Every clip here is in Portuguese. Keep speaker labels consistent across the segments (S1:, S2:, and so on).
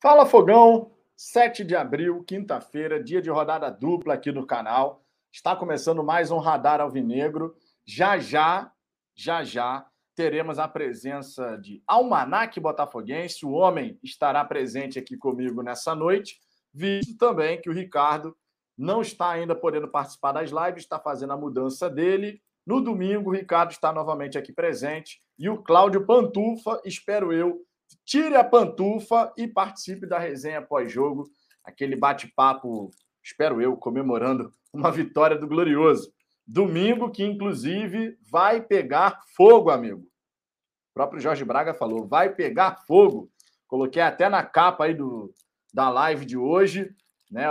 S1: Fala Fogão, 7 de abril, quinta-feira, dia de rodada dupla aqui no canal. Está começando mais um Radar Alvinegro. Já já, já já, teremos a presença de Almanac Botafoguense. O homem estará presente aqui comigo nessa noite, visto também que o Ricardo não está ainda podendo participar das lives, está fazendo a mudança dele. No domingo, o Ricardo está novamente aqui presente. E o Cláudio Pantufa, espero eu, tire a pantufa e participe da resenha pós-jogo, aquele bate-papo, espero eu, comemorando uma vitória do Glorioso. Domingo, que inclusive vai pegar fogo, amigo. O próprio Jorge Braga falou: vai pegar fogo. Coloquei até na capa aí do, da live de hoje, né?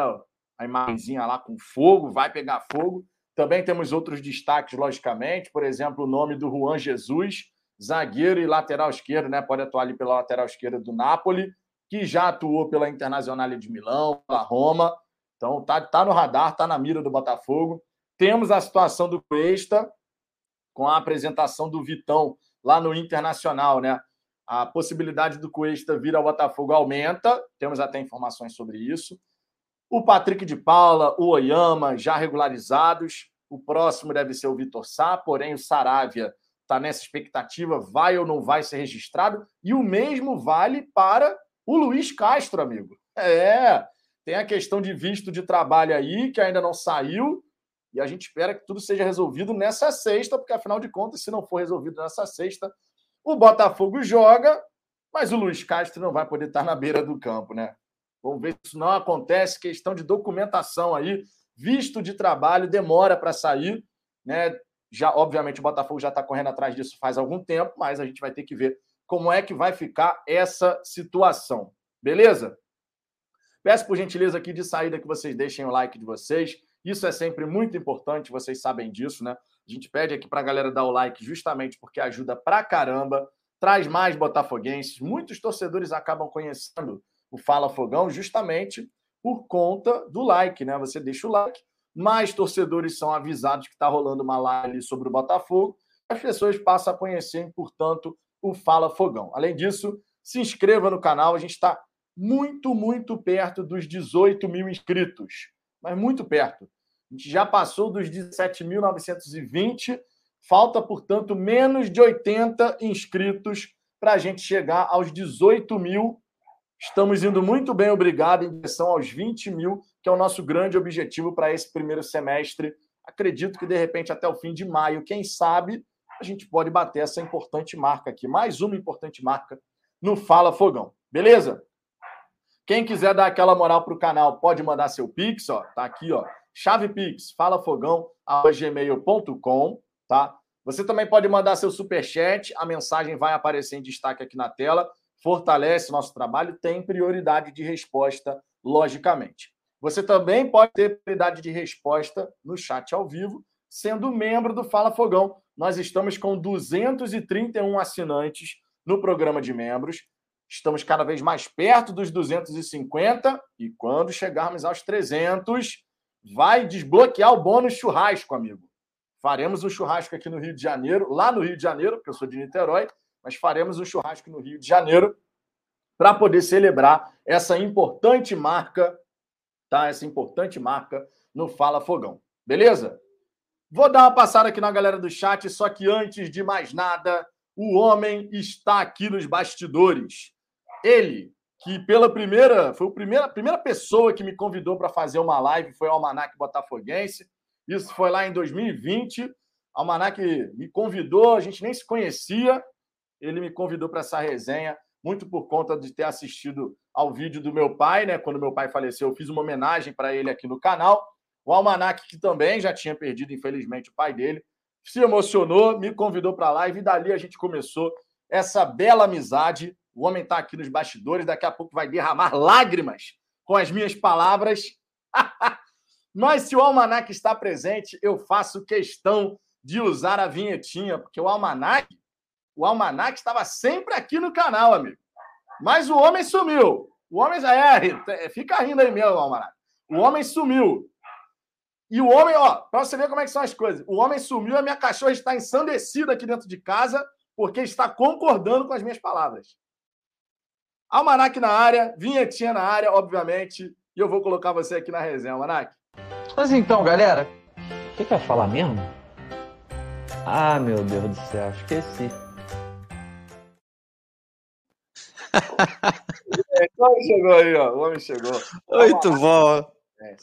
S1: A imagenzinha lá com fogo, vai pegar fogo. Também temos outros destaques, logicamente, por exemplo, o nome do Juan Jesus, zagueiro e lateral esquerdo, né? Pode atuar ali pela lateral esquerda do Napoli, que já atuou pela Internacional de Milão, pela Roma. Então tá, tá no radar, tá na mira do Botafogo. Temos a situação do Cuesta com a apresentação do Vitão lá no Internacional, né? A possibilidade do Cuesta vir ao Botafogo aumenta, temos até informações sobre isso. O Patrick de Paula, o Oyama já regularizados. O próximo deve ser o Vitor Sá, porém o Saravia está nessa expectativa, vai ou não vai ser registrado. E o mesmo vale para o Luiz Castro, amigo. É, tem a questão de visto de trabalho aí, que ainda não saiu, e a gente espera que tudo seja resolvido nessa sexta, porque afinal de contas, se não for resolvido nessa sexta, o Botafogo joga, mas o Luiz Castro não vai poder estar na beira do campo, né? Vamos ver se isso não acontece. Questão de documentação aí, visto de trabalho, demora para sair, né? Já, obviamente, o Botafogo já está correndo atrás disso faz algum tempo, mas a gente vai ter que ver como é que vai ficar essa situação. Beleza? Peço por gentileza aqui de saída que vocês deixem o like de vocês. Isso é sempre muito importante, vocês sabem disso, né? A gente pede aqui para a galera dar o like justamente porque ajuda pra caramba, traz mais botafoguenses. Muitos torcedores acabam conhecendo o Fala Fogão justamente por conta do like, né? Você deixa o like, mais torcedores são avisados que está rolando uma live sobre o Botafogo, as pessoas passam a conhecer, portanto, o Fala Fogão. Além disso, se inscreva no canal, a gente está muito, muito perto dos 18 mil inscritos, mas muito perto. A gente já passou dos 17.920, falta, portanto, menos de 80 inscritos para a gente chegar aos 18 mil Estamos indo muito bem, obrigado, em direção aos 20 mil, que é o nosso grande objetivo para esse primeiro semestre. Acredito que, de repente, até o fim de maio, quem sabe, a gente pode bater essa importante marca aqui. Mais uma importante marca no Fala Fogão. Beleza? Quem quiser dar aquela moral para o canal, pode mandar seu Pix, ó. Tá aqui, ó. Chave Pix, falafogão.gmail.com, tá? Você também pode mandar seu superchat, a mensagem vai aparecer em destaque aqui na tela fortalece nosso trabalho, tem prioridade de resposta, logicamente. Você também pode ter prioridade de resposta no chat ao vivo, sendo membro do Fala Fogão. Nós estamos com 231 assinantes no programa de membros. Estamos cada vez mais perto dos 250 e quando chegarmos aos 300, vai desbloquear o bônus churrasco, amigo. Faremos um churrasco aqui no Rio de Janeiro, lá no Rio de Janeiro, porque eu sou de Niterói, mas faremos um churrasco no Rio de Janeiro para poder celebrar essa importante marca, tá? Essa importante marca no Fala Fogão. Beleza? Vou dar uma passada aqui na galera do chat, só que antes de mais nada, o homem está aqui nos bastidores. Ele, que pela primeira, foi a primeira, a primeira pessoa que me convidou para fazer uma live, foi o Almanac Botafoguense. Isso foi lá em 2020. Almanac me convidou, a gente nem se conhecia, ele me convidou para essa resenha, muito por conta de ter assistido ao vídeo do meu pai, né? Quando meu pai faleceu, eu fiz uma homenagem para ele aqui no canal. O Almanac, que também já tinha perdido, infelizmente, o pai dele, se emocionou, me convidou para a live e dali a gente começou essa bela amizade. O homem está aqui nos bastidores, daqui a pouco vai derramar lágrimas com as minhas palavras. Mas se o Almanac está presente, eu faço questão de usar a vinhetinha, porque o Almanac o Almanac estava sempre aqui no canal, amigo. Mas o homem sumiu. O homem já é, é, fica rindo aí mesmo, Almanac. O homem sumiu. E o homem, ó, para você ver como é que são as coisas. O homem sumiu, a minha cachorra está ensandecida aqui dentro de casa porque está concordando com as minhas palavras. Almanac na área, vinhetinha na área, obviamente. E eu vou colocar você aqui na resenha, Almanac.
S2: Mas então, galera, o que, que vai falar mesmo? Ah, meu Deus do céu, esqueci.
S1: É, o homem chegou aí, ó. O homem chegou.
S3: Muito bom. É.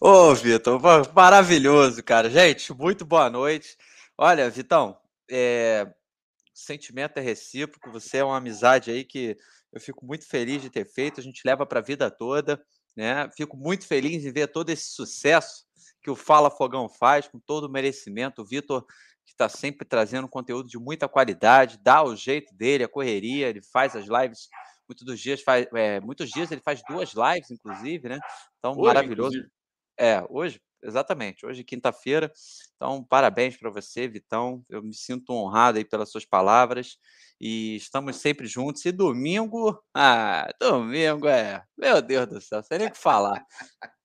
S3: Ô, Vitor, maravilhoso, cara. Gente, muito boa noite. Olha, Vitão, é... o sentimento é recíproco. Você é uma amizade aí que eu fico muito feliz de ter feito. A gente leva para a vida toda, né? Fico muito feliz em ver todo esse sucesso que o Fala Fogão faz, com todo o merecimento. O Vitor, que está sempre trazendo conteúdo de muita qualidade, dá o jeito dele, a correria, ele faz as lives muitos dos dias faz, é, muitos dias ele faz duas lives, inclusive, né? Então, hoje, maravilhoso. Inclusive. É, hoje, exatamente, hoje, quinta-feira. Então, parabéns para você, Vitão. Eu me sinto honrado aí pelas suas palavras. E estamos sempre juntos. E domingo, ah, domingo é, meu Deus do céu, sem nem o que falar.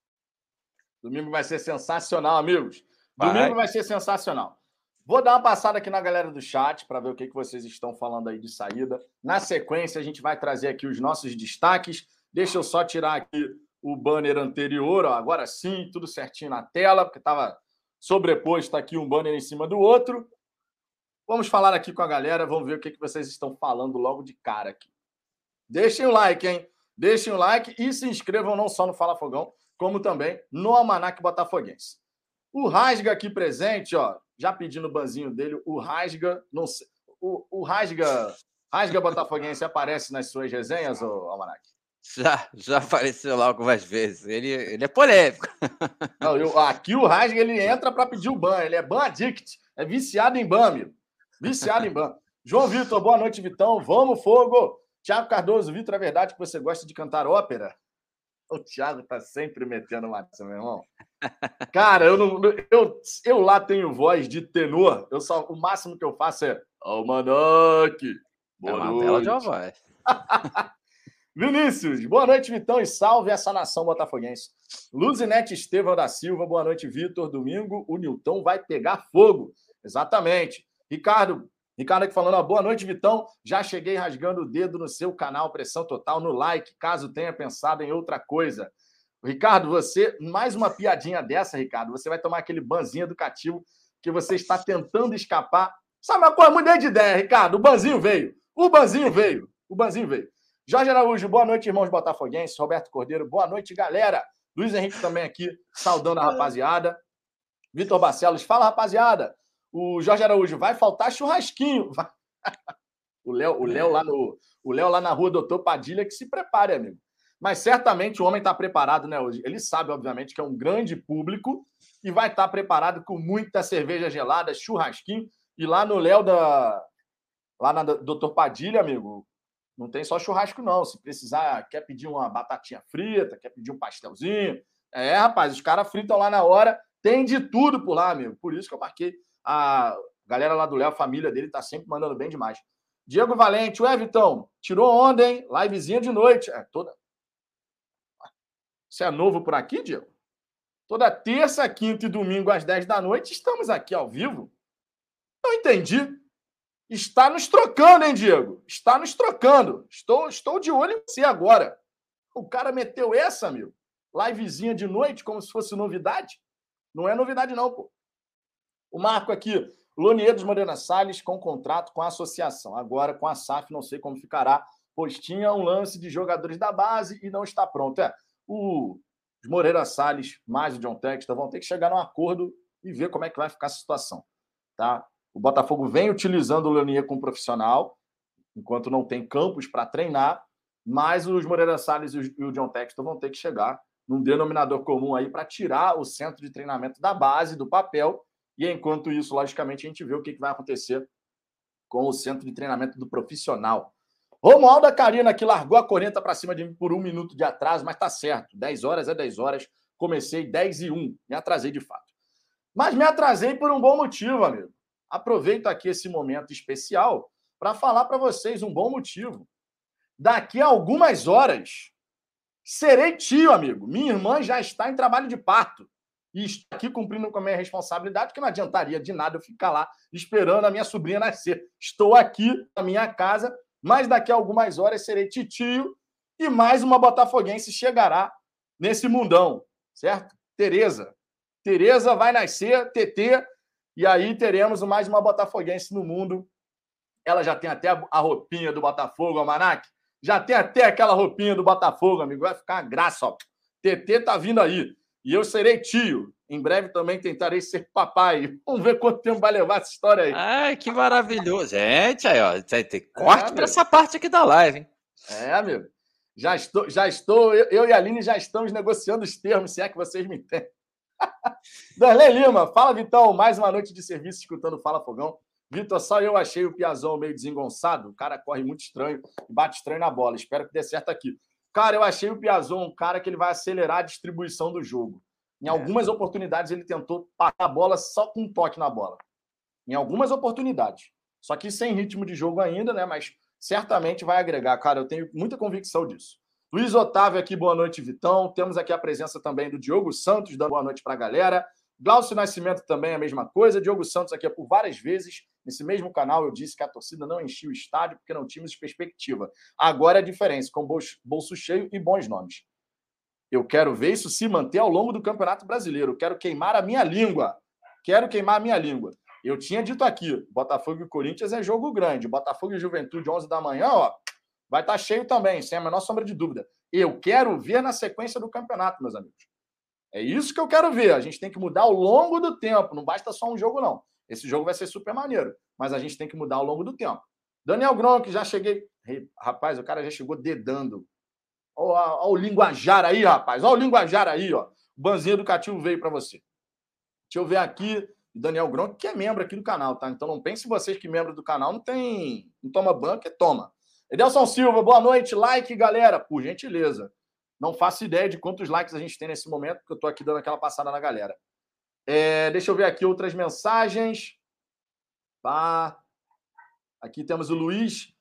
S1: domingo vai ser sensacional, amigos. Domingo vai, vai ser sensacional. Vou dar uma passada aqui na galera do chat para ver o que, que vocês estão falando aí de saída. Na sequência, a gente vai trazer aqui os nossos destaques. Deixa eu só tirar aqui o banner anterior, ó. agora sim, tudo certinho na tela, porque estava sobreposto aqui um banner em cima do outro. Vamos falar aqui com a galera, vamos ver o que, que vocês estão falando logo de cara aqui. Deixem o like, hein? Deixem o like e se inscrevam não só no Fala Fogão, como também no Almanac Botafoguense. O Rasga aqui presente, ó, já pedindo o banzinho dele, o Rasga, não sei, o, o Rasga, Rasga Botafoguense aparece nas suas resenhas, ô Almanac?
S3: Já, já apareceu lá algumas vezes. Ele, ele é polêmico.
S1: Não, eu, aqui o Rasga ele entra para pedir o ban, ele é ban addict, é viciado em ban, amigo. Viciado em ban. João Vitor, boa noite, Vitão. Vamos, fogo! Tiago Cardoso, Vitor, é verdade que você gosta de cantar ópera? O Thiago tá sempre metendo maçã, meu irmão. Cara, eu, não, eu, eu lá tenho voz de tenor. Eu só, o máximo que eu faço é Almanac.
S3: Boa é uma noite. de uma voz.
S1: Vinícius, boa noite, Vitão, e salve essa nação botafoguense. Luzinete Estevão da Silva, boa noite, Vitor. Domingo, o Nilton vai pegar fogo. Exatamente. Ricardo, Ricardo aqui falando, ó, boa noite, Vitão. Já cheguei rasgando o dedo no seu canal Pressão Total, no like, caso tenha pensado em outra coisa. Ricardo, você, mais uma piadinha dessa, Ricardo, você vai tomar aquele banzinho educativo que você está tentando escapar. Sabe uma coisa? Mudei de ideia, Ricardo. O banzinho veio. O banzinho veio. O banzinho veio. Jorge Araújo, boa noite, irmãos botafoguenses. Roberto Cordeiro, boa noite, galera. Luiz Henrique também aqui, saudando a rapaziada. Vitor Barcelos, fala, rapaziada. O Jorge Araújo, vai faltar churrasquinho. o Léo o Léo lá, no, o Léo lá na rua Doutor Padilha que se prepare, amigo. Mas certamente o homem está preparado, né, hoje. Ele sabe, obviamente, que é um grande público e vai estar tá preparado com muita cerveja gelada, churrasquinho. E lá no Léo da. Lá na Doutor Padilha, amigo, não tem só churrasco, não. Se precisar, quer pedir uma batatinha frita, quer pedir um pastelzinho. É, rapaz, os caras fritam lá na hora. Tem de tudo por lá, amigo. Por isso que eu marquei. A galera lá do Léo, a família dele, tá sempre mandando bem demais. Diego Valente, o Everton, tirou onda, hein? Livezinha de noite. É, toda. Você é novo por aqui, Diego? Toda terça, quinta e domingo às 10 da noite estamos aqui ao vivo. Não entendi. Está nos trocando, hein, Diego? Está nos trocando. Estou, estou de olho em você agora. O cara meteu essa, meu. Livezinha de noite, como se fosse novidade. Não é novidade, não, pô. O marco aqui, Loniedos Morena Salles com contrato com a associação. Agora com a SAF, não sei como ficará, pois tinha um lance de jogadores da base e não está pronto. É, o Moreira Salles mais o John Textor vão ter que chegar num acordo e ver como é que vai ficar a situação. Tá? O Botafogo vem utilizando o Leonier como profissional, enquanto não tem campos para treinar, mas os Moreira Salles e o John Textor vão ter que chegar num denominador comum aí para tirar o centro de treinamento da base do papel e enquanto isso, logicamente, a gente vê o que vai acontecer com o centro de treinamento do profissional. Romualdo Carina, que largou a corneta para cima de mim por um minuto de atraso, mas tá certo. 10 horas é 10 horas. Comecei 10 e 1. Me atrasei de fato. Mas me atrasei por um bom motivo, amigo. Aproveito aqui esse momento especial para falar para vocês um bom motivo. Daqui a algumas horas, serei tio, amigo. Minha irmã já está em trabalho de parto e estou aqui cumprindo com a minha responsabilidade, que não adiantaria de nada eu ficar lá esperando a minha sobrinha nascer. Estou aqui na minha casa Mas daqui a algumas horas serei titio e mais uma botafoguense chegará nesse mundão, certo? Tereza. Tereza vai nascer, TT, e aí teremos mais uma botafoguense no mundo. Ela já tem até a roupinha do Botafogo, Almanac. Já tem até aquela roupinha do Botafogo, amigo. Vai ficar uma graça, ó. TT tá vindo aí. E eu serei tio. Em breve também tentarei ser papai. Vamos ver quanto tempo vai levar essa história aí.
S3: Ai, que maravilhoso. Gente, aí, ó. Tem corte é, para essa parte aqui da live, hein?
S1: É, amigo. Já estou, já estou, eu, eu, e a Aline já estamos negociando os termos, se é que vocês me entendem. Darley Lima, fala, Vitão. Mais uma noite de serviço escutando Fala Fogão. Vitor, só eu achei o Piazão meio desengonçado. O cara corre muito estranho bate estranho na bola. Espero que dê certo aqui. Cara, eu achei o Piazon um cara que ele vai acelerar a distribuição do jogo. Em é. algumas oportunidades ele tentou passar a bola só com um toque na bola. Em algumas oportunidades. Só que sem ritmo de jogo ainda, né? Mas certamente vai agregar. Cara, eu tenho muita convicção disso. Luiz Otávio aqui, boa noite, Vitão. Temos aqui a presença também do Diogo Santos, dando boa noite para a galera. Glaucio Nascimento também é a mesma coisa. Diogo Santos aqui é por várias vezes. Nesse mesmo canal eu disse que a torcida não enchia o estádio porque não tínhamos perspectiva. Agora é a diferença, com bolso cheio e bons nomes. Eu quero ver isso se manter ao longo do Campeonato Brasileiro. Eu quero queimar a minha língua. Quero queimar a minha língua. Eu tinha dito aqui, Botafogo e Corinthians é jogo grande. Botafogo e Juventude, 11 da manhã, ó, vai estar tá cheio também, sem a menor sombra de dúvida. Eu quero ver na sequência do campeonato, meus amigos. É isso que eu quero ver. A gente tem que mudar ao longo do tempo. Não basta só um jogo, não. Esse jogo vai ser super maneiro, mas a gente tem que mudar ao longo do tempo. Daniel Gronk, já cheguei. Rapaz, o cara já chegou dedando. Olha o linguajar aí, rapaz. Olha o linguajar aí, ó. O banzinho educativo veio para você. Deixa eu ver aqui. Daniel Gronk, que é membro aqui do canal, tá? Então não pense vocês que membro do canal não tem. Não toma banco, é toma. Edelson Silva, boa noite. Like, galera, por gentileza. Não faço ideia de quantos likes a gente tem nesse momento, porque eu estou aqui dando aquela passada na galera. É, deixa eu ver aqui outras mensagens. Tá. Aqui temos o Luiz.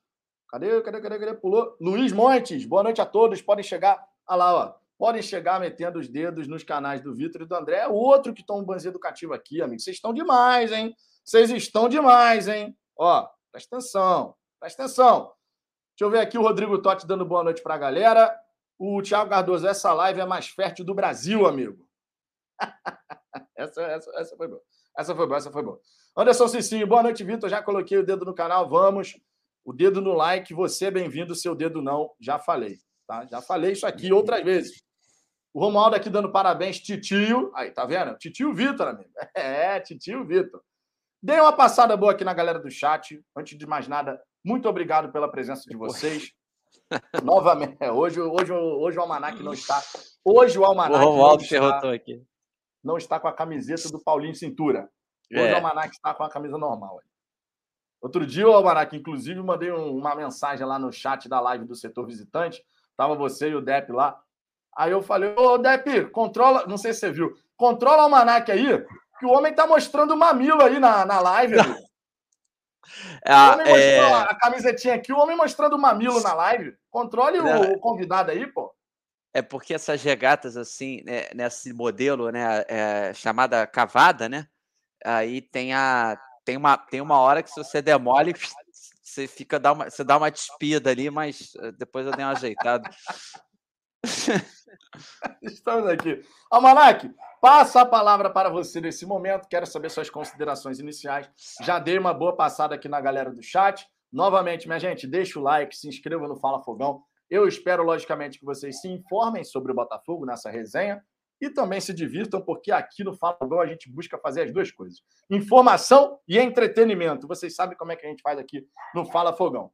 S1: Cadê, cadê, cadê, cadê? Pulou. Luiz Montes, boa noite a todos. Podem chegar. Olha lá, ó. Podem chegar metendo os dedos nos canais do Vitor e do André. É outro que toma um banzinho educativo aqui, amigo. Vocês estão demais, hein? Vocês estão demais, hein? Ó, presta atenção. Presta atenção. Deixa eu ver aqui o Rodrigo Totti dando boa noite para a galera. O Thiago Cardoso, essa live é a mais fértil do Brasil, amigo. essa, essa, essa foi boa. Essa foi boa, essa foi boa. Anderson Cicinho, boa noite, Vitor. Já coloquei o dedo no canal, vamos. O dedo no like, você é bem-vindo, seu dedo não, já falei. Tá? Já falei isso aqui outras vezes. O Romualdo aqui dando parabéns, titio. Aí, tá vendo? Titio Vitor, amigo. É, titio Vitor. Dei uma passada boa aqui na galera do chat. Antes de mais nada, muito obrigado pela presença de vocês. Novamente, é, hoje, hoje, hoje o Almanac não está. Hoje o Almanac.
S3: O Romualdo está, aqui.
S1: Não está com a camiseta do Paulinho Cintura. Hoje é. o Almanac está com a camisa normal. Outro dia, o Almanac, inclusive, mandei um, uma mensagem lá no chat da live do setor visitante. Tava você e o Dep lá. Aí eu falei, ô Dep, controla. Não sei se você viu. Controla o Almanac aí, que o homem tá mostrando o mamilo aí na, na live. Ah, é... a camisetinha aqui, o homem mostrando o mamilo na live. Controle o, o convidado aí, pô.
S3: É porque essas regatas, assim, né, nesse modelo, né, é, chamada cavada, né? Aí tem a tem uma, tem uma hora que se você demole, você fica dá uma, você dá uma despida ali, mas eh, depois eu dei uma ajeitada.
S1: Estamos aqui. Almanac, passa a palavra para você nesse momento. Quero saber suas considerações iniciais. Já dei uma boa passada aqui na galera do chat. Novamente, minha gente, deixa o like, se inscreva no Fala Fogão. Eu espero, logicamente, que vocês se informem sobre o Botafogo nessa resenha e também se divirtam, porque aqui no Fala Fogão a gente busca fazer as duas coisas: informação e entretenimento. Vocês sabem como é que a gente faz aqui no Fala Fogão.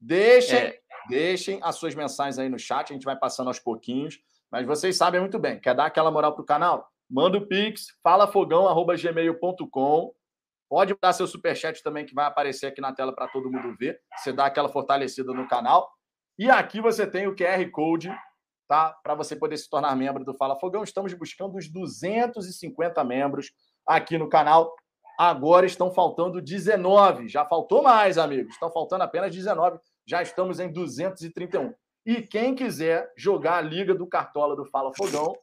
S1: Deixem, é. Deixem as suas mensagens aí no chat, a gente vai passando aos pouquinhos, mas vocês sabem muito bem. Quer dar aquela moral pro canal? Manda o pix, falafogão@gmail.com. Pode dar seu superchat também, que vai aparecer aqui na tela para todo mundo ver. Você dá aquela fortalecida no canal. E aqui você tem o QR Code, tá? Para você poder se tornar membro do Fala Fogão. Estamos buscando os 250 membros aqui no canal. Agora estão faltando 19. Já faltou mais, amigos. Estão faltando apenas 19. Já estamos em 231. E quem quiser jogar a Liga do Cartola do Fala Fogão,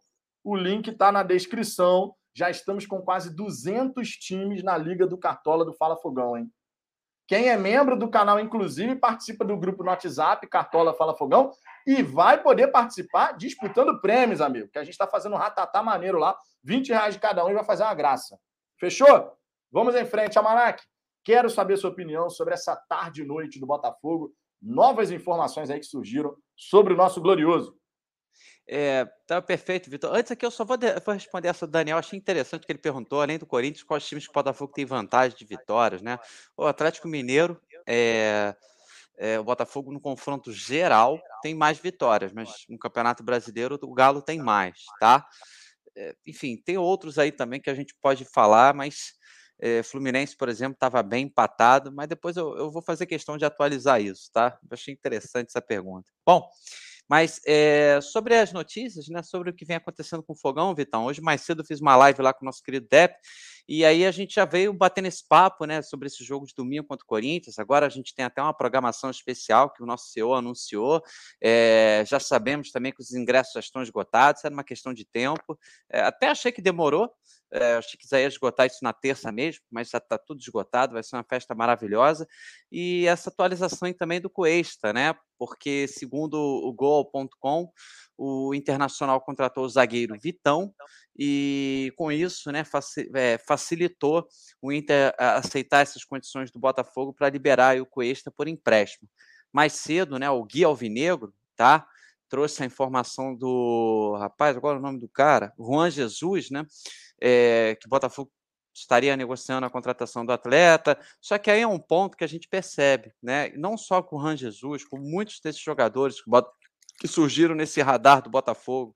S1: o link está na descrição. Já estamos com quase 200 times na Liga do Cartola do Fala Fogão, hein? Quem é membro do canal, inclusive, participa do grupo no WhatsApp, Cartola Fala Fogão, e vai poder participar disputando prêmios, amigo. Que a gente está fazendo um ratatá maneiro lá, 20 reais de cada um e vai fazer uma graça. Fechou? Vamos em frente, Amarac. Quero saber sua opinião sobre essa tarde e noite do Botafogo. Novas informações aí que surgiram sobre o nosso glorioso.
S3: É, tá perfeito, Vitor. Antes aqui eu só vou, de, vou, responder essa do Daniel. Achei interessante que ele perguntou, além do Corinthians, quais times que o Botafogo tem vantagem de vitórias, né? O Atlético Mineiro, é, é, o Botafogo no confronto geral tem mais vitórias, mas no Campeonato Brasileiro o Galo tem mais, tá? É, enfim, tem outros aí também que a gente pode falar, mas é, Fluminense, por exemplo, estava bem empatado, mas depois eu, eu vou fazer questão de atualizar isso, tá? Eu achei interessante essa pergunta. Bom, mas é, sobre as notícias, né, sobre o que vem acontecendo com o Fogão, Vitão, hoje mais cedo eu fiz uma live lá com o nosso querido Depp, e aí a gente já veio batendo esse papo né, sobre esse jogo de domingo contra o Corinthians. Agora a gente tem até uma programação especial que o nosso CEO anunciou. É, já sabemos também que os ingressos já estão esgotados, era uma questão de tempo. Até achei que demorou, é, achei que ia esgotar isso na terça mesmo, mas já está tudo esgotado, vai ser uma festa maravilhosa. E essa atualização também do Cuesta, né? Porque, segundo o Gol.com, o Internacional contratou o zagueiro Vitão e, com isso, né, facilitou o Inter aceitar essas condições do Botafogo para liberar o Cuesta por empréstimo. Mais cedo, né, o Gui Alvinegro, tá? trouxe a informação do rapaz, agora o nome do cara, Juan Jesus, né? É, que o Botafogo estaria negociando a contratação do atleta. Só que aí é um ponto que a gente percebe, né? Não só com o Juan Jesus, com muitos desses jogadores que surgiram nesse radar do Botafogo,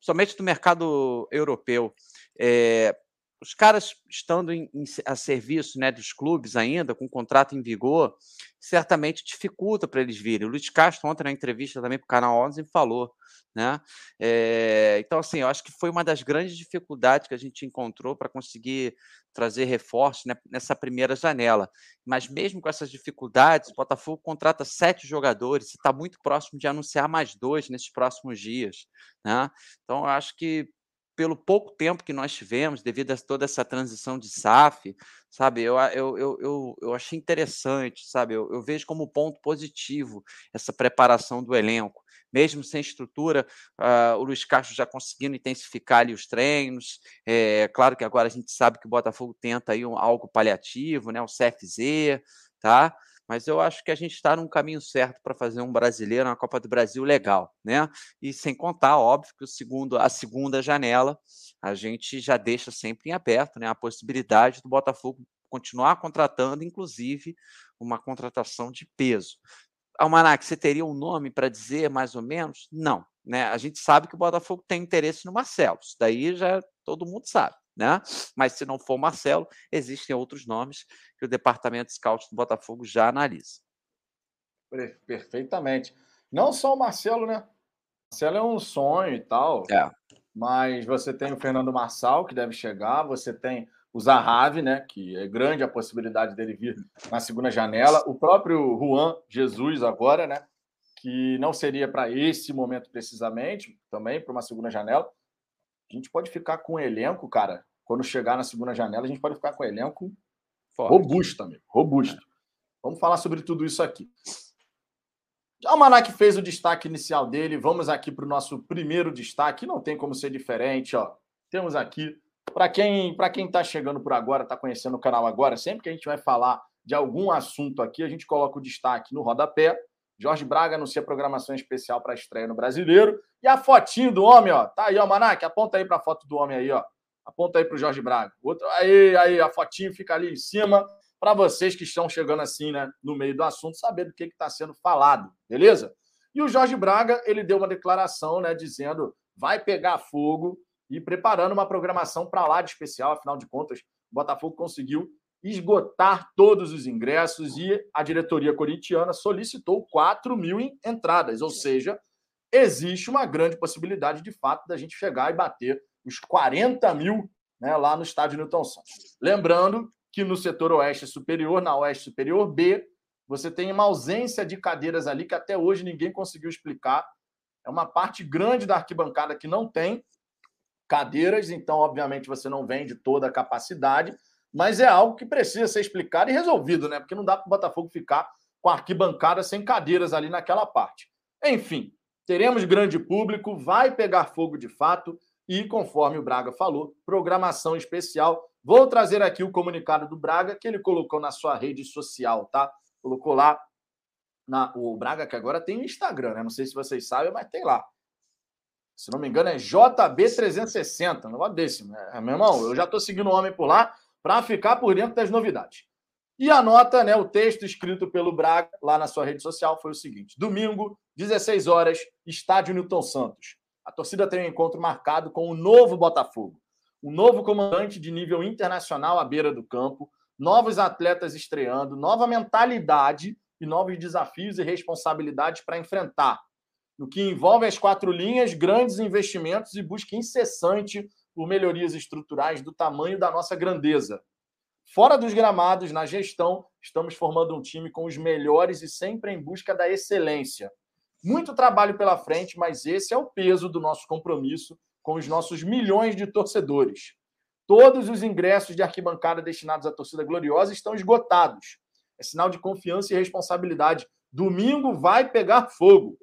S3: somente do mercado europeu. É, os caras estando em, em, a serviço né, dos clubes ainda, com contrato em vigor, certamente dificulta para eles virem. O Luiz Castro, ontem na entrevista também para o Canal 11, falou. Né? É, então, assim, eu acho que foi uma das grandes dificuldades que a gente encontrou para conseguir trazer reforços né, nessa primeira janela. Mas mesmo com essas dificuldades, o Botafogo contrata sete jogadores e está muito próximo de anunciar mais dois nesses próximos dias. Né? Então, eu acho que pelo pouco tempo que nós tivemos, devido a toda essa transição de SAF, sabe, eu, eu, eu, eu, eu achei interessante, sabe, eu, eu vejo como ponto positivo essa preparação do elenco. Mesmo sem estrutura, uh, o Luiz Castro já conseguindo intensificar ali os treinos. É claro que agora a gente sabe que o Botafogo tenta aí um, algo paliativo, né, um CFZ, tá? Mas eu acho que a gente está num caminho certo para fazer um brasileiro, uma Copa do Brasil legal, né? E sem contar, óbvio, que o segundo, a segunda janela a gente já deixa sempre em aberto, né? A possibilidade do Botafogo continuar contratando, inclusive uma contratação de peso. Almanac, você teria um nome para dizer mais ou menos? Não. Né? A gente sabe que o Botafogo tem interesse no Marcelo, isso daí já todo mundo sabe né? Mas se não for o Marcelo, existem outros nomes que o departamento de scout do Botafogo já analisa.
S1: Perfeitamente. Não só o Marcelo, né? Marcelo é um sonho e tal. É. Mas você tem o Fernando Marçal, que deve chegar, você tem o Zahavi, né? Que é grande a possibilidade dele vir na segunda janela. O próprio Juan Jesus agora, né? Que não seria para esse momento precisamente, também para uma segunda janela. A gente pode ficar com o elenco, cara. Quando chegar na segunda janela, a gente pode ficar com o elenco Forte. robusto, amigo. Robusto. É. Vamos falar sobre tudo isso aqui. Já o Manac fez o destaque inicial dele. Vamos aqui para o nosso primeiro destaque. Não tem como ser diferente, ó. Temos aqui para quem para quem está chegando por agora, está conhecendo o canal agora, sempre que a gente vai falar de algum assunto aqui, a gente coloca o destaque no rodapé Jorge Braga anuncia programação especial para estreia no Brasileiro. E a fotinho do homem, ó. Tá aí, ó, Manac. Aponta aí para a foto do homem aí, ó. Aponta aí para o Jorge Braga. Outro, aí, aí, a fotinho fica ali em cima para vocês que estão chegando assim, né, no meio do assunto, saber do que está sendo falado, beleza? E o Jorge Braga, ele deu uma declaração, né, dizendo vai pegar fogo e preparando uma programação para lá de especial, afinal de contas, o Botafogo conseguiu esgotar todos os ingressos e a diretoria corintiana solicitou 4 mil entradas, ou seja, existe uma grande possibilidade, de fato, da gente chegar e bater os 40 mil né, lá no estádio Newton Santos. Lembrando que no setor oeste superior, na oeste superior B, você tem uma ausência de cadeiras ali que até hoje ninguém conseguiu explicar. É uma parte grande da arquibancada que não tem cadeiras, então, obviamente, você não vende toda a capacidade mas é algo que precisa ser explicado e resolvido, né? Porque não dá para o Botafogo ficar com a arquibancada sem cadeiras ali naquela parte. Enfim, teremos grande público, vai pegar fogo de fato e, conforme o Braga falou, programação especial. Vou trazer aqui o comunicado do Braga que ele colocou na sua rede social, tá? Colocou lá na, o Braga, que agora tem Instagram, né? Não sei se vocês sabem, mas tem lá. Se não me engano, é JB360, um negócio desse. Né? Meu irmão, eu já estou seguindo o homem por lá para ficar por dentro das novidades. E a nota, né, o texto escrito pelo Braga lá na sua rede social foi o seguinte: domingo, 16 horas, estádio Newton Santos. A torcida tem um encontro marcado com o novo Botafogo, um novo comandante de nível internacional à beira do campo, novos atletas estreando, nova mentalidade e novos desafios e responsabilidades para enfrentar. No que envolve as quatro linhas, grandes investimentos e busca incessante por melhorias estruturais do tamanho da nossa grandeza. Fora dos gramados, na gestão, estamos formando um time com os melhores e sempre em busca da excelência. Muito trabalho pela frente, mas esse é o peso do nosso compromisso com os nossos milhões de torcedores. Todos os ingressos de arquibancada destinados à torcida gloriosa estão esgotados. É sinal de confiança e responsabilidade. Domingo vai pegar fogo.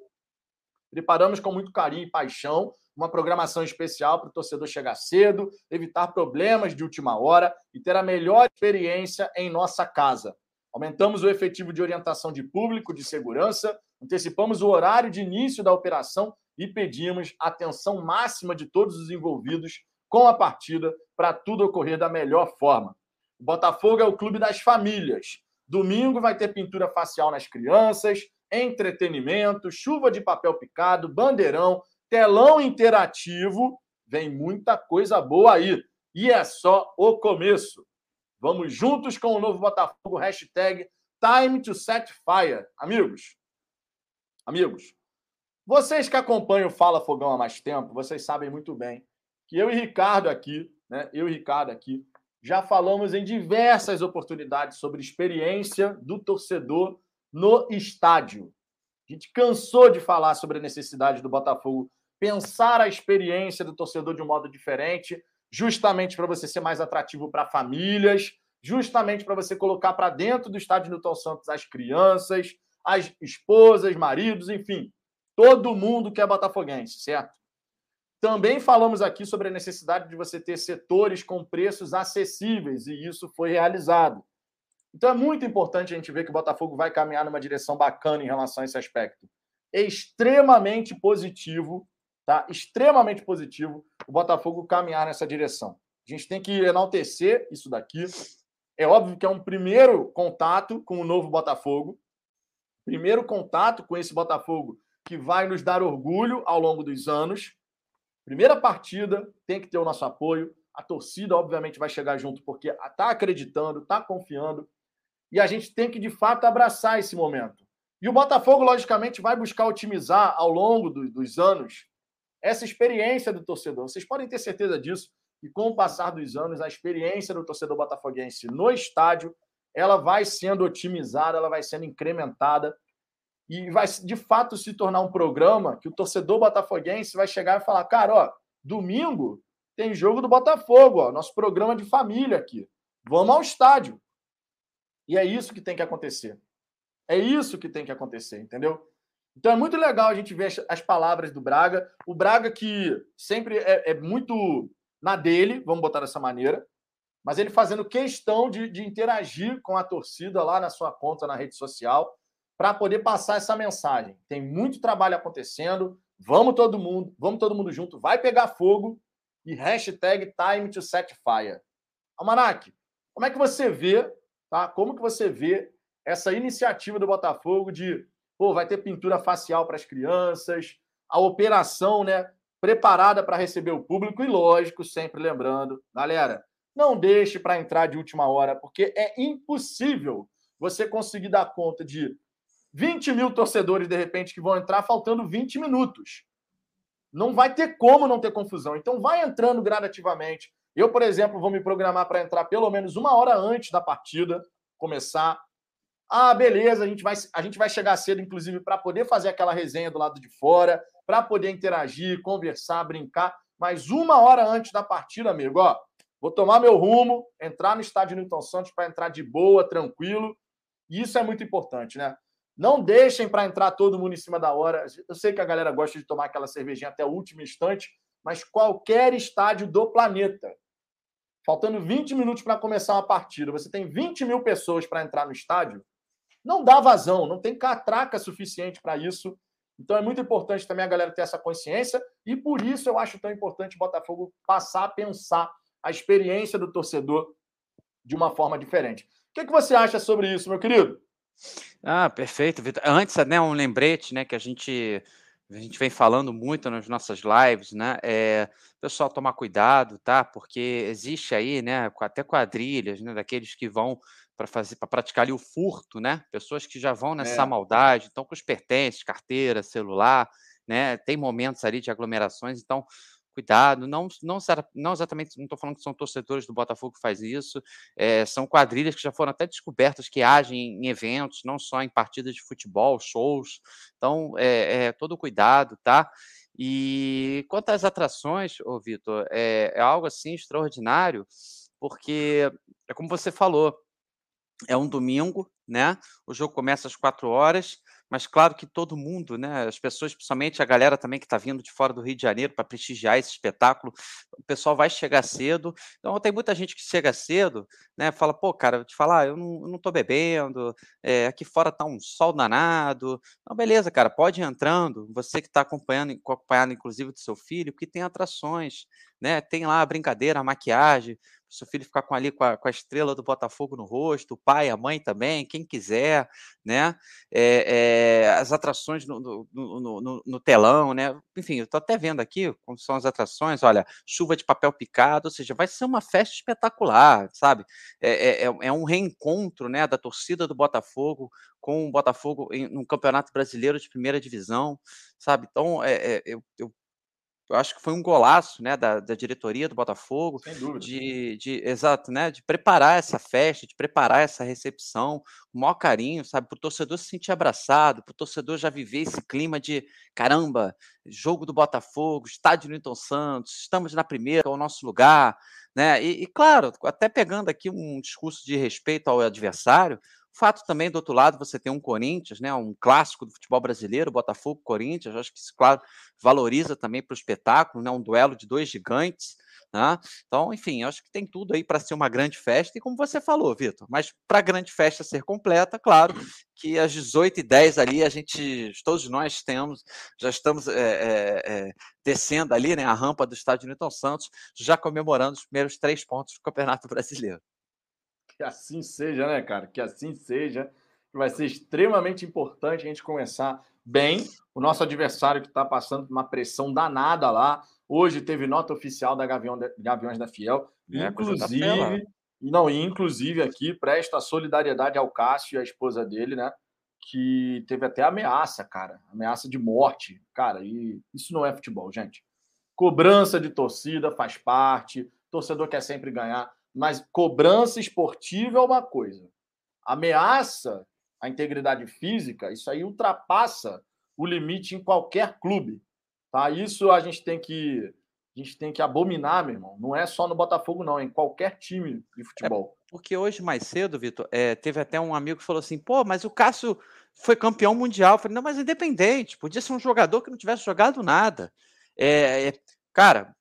S1: Preparamos com muito carinho e paixão uma programação especial para o torcedor chegar cedo, evitar problemas de última hora e ter a melhor experiência em nossa casa. Aumentamos o efetivo de orientação de público, de segurança, antecipamos o horário de início da operação e pedimos atenção máxima de todos os envolvidos com a partida para tudo ocorrer da melhor forma. O Botafogo é o clube das famílias. Domingo vai ter pintura facial nas crianças, entretenimento, chuva de papel picado, bandeirão, telão interativo. Vem muita coisa boa aí. E é só o começo. Vamos juntos com o novo Botafogo, hashtag Time to Set Fire. Amigos, amigos, vocês que acompanham o Fala Fogão há mais tempo, vocês sabem muito bem que eu e Ricardo aqui, né? Eu e Ricardo aqui, já falamos em diversas oportunidades sobre experiência do torcedor no estádio. A gente cansou de falar sobre a necessidade do Botafogo pensar a experiência do torcedor de um modo diferente, justamente para você ser mais atrativo para famílias, justamente para você colocar para dentro do estádio Newton Santos as crianças, as esposas, maridos, enfim, todo mundo que é botafoguense, certo? Também falamos aqui sobre a necessidade de você ter setores com preços acessíveis, e isso foi realizado. Então é muito importante a gente ver que o Botafogo vai caminhar numa direção bacana em relação a esse aspecto. É extremamente positivo, tá? Extremamente positivo o Botafogo caminhar nessa direção. A gente tem que enaltecer isso daqui. É óbvio que é um primeiro contato com o novo Botafogo, primeiro contato com esse Botafogo que vai nos dar orgulho ao longo dos anos. Primeira partida, tem que ter o nosso apoio. A torcida, obviamente, vai chegar junto porque está acreditando, está confiando e a gente tem que, de fato, abraçar esse momento. E o Botafogo, logicamente, vai buscar otimizar ao longo do, dos anos essa experiência do torcedor. Vocês podem ter certeza disso, que com o passar dos anos, a experiência do torcedor botafoguense no estádio ela vai sendo otimizada, ela vai sendo incrementada e vai de fato se tornar um programa que o torcedor botafoguense vai chegar e falar: cara, ó, domingo tem jogo do Botafogo, ó, nosso programa de família aqui. Vamos ao estádio. E é isso que tem que acontecer. É isso que tem que acontecer, entendeu? Então é muito legal a gente ver as palavras do Braga. O Braga que sempre é, é muito na dele, vamos botar dessa maneira, mas ele fazendo questão de, de interagir com a torcida lá na sua conta na rede social para poder passar essa mensagem. Tem muito trabalho acontecendo. Vamos todo mundo, vamos todo mundo junto, vai pegar fogo e hashtag time to set fire. Almanac, como é que você vê Tá? Como que você vê essa iniciativa do Botafogo de, pô, vai ter pintura facial para as crianças, a operação, né, preparada para receber o público e lógico, sempre lembrando, galera, não deixe para entrar de última hora, porque é impossível você conseguir dar conta de 20 mil torcedores, de repente, que vão entrar faltando 20 minutos. Não vai ter como não ter confusão. Então, vai entrando gradativamente. Eu, por exemplo, vou me programar para entrar pelo menos uma hora antes da partida começar. Ah, beleza, a gente vai, a gente vai chegar cedo, inclusive, para poder fazer aquela resenha do lado de fora, para poder interagir, conversar, brincar. Mas uma hora antes da partida, amigo, ó, Vou tomar meu rumo, entrar no estádio Newton Santos para entrar de boa, tranquilo. E isso é muito importante, né? Não deixem para entrar todo mundo em cima da hora. Eu sei que a galera gosta de tomar aquela cervejinha até o último instante, mas qualquer estádio do planeta, faltando 20 minutos para começar uma partida, você tem 20 mil pessoas para entrar no estádio, não dá vazão, não tem catraca suficiente para isso. Então é muito importante também a galera ter essa consciência e por isso eu acho tão importante o Botafogo passar a pensar a experiência do torcedor de uma forma diferente. O que, que você acha sobre isso, meu querido?
S3: Ah, perfeito, Vitor. Antes, né, um lembrete, né, que a gente a gente vem falando muito nas nossas lives, né? É, pessoal tomar cuidado, tá? Porque existe aí, né, até quadrilhas, né, daqueles que vão para fazer para praticar ali o furto, né? Pessoas que já vão nessa é. maldade, então com os pertences, carteira, celular, né? Tem momentos ali de aglomerações, então cuidado, não, não, não exatamente, não estou falando que são torcedores do Botafogo que faz isso, é, são quadrilhas que já foram até descobertas que agem em eventos, não só em partidas de futebol, shows, então é, é todo cuidado, tá? E quanto às atrações, ô Vitor, é, é algo assim extraordinário, porque é como você falou, é um domingo, né? O jogo começa às quatro horas mas claro que todo mundo, né, as pessoas, principalmente a galera também que está vindo de fora do Rio de Janeiro para prestigiar esse espetáculo, o pessoal vai chegar cedo. Então tem muita gente que chega cedo, né, fala, pô, cara, te falar, eu não, eu não tô bebendo, é, aqui fora tá um sol danado. Não, beleza, cara, pode ir entrando, você que está acompanhando, acompanhando inclusive do seu filho, porque tem atrações, né, tem lá a brincadeira, a maquiagem, seu filho ficar com ali com a, com a, estrela do Botafogo no rosto, o pai, a mãe também, quem quiser, né? É, é, as atrações no, no, no, no, telão, né? Enfim, eu estou até vendo aqui como são as atrações, olha, chuva de papel picado, ou seja, vai ser uma festa espetacular, sabe? É, é, é, é um reencontro, né, da torcida do Botafogo com o Botafogo em, no Campeonato Brasileiro de Primeira Divisão, sabe? Então, é, eu, eu eu acho que foi um golaço, né, da, da diretoria do Botafogo,
S1: Sem dúvida.
S3: de, de exato, né, de preparar essa festa, de preparar essa recepção, com o maior carinho, sabe, para o torcedor se sentir abraçado, para o torcedor já viver esse clima de caramba, jogo do Botafogo, estádio Newton Santos, estamos na primeira, é o nosso lugar, né, e, e claro, até pegando aqui um discurso de respeito ao adversário, Fato também, do outro lado, você tem um Corinthians, né, um clássico do futebol brasileiro, Botafogo Corinthians, acho que isso, claro, valoriza também para o espetáculo, né, um duelo de dois gigantes. Né? Então, enfim, acho que tem tudo aí para ser uma grande festa, e como você falou, Vitor, mas para a grande festa ser completa, claro que às 18h10 ali a gente, todos nós temos, já estamos é, é, descendo ali né, a rampa do estádio Newton Santos, já comemorando os primeiros três pontos do Campeonato Brasileiro.
S1: Que assim seja, né, cara? Que assim seja. Vai ser extremamente importante a gente começar bem. O nosso adversário que está passando uma pressão danada lá. Hoje teve nota oficial da Gavião Gaviões da Fiel. É, inclusive, não, inclusive aqui presta solidariedade ao Cássio e à esposa dele, né? Que teve até ameaça, cara. Ameaça de morte. Cara, e isso não é futebol, gente. Cobrança de torcida faz parte. Torcedor quer sempre ganhar. Mas cobrança esportiva é uma coisa. Ameaça à integridade física, isso aí ultrapassa o limite em qualquer clube. Tá? Isso a gente tem que a gente tem que abominar, meu irmão. Não é só no Botafogo, não, é em qualquer time de futebol.
S3: É porque hoje, mais cedo, Vitor, é, teve até um amigo que falou assim: pô, mas o Cássio foi campeão mundial. Eu falei, não, mas independente, podia ser um jogador que não tivesse jogado nada. É, é, cara,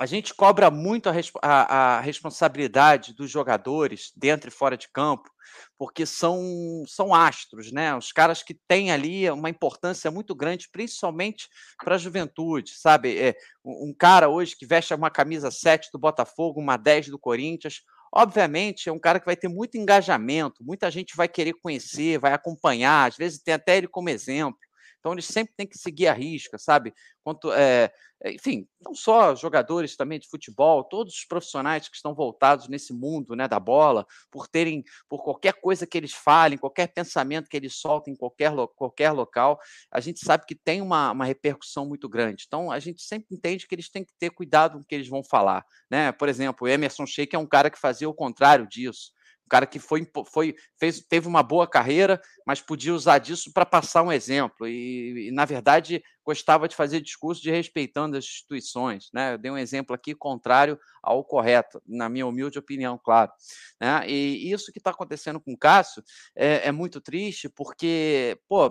S3: a gente cobra muito a, a, a, responsabilidade dos jogadores dentro e fora de campo, porque são, são astros, né? Os caras que têm ali uma importância muito grande, principalmente para a juventude, sabe? É, um cara hoje que veste uma camisa 7 do Botafogo, uma 10 do Corinthians, obviamente é um cara que vai ter muito engajamento, muita gente vai querer conhecer, vai acompanhar, às vezes tem até ele como exemplo. Então eles sempre têm que seguir a risca, sabe? Quanto, é, enfim, não só jogadores também de futebol, todos os profissionais que estão voltados nesse mundo né, da bola, por terem, por qualquer coisa que eles falem, qualquer pensamento que eles soltem em qualquer, qualquer local, a gente sabe que tem uma, uma repercussão muito grande. Então a gente sempre entende que eles têm que ter cuidado com o que eles vão falar. Né? Por exemplo, o Emerson Sheik é um cara que fazia o contrário disso cara que foi, foi fez, teve uma boa carreira, mas podia usar disso para passar um exemplo. E, e, na verdade, gostava de fazer discurso de respeitando as instituições. Né? Eu dei um exemplo aqui contrário ao correto, na minha humilde opinião, claro. Né? E isso que está acontecendo com o Cássio é, é muito triste, porque, pô,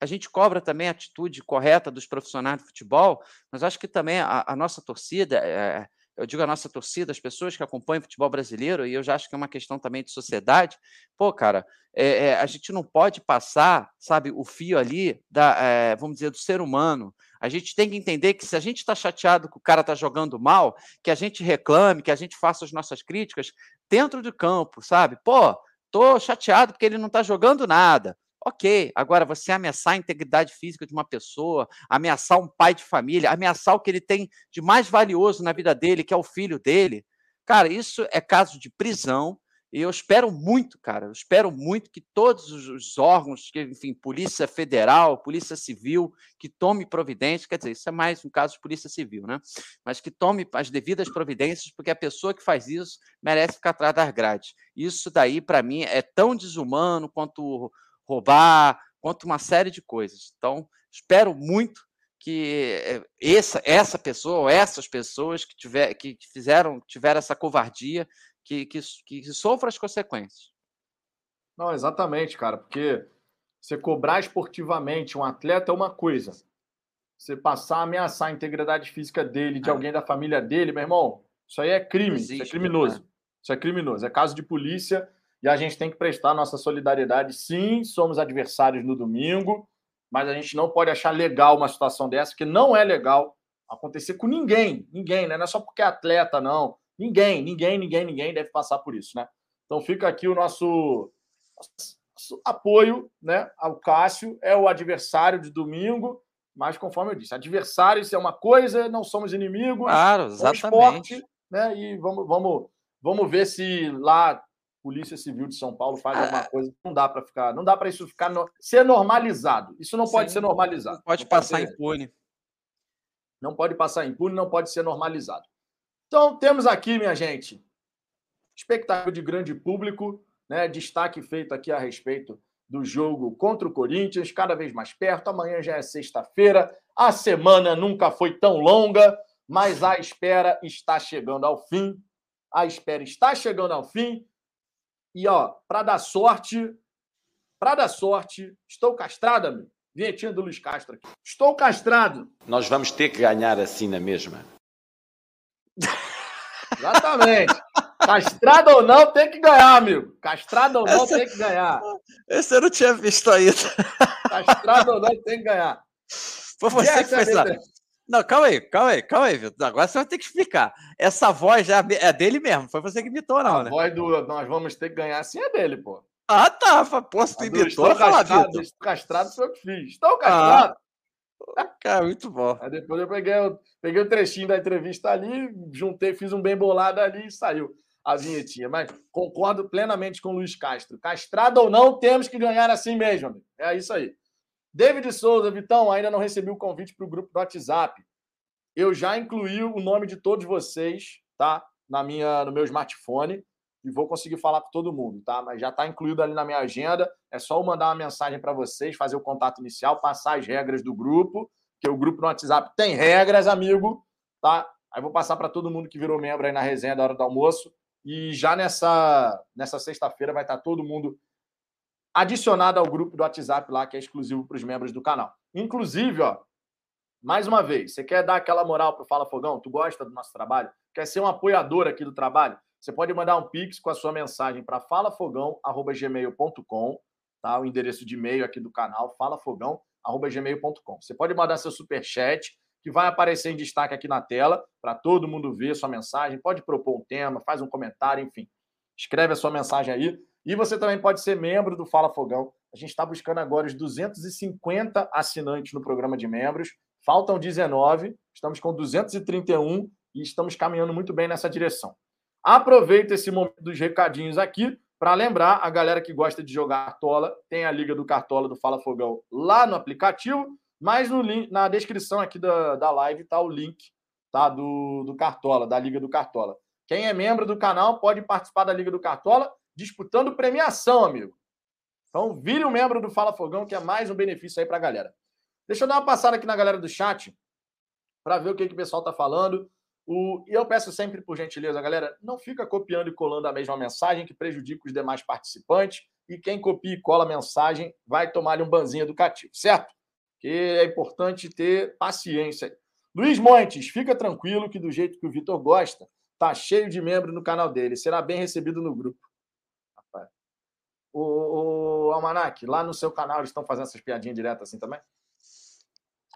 S3: a gente cobra também a atitude correta dos profissionais de futebol, mas acho que também a, a nossa torcida, é, eu digo a nossa torcida, as pessoas que acompanham o futebol brasileiro, e eu já acho que é uma questão também de sociedade, pô, cara, é, é, a gente não pode passar, sabe, o fio ali, da, é, vamos dizer, do ser humano. A gente tem que entender que se a gente está chateado que o cara está jogando mal, que a gente reclame, que a gente faça as nossas críticas dentro do campo, sabe? Pô, tô chateado porque ele não está jogando nada. Ok, agora você ameaçar a integridade física de uma pessoa, ameaçar um pai de família, ameaçar o que ele tem de mais valioso na vida dele, que é o filho dele, cara, isso é caso de prisão. E eu espero muito, cara, eu espero muito que todos os órgãos, que, enfim, Polícia Federal, Polícia Civil, que tome providências, quer dizer, isso é mais um caso de Polícia Civil, né? Mas que tome as devidas providências, porque a pessoa que faz isso merece ficar atrás das grades. Isso daí, para mim, é tão desumano quanto roubar, quanto uma série de coisas. Então, espero muito que eh, essa, essa pessoa ou essas pessoas que, tiver, que fizeram tiveram essa covardia que, que, que sofram as consequências.
S1: Não, exatamente, cara, porque você cobrar esportivamente um atleta é uma coisa. Você passar a ameaçar a integridade física dele, de é. alguém da família dele, meu irmão, isso aí é crime, existe, isso é criminoso. Né? Isso é criminoso, é caso de polícia e a gente tem que prestar nossa solidariedade. Sim, somos adversários no domingo, mas a gente não pode achar legal uma situação dessa, porque não é legal acontecer com ninguém, ninguém, né? Não é só porque é atleta, não. Ninguém, ninguém, ninguém, ninguém deve passar por isso, né? Então fica aqui o nosso, nosso apoio, né, ao Cássio, é o adversário de domingo, mas conforme eu disse, adversário isso é uma coisa, não somos inimigos.
S3: Claro, exatamente. Esporte,
S1: né? E vamos, vamos, vamos ver se lá Polícia Civil de São Paulo faz alguma ah. coisa. Não dá para ficar, não dá para isso ficar no, ser normalizado. Isso não Sim, pode ser normalizado. Não
S3: pode não passar pode ser, impune.
S1: Não pode passar impune, não pode ser normalizado. Então, temos aqui, minha gente, expectativa de grande público, né? Destaque feito aqui a respeito do jogo contra o Corinthians, cada vez mais perto. Amanhã já é sexta-feira. A semana nunca foi tão longa, mas a espera está chegando ao fim. A espera está chegando ao fim. E, ó, para dar sorte, para dar sorte, estou castrado, amigo. Vinhetinha do Luiz Castro aqui. Estou castrado.
S4: Nós vamos ter que ganhar assim na mesma.
S1: Exatamente. Castrado ou não, tem que ganhar, amigo. Castrado ou não, Esse... tem que ganhar.
S3: Esse eu não tinha visto ainda.
S1: Castrado ou não, tem que ganhar.
S3: Foi você que fez a... Não, calma aí, calma aí, calma aí, Vitor. Agora você vai ter que explicar. Essa voz já é dele mesmo, foi você que imitou, não,
S1: a
S3: né?
S1: A voz do Nós Vamos Ter que Ganhar assim é dele, pô.
S3: Ah, tá. Se tu imitou,
S1: estou castrado, Vitor. Castrado foi eu que fiz. Estou castrado.
S3: Ah, cara, muito bom.
S1: Aí depois eu peguei, eu peguei o trechinho da entrevista ali, juntei, fiz um bem bolado ali e saiu a vinhetinha. Mas concordo plenamente com o Luiz Castro. Castrado ou não, temos que ganhar assim mesmo, amigo. É isso aí. David Souza, Vitão, ainda não recebi o convite para o grupo do WhatsApp. Eu já incluí o nome de todos vocês, tá? Na minha, no meu smartphone e vou conseguir falar com todo mundo, tá? Mas já está incluído ali na minha agenda. É só eu mandar uma mensagem para vocês, fazer o contato inicial, passar as regras do grupo, que o grupo no WhatsApp tem regras, amigo, tá? Aí vou passar para todo mundo que virou membro aí na resenha da hora do almoço. E já nessa, nessa sexta-feira vai estar tá todo mundo adicionado ao grupo do WhatsApp lá, que é exclusivo para os membros do canal. Inclusive, ó, mais uma vez, você quer dar aquela moral para o Fala Fogão? Tu gosta do nosso trabalho? Quer ser um apoiador aqui do trabalho? Você pode mandar um pix com a sua mensagem para falafogão@gmail.com, tá? O endereço de e-mail aqui do canal, falafogão@gmail.com. Você pode mandar seu super chat que vai aparecer em destaque aqui na tela para todo mundo ver sua mensagem. Pode propor um tema, faz um comentário, enfim. Escreve a sua mensagem aí. E você também pode ser membro do Fala Fogão. A gente está buscando agora os 250 assinantes no programa de membros. Faltam 19, estamos com 231 e estamos caminhando muito bem nessa direção. Aproveita esse momento dos recadinhos aqui para lembrar a galera que gosta de jogar Cartola, tem a Liga do Cartola do Fala Fogão lá no aplicativo, mas no link, na descrição aqui da, da live está o link tá, do, do Cartola, da Liga do Cartola. Quem é membro do canal pode participar da Liga do Cartola disputando premiação, amigo. Então, vire um membro do Fala Fogão, que é mais um benefício aí para a galera. Deixa eu dar uma passada aqui na galera do chat para ver o que, que o pessoal está falando. O... E eu peço sempre, por gentileza, galera, não fica copiando e colando a mesma mensagem que prejudica os demais participantes. E quem copia e cola a mensagem vai tomar um banzinho educativo, certo? Que é importante ter paciência. Luiz Montes, fica tranquilo que do jeito que o Vitor gosta, tá cheio de membro no canal dele. Será bem recebido no grupo. O, o Almanac, lá no seu canal eles estão fazendo essas piadinhas diretas assim também?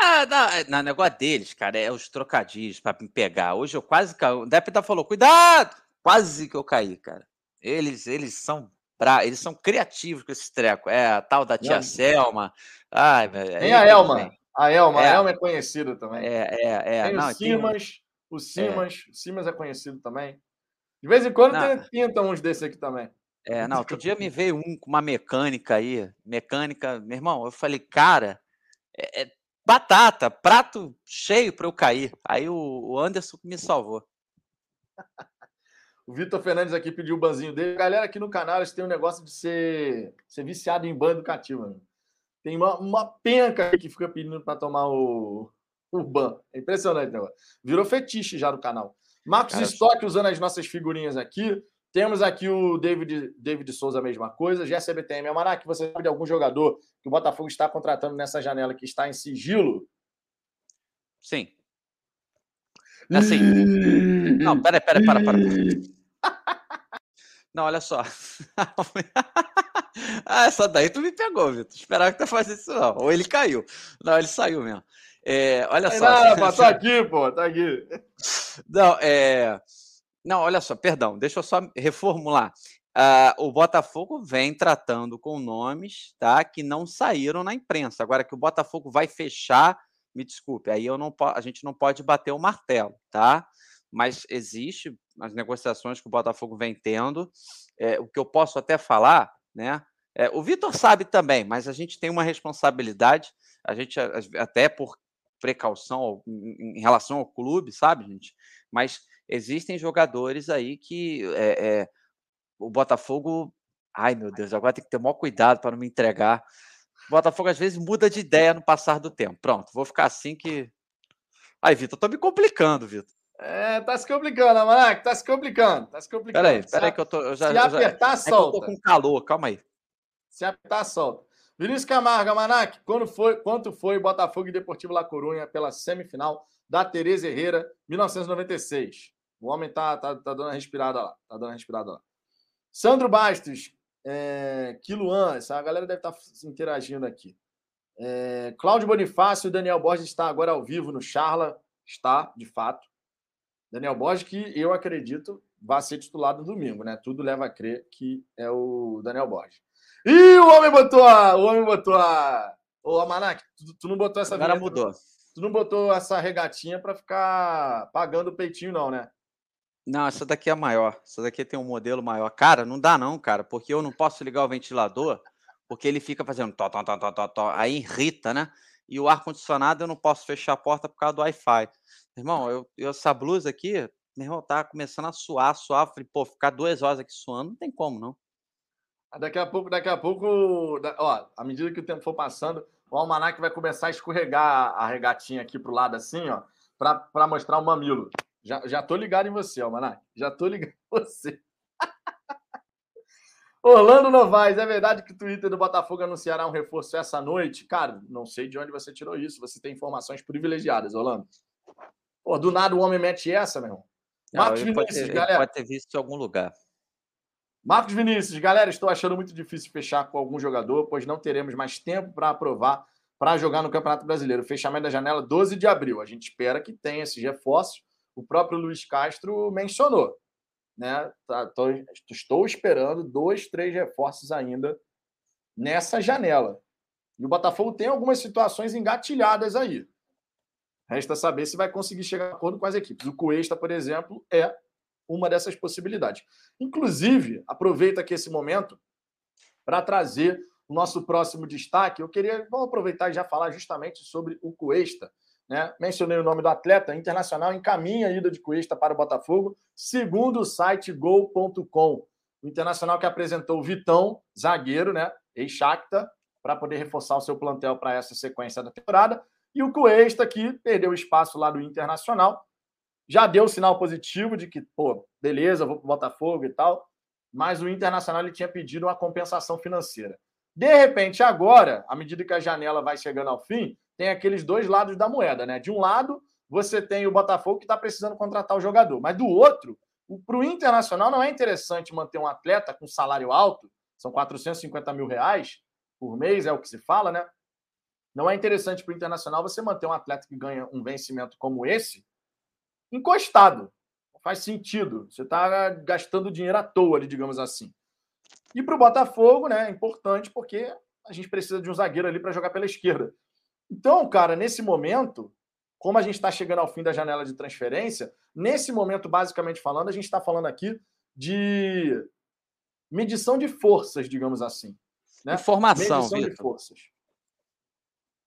S3: Ah, não, é, não, negócio deles, cara, é os trocadilhos para me pegar. Hoje eu quase caí. O Depta falou: cuidado! Quase que eu caí, cara. Eles, eles são pra, eles são criativos com esse treco. É a tal da tia não. Selma. Ai,
S1: Tem a Elma. A Elma, é. a Elma é conhecida também.
S3: É, é, é.
S1: Tem não, o Simas, tem... o Simas, é. o Simas é conhecido também. De vez em quando tem, pintam uns desses aqui também.
S3: É, não, outro dia me veio um com uma mecânica aí, mecânica, meu irmão, eu falei, cara, é, é batata, prato cheio para eu cair. Aí o, o Anderson me salvou.
S1: o Vitor Fernandes aqui pediu o banzinho dele. Galera, aqui no canal eles têm um negócio de ser, ser viciado em ban educativo. Né? Tem uma, uma penca que fica pedindo para tomar o, o ban. É impressionante, né? Virou fetiche já no canal. Marcos Cara, Stock usando as nossas figurinhas aqui. Temos aqui o David, David Souza, a mesma coisa. GSBTM Almanac, você sabe de algum jogador que o Botafogo está contratando nessa janela que está em sigilo?
S3: Sim. Assim. Não, peraí, peraí, para, para. Não, olha só. ah, essa daí tu me pegou, Vitor. Esperava que tu fazendo isso, não. Ou ele caiu. Não, ele saiu mesmo. É, olha só.
S1: Não, tá aqui, pô, tá aqui.
S3: Não, é. Não, olha só, perdão, deixa eu só reformular. Uh, o Botafogo vem tratando com nomes tá, que não saíram na imprensa. Agora que o Botafogo vai fechar, me desculpe, aí eu não a gente não pode bater o martelo, tá? Mas existe as negociações que o Botafogo vem tendo. É, o que eu posso até falar, né? É, o Vitor sabe também, mas a gente tem uma responsabilidade, a gente até por precaução em relação ao clube, sabe, gente? Mas existem jogadores aí que é, é, o Botafogo. Ai, meu Deus, agora tem que ter o maior cuidado para não me entregar. O Botafogo às vezes muda de ideia no passar do tempo. Pronto, vou ficar assim que. Ai, Vitor, tô me complicando, Vitor.
S1: É, tá se complicando, Marac, tá se complicando, tá se complicando.
S3: Peraí, peraí que eu tô. Eu já,
S1: se eu apertar,
S3: já, solta. É eu tô com calor, calma aí.
S1: Se apertar, solta. Vinícius Camargo, Manac, quando foi, quanto foi Botafogo e Deportivo La Corunha pela semifinal da Tereza Herrera, 1996? O homem tá, tá, tá dando uma respirada lá. Tá dando uma respirada lá. Sandro Bastos, é, Kiluan, essa galera deve estar tá interagindo aqui. É, Cláudio Bonifácio, Daniel Borges está agora ao vivo no Charla. Está, de fato. Daniel Borges, que eu acredito vai ser titulado no domingo, né? Tudo leva a crer que é o Daniel Borges. E o homem botou a. O homem botou a. Ô, Amanac, tu, tu não botou essa.
S3: Agora mudou.
S1: Tu não botou essa regatinha para ficar pagando o peitinho, não, né?
S3: Não, essa daqui é maior. Essa daqui tem um modelo maior. Cara, não dá não, cara, porque eu não posso ligar o ventilador, porque ele fica fazendo tó, tó, tó, tó, tó, tó. Aí irrita, né? E o ar-condicionado eu não posso fechar a porta por causa do Wi-Fi. Irmão, eu, eu, essa blusa aqui, meu irmão, tá começando a suar, suar. Falei, pô, ficar duas horas aqui suando, não tem como, não.
S1: Daqui a pouco, daqui a pouco, ó, à medida que o tempo for passando, o almanac vai começar a escorregar a regatinha aqui pro lado assim, ó, para mostrar o mamilo. Já, já tô ligado em você, Almanac. Já tô ligado em você. Orlando Novaes, é verdade que o Twitter do Botafogo anunciará um reforço essa noite? Cara, não sei de onde você tirou isso. Você tem informações privilegiadas, Orlando. Pô, do nada o homem mete essa, meu irmão.
S3: Marcos não, Vinícius, ter, galera. Pode ter visto em algum lugar.
S1: Marcos Vinícius, galera, estou achando muito difícil fechar com algum jogador, pois não teremos mais tempo para aprovar para jogar no Campeonato Brasileiro. Fechamento da janela 12 de abril. A gente espera que tenha esses reforços o próprio Luiz Castro mencionou. Né? Tá, estou esperando dois, três reforços ainda nessa janela. E o Botafogo tem algumas situações engatilhadas aí. Resta saber se vai conseguir chegar a acordo com as equipes. O Cuesta, por exemplo, é uma dessas possibilidades. Inclusive, aproveito aqui esse momento para trazer o nosso próximo destaque. Eu queria, vamos aproveitar e já falar justamente sobre o Cuesta. Né? Mencionei o nome do atleta, Internacional encaminha a ida de Cuesta para o Botafogo, segundo o site gol.com. O Internacional que apresentou o Vitão, zagueiro, né? Ex-Shakhtar, para poder reforçar o seu plantel para essa sequência da temporada. E o Cuesta, que perdeu espaço lá do Internacional, já deu sinal positivo de que, pô, beleza, vou para o Botafogo e tal, mas o Internacional ele tinha pedido uma compensação financeira. De repente, agora, à medida que a janela vai chegando ao fim, tem aqueles dois lados da moeda, né? De um lado, você tem o Botafogo que está precisando contratar o jogador, mas do outro, para o Internacional não é interessante manter um atleta com salário alto, são 450 mil reais por mês, é o que se fala, né? Não é interessante para o Internacional você manter um atleta que ganha um vencimento como esse encostado. Não faz sentido. Você está gastando dinheiro à toa, digamos assim. E para o Botafogo, né, é importante porque a gente precisa de um zagueiro ali para jogar pela esquerda. Então, cara, nesse momento, como a gente está chegando ao fim da janela de transferência, nesse momento, basicamente falando, a gente está falando aqui de medição de forças, digamos assim. Né?
S3: Informação, medição Victor. de forças.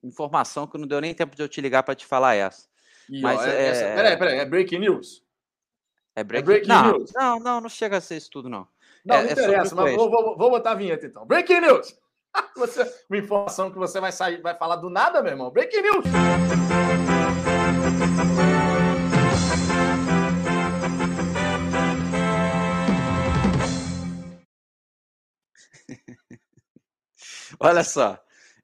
S3: Informação que não deu nem tempo de eu te ligar para te falar essa.
S1: E, Mas ó, é... Essa... Peraí, peraí, é breaking news?
S3: É breaking, é breaking não, news? Não, não, não chega a ser isso tudo, não.
S1: Não, é, não é interessa, mas vou, vou, vou, botar a vinheta então. Breaking news! Você, uma informação que você vai sair, vai falar do nada, meu irmão. Breaking news!
S3: Olha só,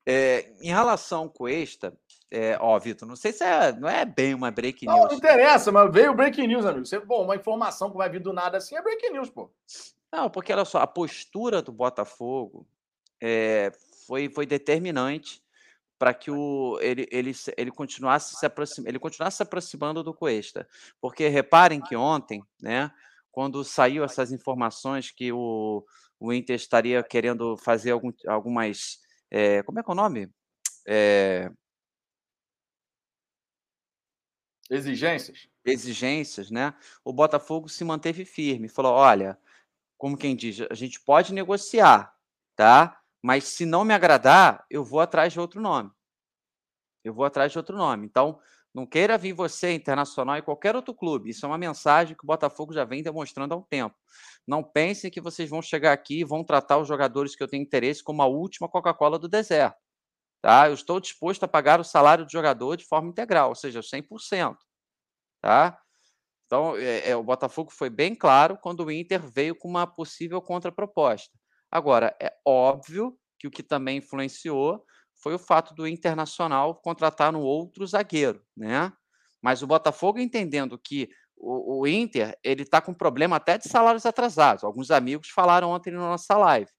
S3: é, em relação com esta, é, ó, Vitor, não sei se é, não é bem uma break news.
S1: Não, não interessa, mas veio break news, amigo. Você, bom, uma informação que vai vir do nada assim é break news, pô.
S3: Não, porque olha só, a postura do Botafogo é, foi, foi determinante para que o, ele, ele, ele, continuasse se aproxima, ele continuasse se aproximando do Cuesta. Porque reparem que ontem, né, quando saiu essas informações que o, o Inter estaria querendo fazer algum, algumas. É, como é que é o nome? É,
S1: Exigências?
S3: Exigências, né? O Botafogo se manteve firme, falou: olha, como quem diz, a gente pode negociar, tá? Mas se não me agradar, eu vou atrás de outro nome. Eu vou atrás de outro nome. Então, não queira vir você, Internacional e qualquer outro clube. Isso é uma mensagem que o Botafogo já vem demonstrando há um tempo. Não pensem que vocês vão chegar aqui e vão tratar os jogadores que eu tenho interesse como a última Coca-Cola do deserto. Tá? Eu estou disposto a pagar o salário do jogador de forma integral, ou seja, 100%. Tá? Então, é, é, o Botafogo foi bem claro quando o Inter veio com uma possível contraproposta. Agora, é óbvio que o que também influenciou foi o fato do Internacional contratar um outro zagueiro, né? Mas o Botafogo entendendo que o, o Inter ele está com problema até de salários atrasados. Alguns amigos falaram ontem na nossa live.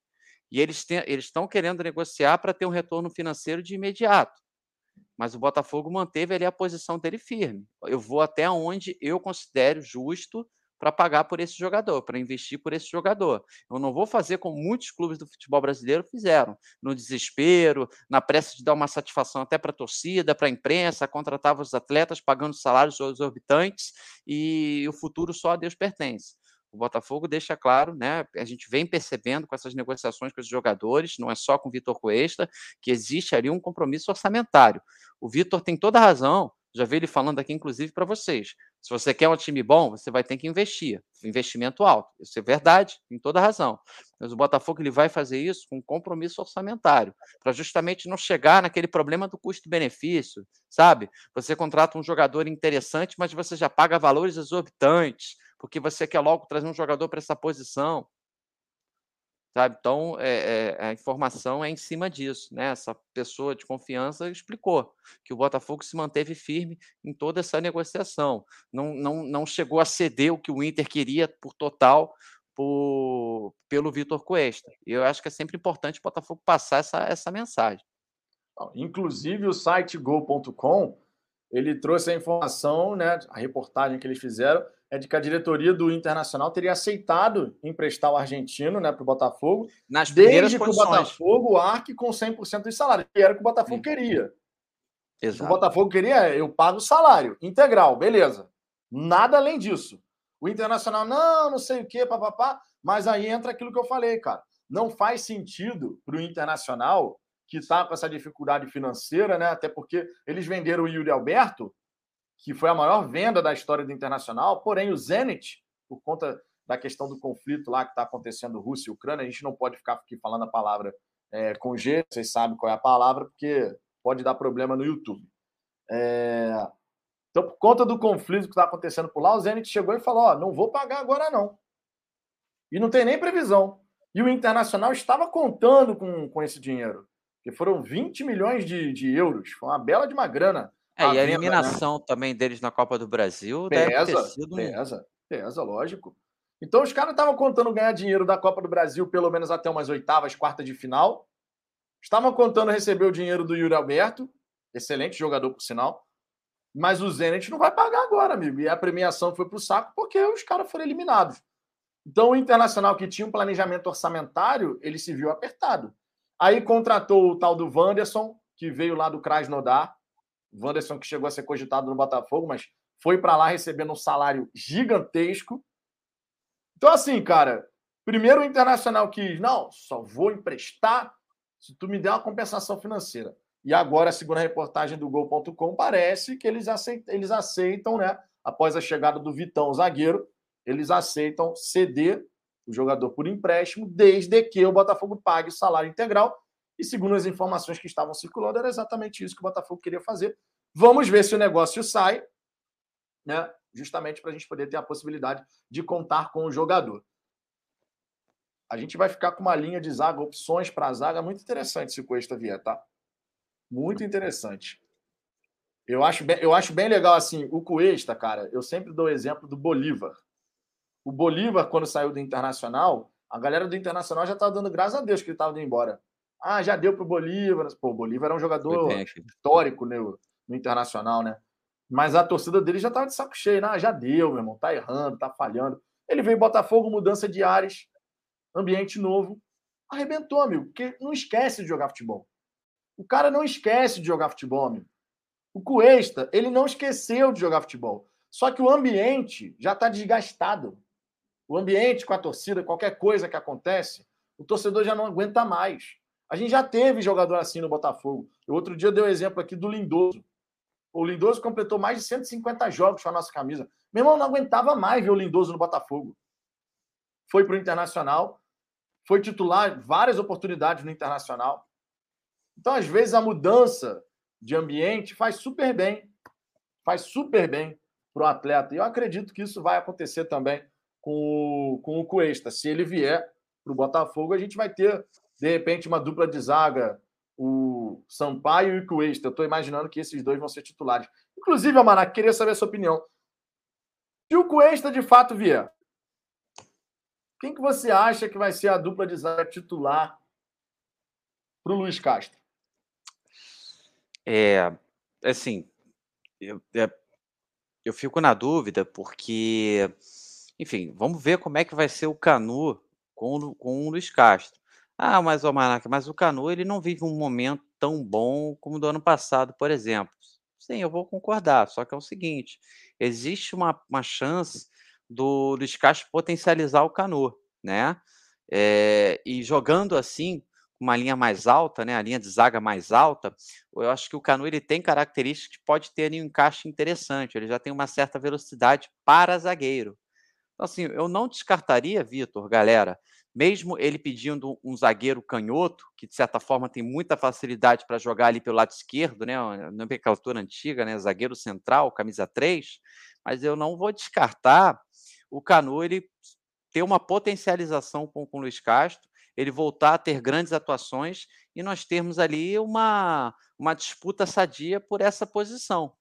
S3: E eles estão querendo negociar para ter um retorno financeiro de imediato. Mas o Botafogo manteve ali a posição dele firme. Eu vou até onde eu considero justo para pagar por esse jogador, para investir por esse jogador. Eu não vou fazer como muitos clubes do futebol brasileiro fizeram, no desespero, na pressa de dar uma satisfação até para a torcida, para a imprensa, contratava os atletas pagando salários exorbitantes e o futuro só a Deus pertence. O Botafogo deixa claro, né? A gente vem percebendo com essas negociações com os jogadores, não é só com o Vitor Cuesta, que existe ali um compromisso orçamentário. O Vitor tem toda a razão, já vi ele falando aqui, inclusive, para vocês. Se você quer um time bom, você vai ter que investir, investimento alto. Isso é verdade, tem toda razão. Mas o Botafogo ele vai fazer isso com compromisso orçamentário, para justamente não chegar naquele problema do custo-benefício, sabe? Você contrata um jogador interessante, mas você já paga valores exorbitantes porque você quer logo trazer um jogador para essa posição. Sabe? Então, é, é, a informação é em cima disso. Né? Essa pessoa de confiança explicou que o Botafogo se manteve firme em toda essa negociação. Não, não, não chegou a ceder o que o Inter queria por total por, pelo Vitor Cuesta. E eu acho que é sempre importante o Botafogo passar essa, essa mensagem.
S1: Inclusive, o site gol.com ele trouxe a informação, né, a reportagem que eles fizeram, é de que a diretoria do Internacional teria aceitado emprestar o argentino né, para o Botafogo,
S3: Nas desde
S1: que o Botafogo arque com 100% do salário, que era o que o Botafogo Sim. queria. Exato. O Botafogo queria, eu pago o salário integral, beleza. Nada além disso. O Internacional, não, não sei o quê, papapá, mas aí entra aquilo que eu falei, cara. Não faz sentido para o Internacional, que está com essa dificuldade financeira, né? Até porque eles venderam o Yuri Alberto que foi a maior venda da história do Internacional, porém o Zenit, por conta da questão do conflito lá que está acontecendo Rússia e Ucrânia. A gente não pode ficar aqui falando a palavra é, com G, vocês sabem qual é a palavra, porque pode dar problema no YouTube. É... Então, por conta do conflito que está acontecendo por lá, o Zenit chegou e falou: Ó, não vou pagar agora não. E não tem nem previsão. E o Internacional estava contando com, com esse dinheiro, que foram 20 milhões de, de euros. Foi uma bela de uma grana.
S3: É, a e a venda, né? eliminação né? também deles na Copa do Brasil
S1: pesa, deve ter sido... Pesa, pesa, lógico. Então os caras estavam contando ganhar dinheiro da Copa do Brasil pelo menos até umas oitavas, quartas de final. Estavam contando receber o dinheiro do Yuri Alberto, excelente jogador por sinal. Mas o Zenit não vai pagar agora, amigo. E a premiação foi para o saco porque os caras foram eliminados. Então o Internacional, que tinha um planejamento orçamentário, ele se viu apertado. Aí contratou o tal do Wanderson, que veio lá do Krasnodar. Wanderson que chegou a ser cogitado no Botafogo, mas foi para lá recebendo um salário gigantesco. Então, assim, cara, primeiro o Internacional quis, não, só vou emprestar se tu me der uma compensação financeira. E agora, segundo a reportagem do Gol.com, parece que eles aceitam, eles aceitam, né? Após a chegada do Vitão, zagueiro, eles aceitam ceder o jogador por empréstimo, desde que o Botafogo pague o salário integral. E segundo as informações que estavam circulando, era exatamente isso que o Botafogo queria fazer. Vamos ver se o negócio sai, né? Justamente para a gente poder ter a possibilidade de contar com o jogador. A gente vai ficar com uma linha de zaga, opções para a zaga muito interessante se o Cuesta vier, tá? Muito interessante. Eu acho, bem, eu acho bem legal assim, o Cuesta, cara, eu sempre dou o exemplo do Bolívar. O Bolívar, quando saiu do Internacional, a galera do Internacional já estava dando graças a Deus que ele estava indo embora. Ah, já deu para o Bolívar. Pô, o Bolívar era um jogador histórico né, no Internacional, né? Mas a torcida dele já estava de saco cheio. Ah, já deu, meu irmão. Tá errando, tá falhando. Ele veio Botafogo, mudança de ares, ambiente novo. Arrebentou, amigo. Porque não esquece de jogar futebol. O cara não esquece de jogar futebol, amigo. O Cuesta, ele não esqueceu de jogar futebol. Só que o ambiente já está desgastado o ambiente com a torcida, qualquer coisa que acontece, o torcedor já não aguenta mais. A gente já teve jogador assim no Botafogo. Eu outro dia dei o um exemplo aqui do Lindoso. O Lindoso completou mais de 150 jogos com a nossa camisa. Meu irmão não aguentava mais ver o Lindoso no Botafogo. Foi para o Internacional, foi titular várias oportunidades no Internacional. Então, às vezes, a mudança de ambiente faz super bem. Faz super bem para o atleta. E eu acredito que isso vai acontecer também com o, com o Cuesta. Se ele vier para o Botafogo, a gente vai ter, de repente, uma dupla de zaga, o Sampaio e o Cuesta. Eu estou imaginando que esses dois vão ser titulares. Inclusive, Amarac, queria saber a sua opinião. Se o Cuesta de fato vier, quem que você acha que vai ser a dupla de zaga titular para o Luiz Castro?
S3: É, assim, eu, é, eu fico na dúvida porque enfim, vamos ver como é que vai ser o Canu com, com o Luiz Castro. Ah, mas o Maraca, mas o Canu ele não vive um momento tão bom como do ano passado, por exemplo. Sim, eu vou concordar, só que é o seguinte: existe uma, uma chance do Luiz Castro potencializar o Canu, né? É, e jogando assim, uma linha mais alta, né, a linha de zaga mais alta, eu acho que o Canu ele tem características que pode ter um encaixe interessante. Ele já tem uma certa velocidade para zagueiro. Então, assim, eu não descartaria, Vitor, galera, mesmo ele pedindo um zagueiro canhoto, que de certa forma tem muita facilidade para jogar ali pelo lado esquerdo, né? Na nomenclatura antiga, né? Zagueiro central, camisa 3, mas eu não vou descartar o Canu ele ter uma potencialização com, com o Luiz Castro, ele voltar a ter grandes atuações e nós termos ali uma, uma disputa sadia por essa posição.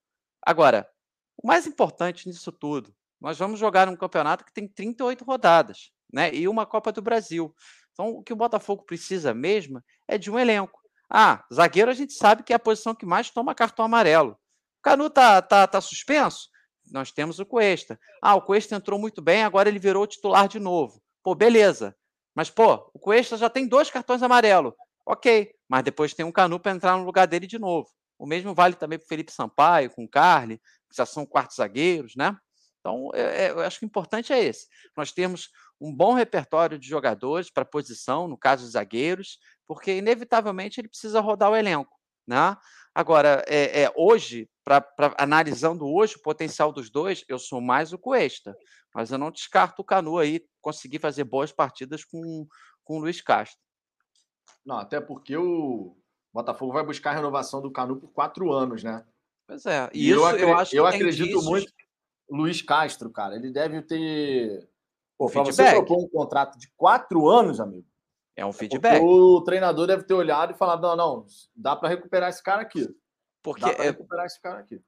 S3: Agora, o mais importante nisso tudo, nós vamos jogar um campeonato que tem 38 rodadas, né? E uma Copa do Brasil. Então, o que o Botafogo precisa mesmo é de um elenco. Ah, zagueiro a gente sabe que é a posição que mais toma cartão amarelo. O Canu tá, tá, tá suspenso? Nós temos o Cuesta. Ah, o Cuesta entrou muito bem, agora ele virou titular de novo. Pô, beleza. Mas, pô, o Cuesta já tem dois cartões amarelos. Ok, mas depois tem um Canu para entrar no lugar dele de novo. O mesmo vale também para Felipe Sampaio, com o Carly, que já são quartos zagueiros, né? Então, é, é, eu acho que o importante é esse. Nós temos um bom repertório de jogadores para posição, no caso zagueiros, porque inevitavelmente ele precisa rodar o elenco. Né? Agora, é, é hoje, pra, pra, analisando hoje o potencial dos dois, eu sou mais o Cuesta. Mas eu não descarto o Canu aí conseguir fazer boas partidas com, com o Luiz Castro.
S1: Não, até porque o Botafogo vai buscar a renovação do Canu por quatro anos, né?
S3: Pois é. E, isso eu, eu acho
S1: Eu acredito indícios... muito. Luiz Castro, cara, ele deve ter. Pô, para você propor um contrato de quatro anos, amigo.
S3: É um é feedback.
S1: O treinador deve ter olhado e falado: não, não, dá para recuperar esse cara aqui.
S3: Porque dá é recuperar esse cara aqui.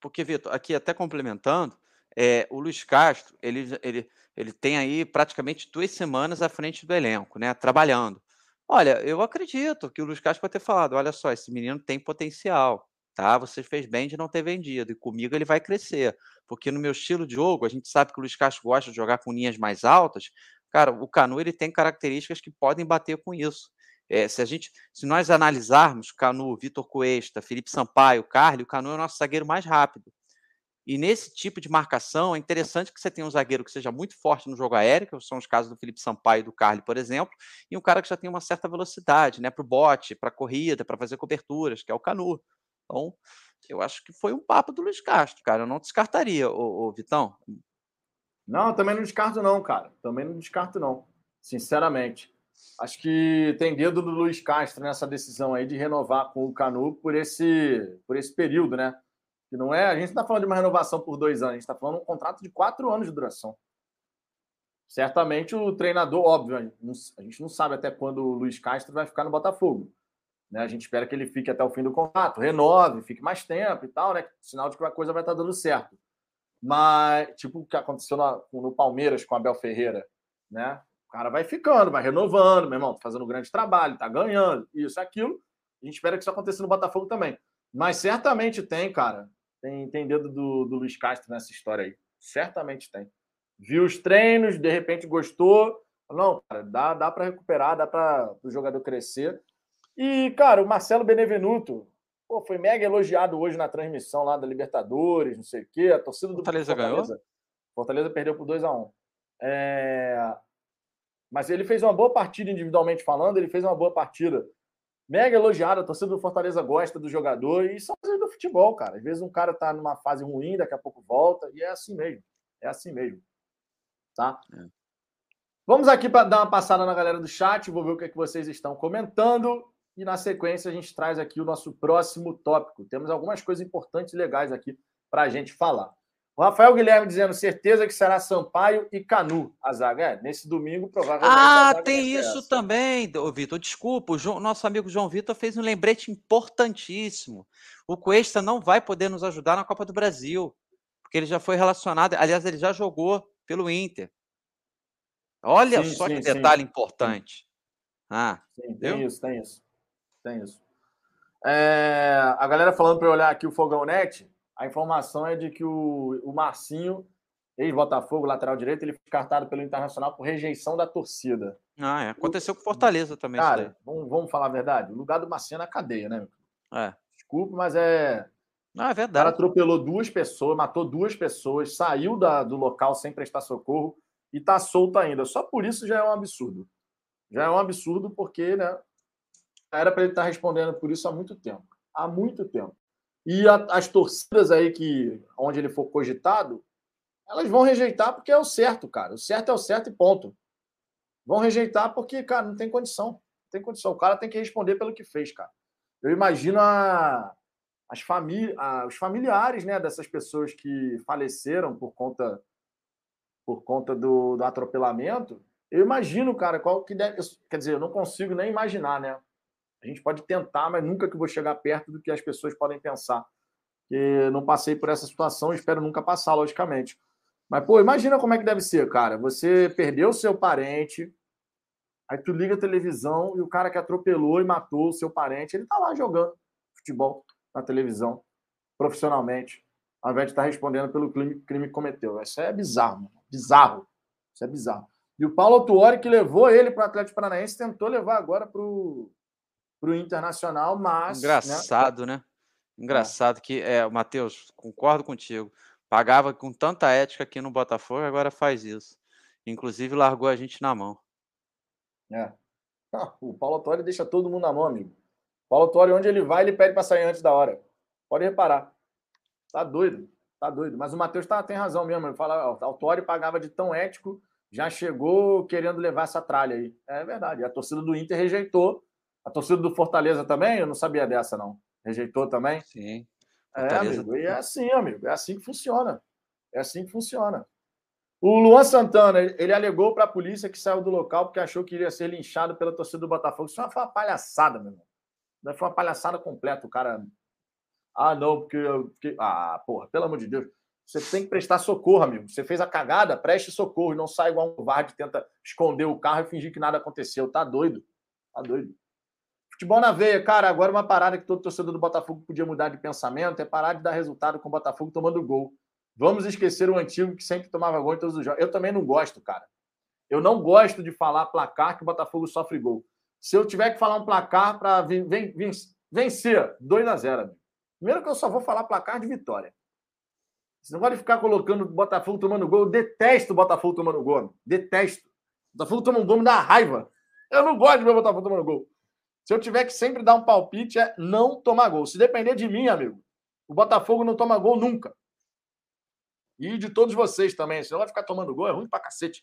S3: Porque, Vitor, aqui até complementando, é, o Luiz Castro, ele, ele, ele tem aí praticamente duas semanas à frente do elenco, né? Trabalhando. Olha, eu acredito que o Luiz Castro pode ter falado: olha só, esse menino tem potencial tá? Você fez bem de não ter vendido, e comigo ele vai crescer, porque no meu estilo de jogo, a gente sabe que o Luiz Castro gosta de jogar com linhas mais altas, cara, o Canu ele tem características que podem bater com isso. É, se a gente, se nós analisarmos Canu, Vitor Cuesta, Felipe Sampaio, Carly, o Canu é o nosso zagueiro mais rápido. E nesse tipo de marcação, é interessante que você tenha um zagueiro que seja muito forte no jogo aéreo, que são os casos do Felipe Sampaio e do Carly, por exemplo, e um cara que já tem uma certa velocidade, né, para o bote, para corrida, para fazer coberturas, que é o Canu. Então, eu acho que foi um papo do Luiz Castro, cara. Eu não descartaria, o, o Vitão.
S1: Não, também não descarto, não, cara. Também não descarto, não. Sinceramente. Acho que tem dedo do Luiz Castro nessa decisão aí de renovar com o Canu por esse, por esse período, né? Que não é. A gente está falando de uma renovação por dois anos, a gente está falando de um contrato de quatro anos de duração. Certamente o treinador, óbvio, a gente não sabe até quando o Luiz Castro vai ficar no Botafogo. Né? A gente espera que ele fique até o fim do contrato, renove, fique mais tempo e tal, né? Sinal de que a coisa vai estar dando certo. Mas, tipo o que aconteceu no, no Palmeiras com Abel Ferreira, né? O cara vai ficando, vai renovando, meu irmão, tá fazendo um grande trabalho, tá ganhando, isso, aquilo. A gente espera que isso aconteça no Botafogo também. Mas certamente tem, cara. Tem, tem dedo do, do Luiz Castro nessa história aí. Certamente tem. Viu os treinos, de repente gostou. Não, cara, dá, dá para recuperar, dá para o jogador crescer. E, cara, o Marcelo Benevenuto pô, foi mega elogiado hoje na transmissão lá da Libertadores, não sei o quê. A torcida do
S3: Fortaleza, Fortaleza ganhou?
S1: Fortaleza perdeu por 2 a 1 um. é... Mas ele fez uma boa partida individualmente falando, ele fez uma boa partida. Mega elogiado, a torcida do Fortaleza gosta do jogador e são coisas do futebol, cara. Às vezes um cara tá numa fase ruim, daqui a pouco volta, e é assim mesmo. É assim mesmo. Tá? É. Vamos aqui para dar uma passada na galera do chat, vou ver o que, é que vocês estão comentando. E na sequência a gente traz aqui o nosso próximo tópico. Temos algumas coisas importantes e legais aqui para a gente falar. O Rafael Guilherme dizendo certeza que será Sampaio e Canu a zaga. É, nesse domingo, provavelmente.
S3: Ah, tem isso essa. também, Vitor. Desculpa, o João, nosso amigo João Vitor fez um lembrete importantíssimo. O Cuesta não vai poder nos ajudar na Copa do Brasil, porque ele já foi relacionado. Aliás, ele já jogou pelo Inter. Olha sim, só sim, que detalhe sim. importante.
S1: Ah, sim, tem isso, tem isso. Tem isso. É, a galera falando para olhar aqui o Fogão Net, a informação é de que o, o Marcinho, ex-Botafogo, lateral direito, ele foi descartado pelo Internacional por rejeição da torcida.
S3: Ah, é. Aconteceu com Fortaleza também.
S1: Cara, vamos, vamos falar a verdade. O lugar do Marcinho é na cadeia, né? É. Desculpa, mas é.
S3: Não, é verdade. O
S1: cara atropelou duas pessoas, matou duas pessoas, saiu da, do local sem prestar socorro e tá solto ainda. Só por isso já é um absurdo. Já é um absurdo porque, né? Era para ele estar tá respondendo por isso há muito tempo. Há muito tempo. E a, as torcidas aí que onde ele for cogitado, elas vão rejeitar porque é o certo, cara. O certo é o certo e ponto. Vão rejeitar porque, cara, não tem condição. Não tem condição. O cara tem que responder pelo que fez, cara. Eu imagino a, as famílias, os familiares, né, dessas pessoas que faleceram por conta por conta do, do atropelamento. Eu imagino, cara, qual que deve, quer dizer, eu não consigo nem imaginar, né? A gente pode tentar, mas nunca que vou chegar perto do que as pessoas podem pensar. Que não passei por essa situação, espero nunca passar, logicamente. Mas, pô, imagina como é que deve ser, cara. Você perdeu seu parente, aí tu liga a televisão e o cara que atropelou e matou o seu parente, ele tá lá jogando futebol na televisão, profissionalmente, ao invés de estar tá respondendo pelo crime, crime que cometeu. Isso é bizarro, mano. bizarro. Isso é bizarro. E o Paulo Tuori, que levou ele para o Atlético Paranaense, tentou levar agora para para o Internacional, mas.
S3: Né, Engraçado, né? né? Engraçado é. que, é, Matheus, concordo contigo. Pagava com tanta ética aqui no Botafogo, agora faz isso. Inclusive largou a gente na mão.
S1: É. Ah, o Paulo Torre deixa todo mundo na mão, amigo. O Paulo Torre, onde ele vai, ele pede para sair antes da hora. Pode reparar. Tá doido. Tá doido. Mas o Matheus tá, tem razão mesmo. Ele fala, ó, o Tori pagava de tão ético, já chegou querendo levar essa tralha aí. É verdade. A torcida do Inter rejeitou. A torcida do Fortaleza também, eu não sabia dessa, não. Rejeitou também?
S3: Sim.
S1: É, amigo. E é assim, amigo. É assim que funciona. É assim que funciona. O Luan Santana, ele alegou para a polícia que saiu do local porque achou que iria ser linchado pela torcida do Botafogo. Isso foi uma palhaçada, meu irmão. Foi uma palhaçada completa. O cara. Ah, não, porque. porque... Ah, porra, pelo amor de Deus. Você tem que prestar socorro, amigo. Você fez a cagada, preste socorro e não sai igual um covarde tenta esconder o carro e fingir que nada aconteceu. Tá doido. Tá doido. Futebol na veia, cara. Agora uma parada que todo torcedor do Botafogo podia mudar de pensamento é parar de dar resultado com o Botafogo tomando gol. Vamos esquecer o antigo que sempre tomava gol em todos os jogos. Eu também não gosto, cara. Eu não gosto de falar placar que o Botafogo sofre gol. Se eu tiver que falar um placar para vencer 2 a 0 Primeiro que eu só vou falar placar de vitória. Você não pode ficar colocando o Botafogo tomando gol. Eu detesto o Botafogo tomando gol. Detesto. O Botafogo toma um gol, dá raiva. Eu não gosto de ver o Botafogo tomando gol. Se eu tiver que sempre dar um palpite, é não tomar gol. Se depender de mim, amigo, o Botafogo não toma gol nunca. E de todos vocês também. Senão vai ficar tomando gol, é ruim pra cacete.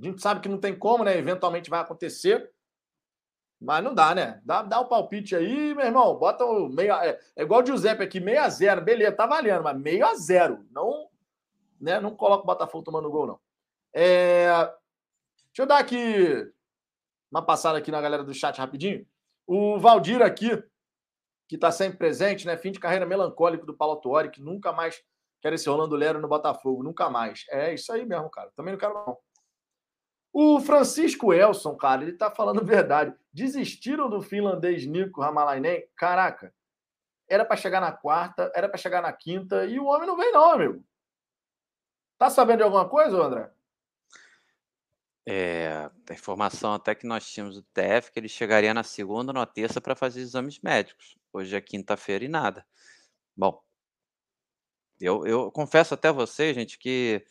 S1: A gente sabe que não tem como, né? Eventualmente vai acontecer. Mas não dá, né? Dá, dá o um palpite aí, meu irmão. Bota o meio. É, é igual o Giuseppe aqui, meio a zero. Beleza, tá valendo, mas meio a zero. Não, né, não coloca o Botafogo tomando gol, não. É, deixa eu dar aqui uma passada aqui na galera do chat rapidinho. O Valdir aqui, que está sempre presente, né? Fim de carreira melancólico do Paulo que nunca mais Quero esse Rolando Lero no Botafogo, nunca mais. É isso aí mesmo, cara. Também não quero, não. O Francisco Elson, cara, ele tá falando verdade. Desistiram do finlandês Nico Ramalainen? Caraca, era para chegar na quarta, era para chegar na quinta e o homem não vem, não, amigo. Tá sabendo de alguma coisa, André?
S3: É, a informação até que nós tínhamos do TF que ele chegaria na segunda ou na terça para fazer exames médicos. Hoje é quinta-feira e nada. Bom, eu, eu confesso até você, gente, que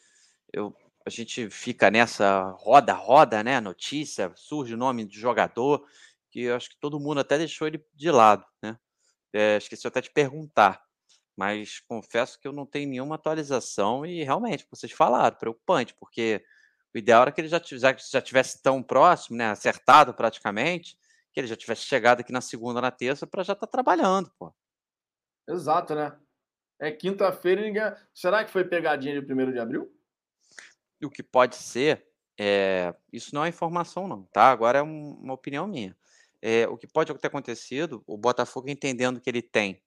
S3: eu, a gente fica nessa roda-roda, né? Notícia, surge o nome de jogador, que eu acho que todo mundo até deixou ele de lado, né? É, esqueci até de perguntar, mas confesso que eu não tenho nenhuma atualização e realmente, vocês falaram, preocupante, porque o ideal era que ele já, tivesse, já tivesse tão próximo, né? Acertado praticamente, que ele já tivesse chegado aqui na segunda, na terça, para já estar tá trabalhando, pô.
S1: Exato, né? É quinta-feira e ninguém. Será que foi pegadinha de 1 de abril?
S3: O que pode ser, é... isso não é informação, não, tá? Agora é um, uma opinião minha. É, o que pode ter acontecido, o Botafogo entendendo que ele tem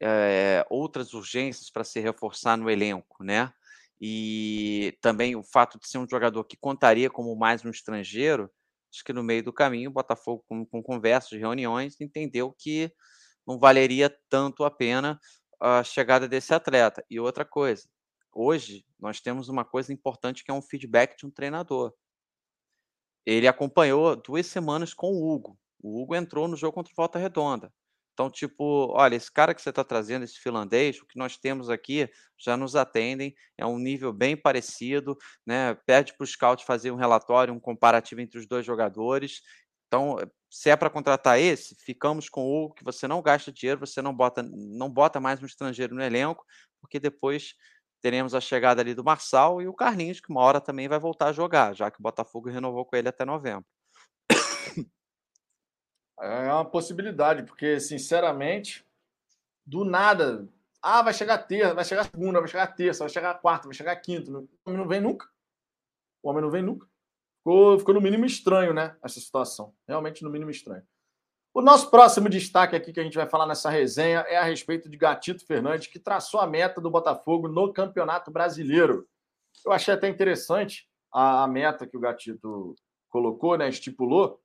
S3: é, outras urgências para se reforçar no elenco, né? E também o fato de ser um jogador que contaria como mais um estrangeiro, acho que no meio do caminho o Botafogo, com, com conversas, reuniões, entendeu que não valeria tanto a pena a chegada desse atleta. E outra coisa, hoje nós temos uma coisa importante que é um feedback de um treinador. Ele acompanhou duas semanas com o Hugo. O Hugo entrou no jogo contra o Volta Redonda. Então, tipo, olha, esse cara que você está trazendo, esse finlandês, o que nós temos aqui já nos atendem, é um nível bem parecido, né? Pede para o scout fazer um relatório, um comparativo entre os dois jogadores. Então, se é para contratar esse, ficamos com o que você não gasta dinheiro, você não bota, não bota mais um estrangeiro no elenco, porque depois teremos a chegada ali do Marçal e o Carlinhos, que uma hora também vai voltar a jogar, já que o Botafogo renovou com ele até novembro.
S1: É uma possibilidade, porque, sinceramente, do nada. Ah, vai chegar terça, vai chegar segunda, vai chegar terça, vai chegar quarta, vai chegar quinta. O homem não vem nunca. O homem não vem nunca. Ficou, ficou no mínimo estranho, né? Essa situação. Realmente no mínimo estranho. O nosso próximo destaque aqui que a gente vai falar nessa resenha é a respeito de Gatito Fernandes, que traçou a meta do Botafogo no Campeonato Brasileiro. Eu achei até interessante a, a meta que o Gatito colocou, né, estipulou,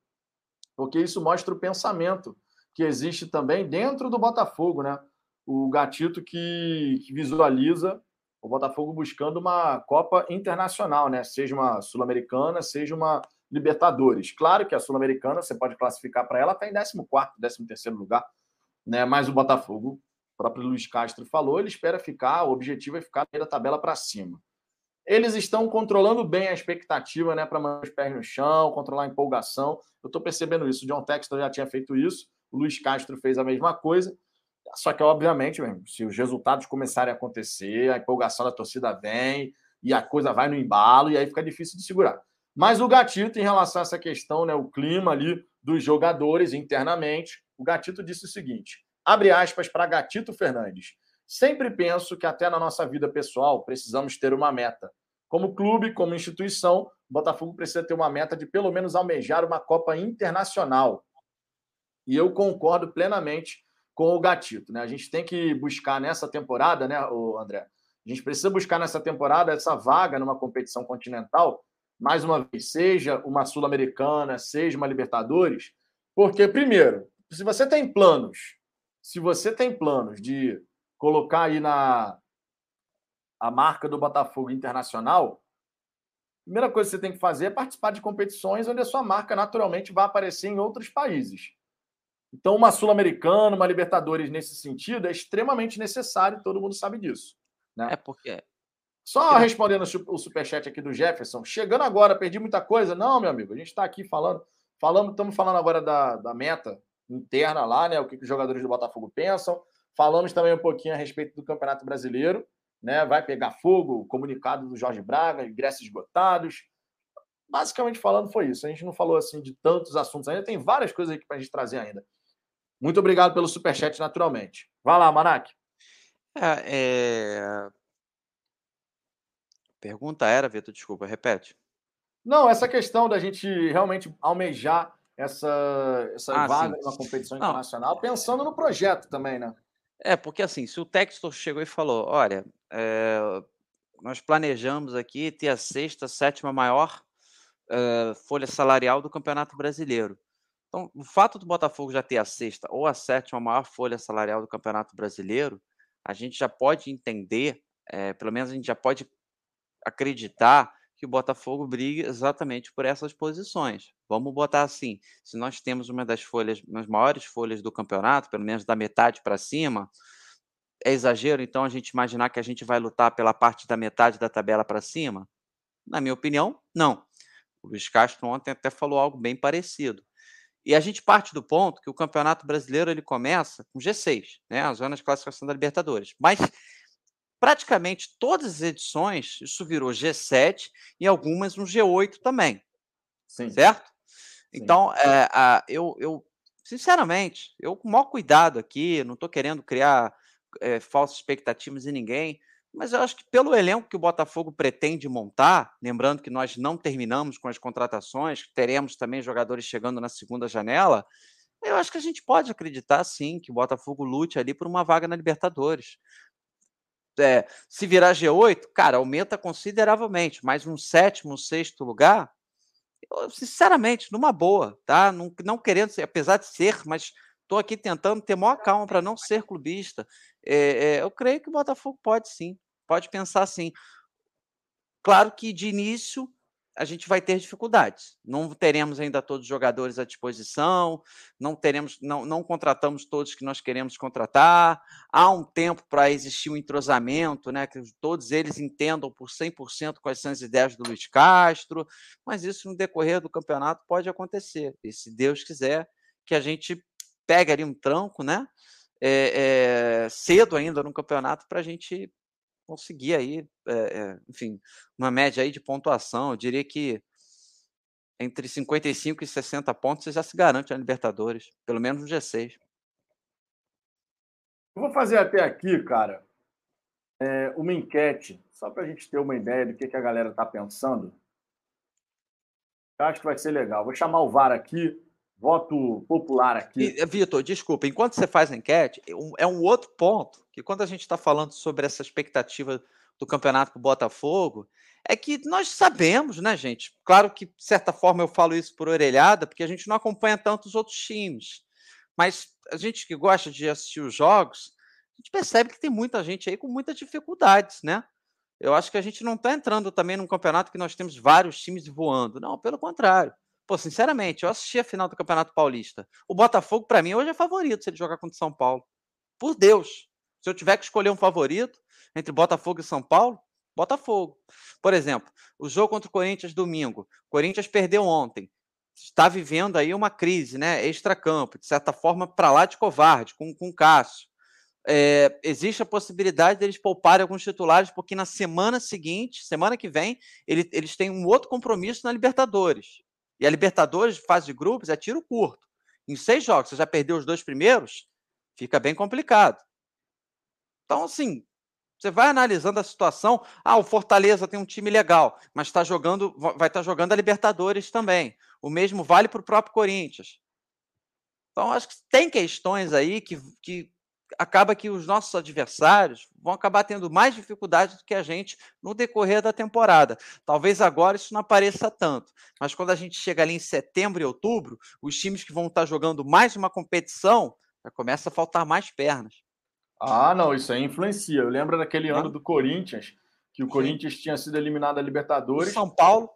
S1: porque isso mostra o pensamento que existe também dentro do Botafogo, né? O Gatito que, que visualiza o Botafogo buscando uma Copa Internacional, né? Seja uma Sul-Americana, seja uma Libertadores. Claro que a Sul-Americana você pode classificar para ela está em 14, 13 lugar, né? Mas o Botafogo, o próprio Luiz Castro falou, ele espera ficar, o objetivo é ficar da tabela para cima. Eles estão controlando bem a expectativa, né, para manter os pés no chão, controlar a empolgação. Eu estou percebendo isso. O John Textor já tinha feito isso, o Luiz Castro fez a mesma coisa. Só que, obviamente, se os resultados começarem a acontecer, a empolgação da torcida vem e a coisa vai no embalo, e aí fica difícil de segurar. Mas o Gatito, em relação a essa questão, né, o clima ali dos jogadores internamente, o Gatito disse o seguinte: abre aspas para Gatito Fernandes. Sempre penso que até na nossa vida pessoal precisamos ter uma meta. Como clube, como instituição, o Botafogo precisa ter uma meta de pelo menos almejar uma Copa Internacional. E eu concordo plenamente com o Gatito. Né? A gente tem que buscar nessa temporada, né, André? A gente precisa buscar nessa temporada essa vaga numa competição continental, mais uma vez, seja uma Sul-Americana, seja uma Libertadores, porque, primeiro, se você tem planos, se você tem planos de colocar aí na a marca do Botafogo Internacional, a primeira coisa que você tem que fazer é participar de competições onde a sua marca naturalmente vai aparecer em outros países. Então, uma Sul-Americana, uma Libertadores nesse sentido é extremamente necessário, todo mundo sabe disso. Né?
S3: É porque.
S1: Só respondendo o superchat aqui do Jefferson, chegando agora, perdi muita coisa. Não, meu amigo, a gente está aqui falando, falando, estamos falando agora da, da meta interna lá, né? O que, que os jogadores do Botafogo pensam. Falamos também um pouquinho a respeito do Campeonato Brasileiro, né? Vai pegar fogo, comunicado do Jorge Braga, ingressos esgotados. Basicamente falando, foi isso. A gente não falou assim de tantos assuntos ainda, tem várias coisas aqui para a gente trazer ainda. Muito obrigado pelo superchat, naturalmente. Vai lá, Manac.
S3: É, é... Pergunta era, Vitor, desculpa, repete.
S1: Não, essa questão da gente realmente almejar essa, essa ah, vaga sim. numa competição Não. internacional, pensando no projeto também, né?
S3: É, porque assim, se o Textor chegou e falou, olha, é, nós planejamos aqui ter a sexta, sétima maior é, folha salarial do Campeonato Brasileiro. Então, o fato do Botafogo já ter a sexta ou a sétima maior folha salarial do Campeonato Brasileiro, a gente já pode entender, é, pelo menos a gente já pode acreditar que o Botafogo briga exatamente por essas posições. Vamos botar assim: se nós temos uma das folhas, das maiores folhas do campeonato, pelo menos da metade para cima, é exagero então a gente imaginar que a gente vai lutar pela parte da metade da tabela para cima? Na minha opinião, não. O Luiz Castro ontem até falou algo bem parecido. E a gente parte do ponto que o Campeonato Brasileiro ele começa com G6, né, a zona de classificação da Libertadores. Mas praticamente todas as edições isso virou G7 e algumas um G8 também. Sim. Certo? Então, é, a, eu, eu, sinceramente, eu com o maior cuidado aqui, não estou querendo criar é, falsas expectativas em ninguém, mas eu acho que pelo elenco que o Botafogo pretende montar, lembrando que nós não terminamos com as contratações, teremos também jogadores chegando na segunda janela, eu acho que a gente pode acreditar sim que o Botafogo lute ali por uma vaga na Libertadores. É, se virar G8, cara, aumenta consideravelmente, mas um sétimo, sexto lugar, eu, sinceramente, numa boa, tá? Não, não querendo ser, apesar de ser, mas estou aqui tentando ter maior calma para não ser clubista. É, é, eu creio que o Botafogo pode sim, pode pensar assim. Claro que de início a gente vai ter dificuldades. Não teremos ainda todos os jogadores à disposição, não teremos, não, não contratamos todos que nós queremos contratar. Há um tempo para existir um entrosamento, né? Que todos eles entendam por 100% quais são as ideias do Luiz Castro, mas isso no decorrer do campeonato pode acontecer. E se Deus quiser que a gente pegue ali um tranco, né? É, é, cedo ainda no campeonato para a gente conseguir aí, é, enfim, uma média aí de pontuação. Eu diria que entre 55 e 60 pontos você já se garante na Libertadores, pelo menos no G6.
S1: Eu vou fazer até aqui, cara, é, uma enquete, só para a gente ter uma ideia do que, que a galera está pensando. Eu acho que vai ser legal. Vou chamar o VAR aqui voto popular aqui.
S3: Eh, Vitor, desculpa, enquanto você faz a enquete, é um outro ponto que quando a gente está falando sobre essa expectativa do campeonato para o Botafogo, é que nós sabemos, né, gente? Claro que, de certa forma, eu falo isso por orelhada, porque a gente não acompanha tanto os outros times. Mas a gente que gosta de assistir os jogos, a gente percebe que tem muita gente aí com muitas dificuldades, né? Eu acho que a gente não está entrando também num campeonato que nós temos vários times voando. Não, pelo contrário. Pô, sinceramente, eu assisti a final do Campeonato Paulista. O Botafogo, para mim, hoje é favorito se ele jogar contra o São Paulo. Por Deus. Se eu tiver que escolher um favorito entre Botafogo e São Paulo, Botafogo. Por exemplo, o jogo contra o Corinthians domingo. O Corinthians perdeu ontem. Está vivendo aí uma crise, né? Extra-campo, de certa forma, para lá de covarde, com, com o Cássio. é, existe a possibilidade deles pouparem alguns titulares, porque na semana seguinte, semana que vem, ele, eles têm um outro compromisso na Libertadores. E a Libertadores, fase de grupos, é tiro curto. Em seis jogos, você já perdeu os dois primeiros, fica bem complicado. Então, assim, você vai analisando a situação. Ah, o Fortaleza tem um time legal, mas está jogando, vai estar tá jogando a Libertadores também. O mesmo vale para o próprio Corinthians. Então, acho que tem questões aí que, que acaba que os nossos adversários vão acabar tendo mais dificuldade do que a gente no decorrer da temporada. Talvez agora isso não apareça tanto, mas quando a gente chega ali em setembro e outubro, os times que vão estar jogando mais uma competição, já começa a faltar mais pernas.
S1: Ah, não, isso aí influencia. Eu lembro daquele ano do Corinthians, que o Sim. Corinthians tinha sido eliminado da Libertadores.
S3: São Paulo.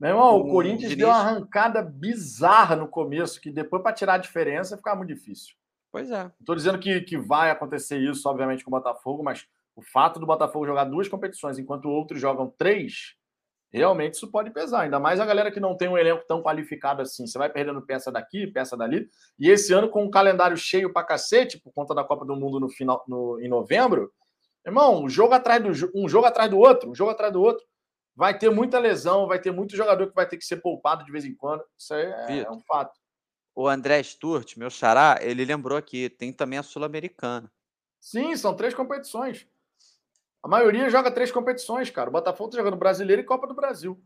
S1: Meu irmão, o, Corinthians deu uma arrancada bizarra no começo, que depois, para tirar a diferença, ficava muito difícil.
S3: Pois é.
S1: Estou dizendo que, que vai acontecer isso, obviamente, com o Botafogo, mas o fato do Botafogo jogar duas competições enquanto outros jogam três, realmente isso pode pesar. Ainda mais a galera que não tem um elenco tão qualificado assim. Você vai perdendo peça daqui, peça dali. E esse ano, com um calendário cheio pra cacete, por conta da Copa do Mundo no final, no, em novembro, irmão, um jogo atrás do um jogo atrás do outro, um jogo atrás do outro. Vai ter muita lesão, vai ter muito jogador que vai ter que ser poupado de vez em quando. Isso aí é, é um fato
S3: o André Sturt, meu xará, ele lembrou aqui, tem também a Sul-Americana.
S1: Sim, são três competições. A maioria joga três competições, cara. O Botafogo está jogando Brasileiro e Copa do Brasil.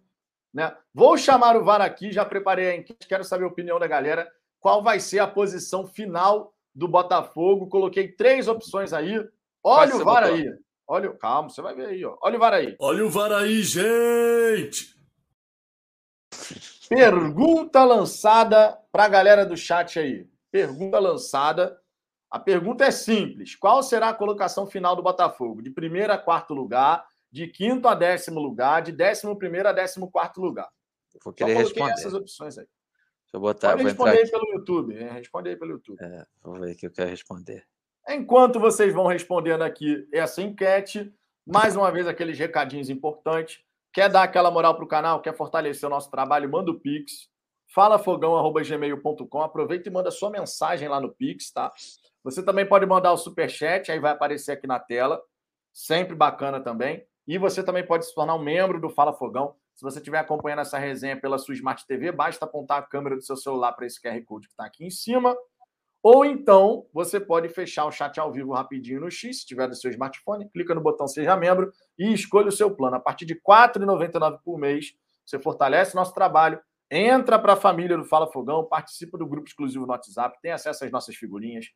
S1: Né? Vou chamar o VAR aqui, já preparei a enquete, quero saber a opinião da galera. Qual vai ser a posição final do Botafogo? Coloquei três opções aí. Olha o VAR botou? aí. Olha, calma, você vai ver aí. Ó. Olha o VAR aí.
S5: Olha o VAR aí, gente!
S1: Pergunta lançada para a galera do chat aí. Pergunta lançada. A pergunta é simples: qual será a colocação final do Botafogo? De primeiro a quarto lugar, de quinto a décimo lugar, de décimo primeiro a décimo quarto lugar?
S3: Eu vou querer responder.
S1: essas opções aí.
S3: Deixa eu botar.
S1: Pode responder aí pelo YouTube. Responde aí pelo YouTube.
S3: É, vou ver que eu quero responder.
S1: Enquanto vocês vão respondendo aqui essa enquete, mais uma vez aqueles recadinhos importantes. Quer dar aquela moral para o canal? Quer fortalecer o nosso trabalho? Manda o Pix. falafogão.gmail.com. Aproveita e manda sua mensagem lá no Pix, tá? Você também pode mandar o superchat, aí vai aparecer aqui na tela. Sempre bacana também. E você também pode se tornar um membro do Fala Fogão. Se você estiver acompanhando essa resenha pela sua Smart TV, basta apontar a câmera do seu celular para esse QR Code que está aqui em cima. Ou então, você pode fechar o chat ao vivo rapidinho no X, se tiver do seu smartphone, clica no botão Seja Membro e escolha o seu plano. A partir de R$ 4,99 por mês, você fortalece nosso trabalho, entra para a família do Fala Fogão, participa do grupo exclusivo no WhatsApp, tem acesso às nossas figurinhas,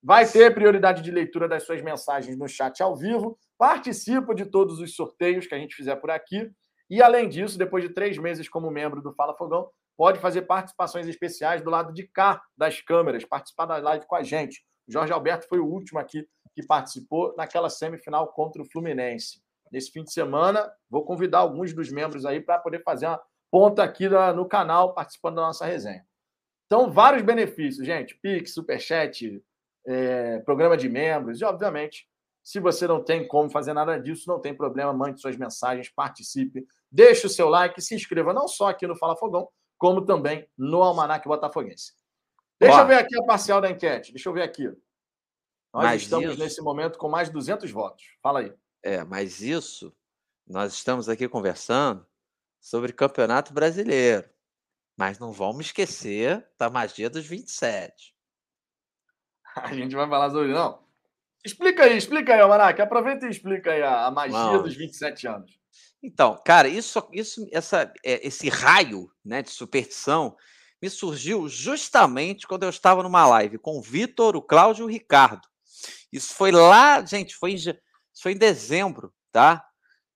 S1: vai ter prioridade de leitura das suas mensagens no chat ao vivo, participa de todos os sorteios que a gente fizer por aqui. E, além disso, depois de três meses como membro do Fala Fogão, pode fazer participações especiais do lado de cá das câmeras, participar da live com a gente. O Jorge Alberto foi o último aqui que participou naquela semifinal contra o Fluminense. Nesse fim de semana, vou convidar alguns dos membros aí para poder fazer uma ponta aqui no canal, participando da nossa resenha. Então, vários benefícios, gente. Pix, Superchat, é, programa de membros. E, obviamente, se você não tem como fazer nada disso, não tem problema, mande suas mensagens, participe, deixe o seu like, se inscreva não só aqui no Fala Fogão, como também no Almanac Botafoguense. Deixa eu ver aqui a parcial da enquete. Deixa eu ver aqui. Nós mas estamos isso... nesse momento com mais de 200 votos. Fala aí.
S3: É, mas isso, nós estamos aqui conversando sobre Campeonato Brasileiro. Mas não vamos esquecer da magia dos 27.
S1: A gente vai falar sobre. Não. Explica aí, explica aí, Almanac. Aproveita e explica aí a, a magia Vamos. dos 27 anos.
S3: Então, cara, isso, isso, essa, é, esse raio né, de superstição me surgiu justamente quando eu estava numa live com o Vitor, o Cláudio e o Ricardo. Isso foi lá, gente, foi em, foi em dezembro, tá?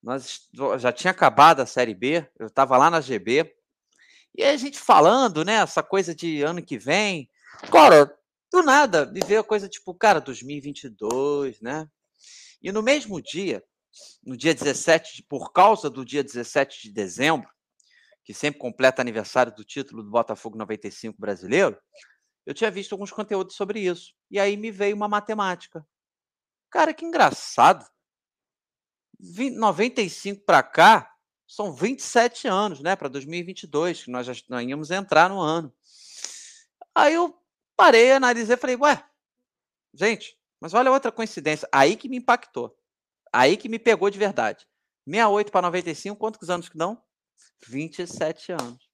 S3: Nós já tinha acabado a Série B, eu estava lá na GB. E a gente falando, né, essa coisa de ano que vem. Cara, do nada, me veio a coisa tipo, cara, 2022, né? E no mesmo dia, no dia 17, por causa do dia 17 de dezembro, que sempre completa aniversário do título do Botafogo 95 brasileiro, eu tinha visto alguns conteúdos sobre isso. E aí me veio uma matemática. Cara, que engraçado. 95 para cá são 27 anos, né? Para 2022, que nós já nós íamos entrar no ano. Aí eu parei, analisei e falei, ué, gente, Mas olha outra coincidência. Aí que me impactou. Aí que me pegou de verdade. 68 para 95, quantos anos que dão? 27 anos.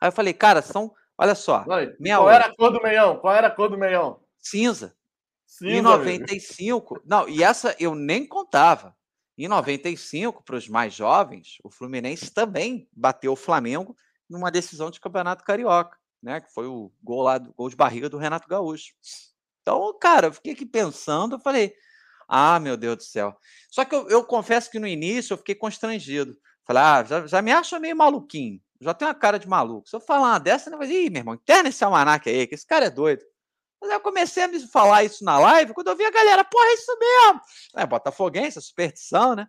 S3: Aí eu falei, cara, são. Olha só.
S1: Oi, qual era a cor do meião? Qual era a cor do meião?
S3: Cinza. Cinza. Em 95. Amigo. Não, e essa eu nem contava. Em 95, para os mais jovens, o Fluminense também bateu o Flamengo numa decisão de campeonato carioca, né? Que foi o gol lá, gol de barriga do Renato Gaúcho. Então, cara, eu fiquei aqui pensando, eu falei, ah, meu Deus do céu. Só que eu, eu confesso que no início eu fiquei constrangido. Falei, ah, já, já me acho meio maluquinho, já tenho uma cara de maluco. Se eu falar uma dessa, vai dizer, ih, meu irmão, interna esse almanac aí, que esse cara é doido. Mas eu comecei a me falar isso na live, quando eu vi a galera, porra, é isso mesmo. É, botafoguense, é superstição, né?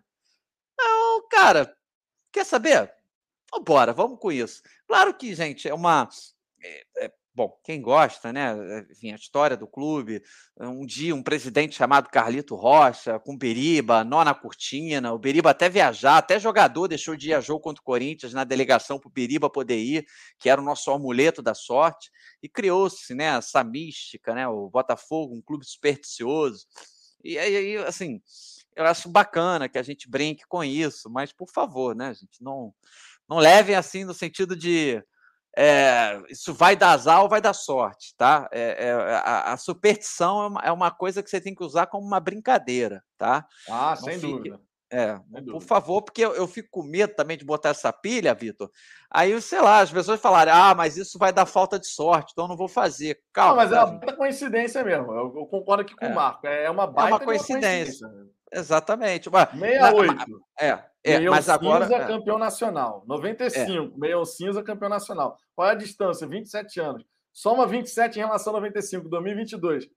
S3: Não, cara, quer saber? Vambora, vamos com isso. Claro que, gente, é uma. É, é, bom, quem gosta, né? Eh, enfim, a história do clube. Um dia, um presidente chamado Carlito Rocha, com Beriba, nó na cortina. O Beriba até viajar, até jogador deixou de ir a jogo contra o Corinthians na delegação para o Beriba poder ir, que era o nosso amuleto da sorte. E criou-se, né? Essa mística, né? O Botafogo, um clube supersticioso. E aí, assim, eu acho bacana que a gente brinque com isso, mas por favor, né, gente, não, não levem assim no sentido de é, isso vai dar azar ou vai dar sorte, tá? É, é, a, a, superstição é uma, é uma, coisa que você tem que usar como uma brincadeira, tá?
S1: Ah, Não sem fique, dúvida.
S3: É, por favor, porque eu, eu, fico com medo também de botar essa pilha, Vitor. Aí, sei lá, as pessoas falarem, ah, mas isso vai dar falta de sorte, então eu não vou fazer. Calma. Não,
S1: mas é uma baita coincidência mesmo. Eu, eu, concordo aqui com o é. Marco. É uma baita
S3: é uma coincidência. coincidência. Exatamente.
S1: 68.
S3: É, é, mas agora.
S1: Cinza, é. campeão nacional. 95, é. Meião Cinza, campeão nacional. Qual é a distância? 27 anos. Soma 27 em relação a 95, 2022.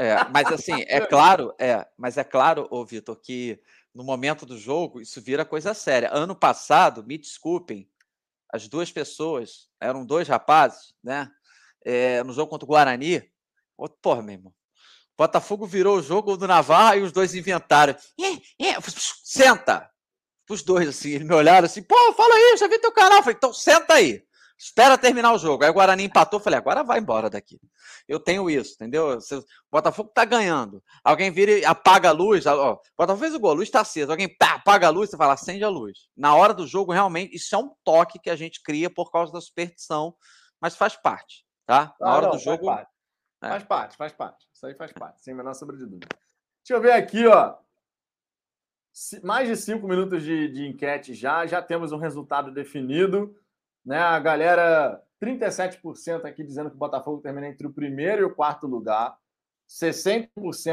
S3: É, mas assim, é claro, é, mas é claro, ô Vitor, que no momento do jogo isso vira coisa séria. Ano passado, me desculpem, as duas pessoas, eram dois rapazes, né? É, no jogo contra o Guarani. Porra, meu irmão. Botafogo virou o jogo do Navarra e os dois inventaram. É, é, senta! Os dois, assim, me olharam assim, pô, fala aí, já vi teu canal. Eu falei, então senta aí. Espera terminar o jogo. Aí o Guarani empatou, falei, agora vai embora daqui. Eu tenho isso, entendeu? O Botafogo tá ganhando. Alguém vira e apaga a luz. Ó, Botafogo fez o gol, a luz tá acesa. Alguém pá, apaga a luz, você fala, acende a luz. Na hora do jogo, realmente, isso é um toque que a gente cria por causa da superstição, mas faz parte, tá? Na ah, hora não, do jogo.
S1: Faz parte. É. Faz parte, faz parte. Isso aí faz parte, sem a menor sombra de dúvida. Deixa eu ver aqui, ó. Mais de cinco minutos de, de enquete já, já temos um resultado definido. Né? A galera, 37% aqui dizendo que o Botafogo termina entre o primeiro e o quarto lugar. 60%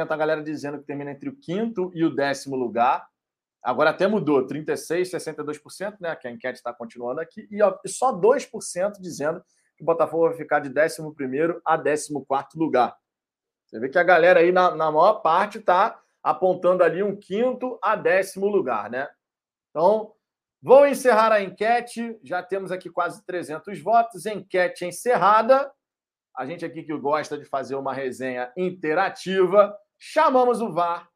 S1: a galera dizendo que termina entre o quinto e o décimo lugar. Agora até mudou, 36%, 62%, né? Que a enquete está continuando aqui. E ó, só 2% dizendo que o Botafogo vai ficar de 11 a 14 lugar. Você vê que a galera aí, na, na maior parte, está apontando ali um quinto a décimo lugar, né? Então, vou encerrar a enquete. Já temos aqui quase 300 votos. Enquete encerrada. A gente aqui que gosta de fazer uma resenha interativa, chamamos o VAR.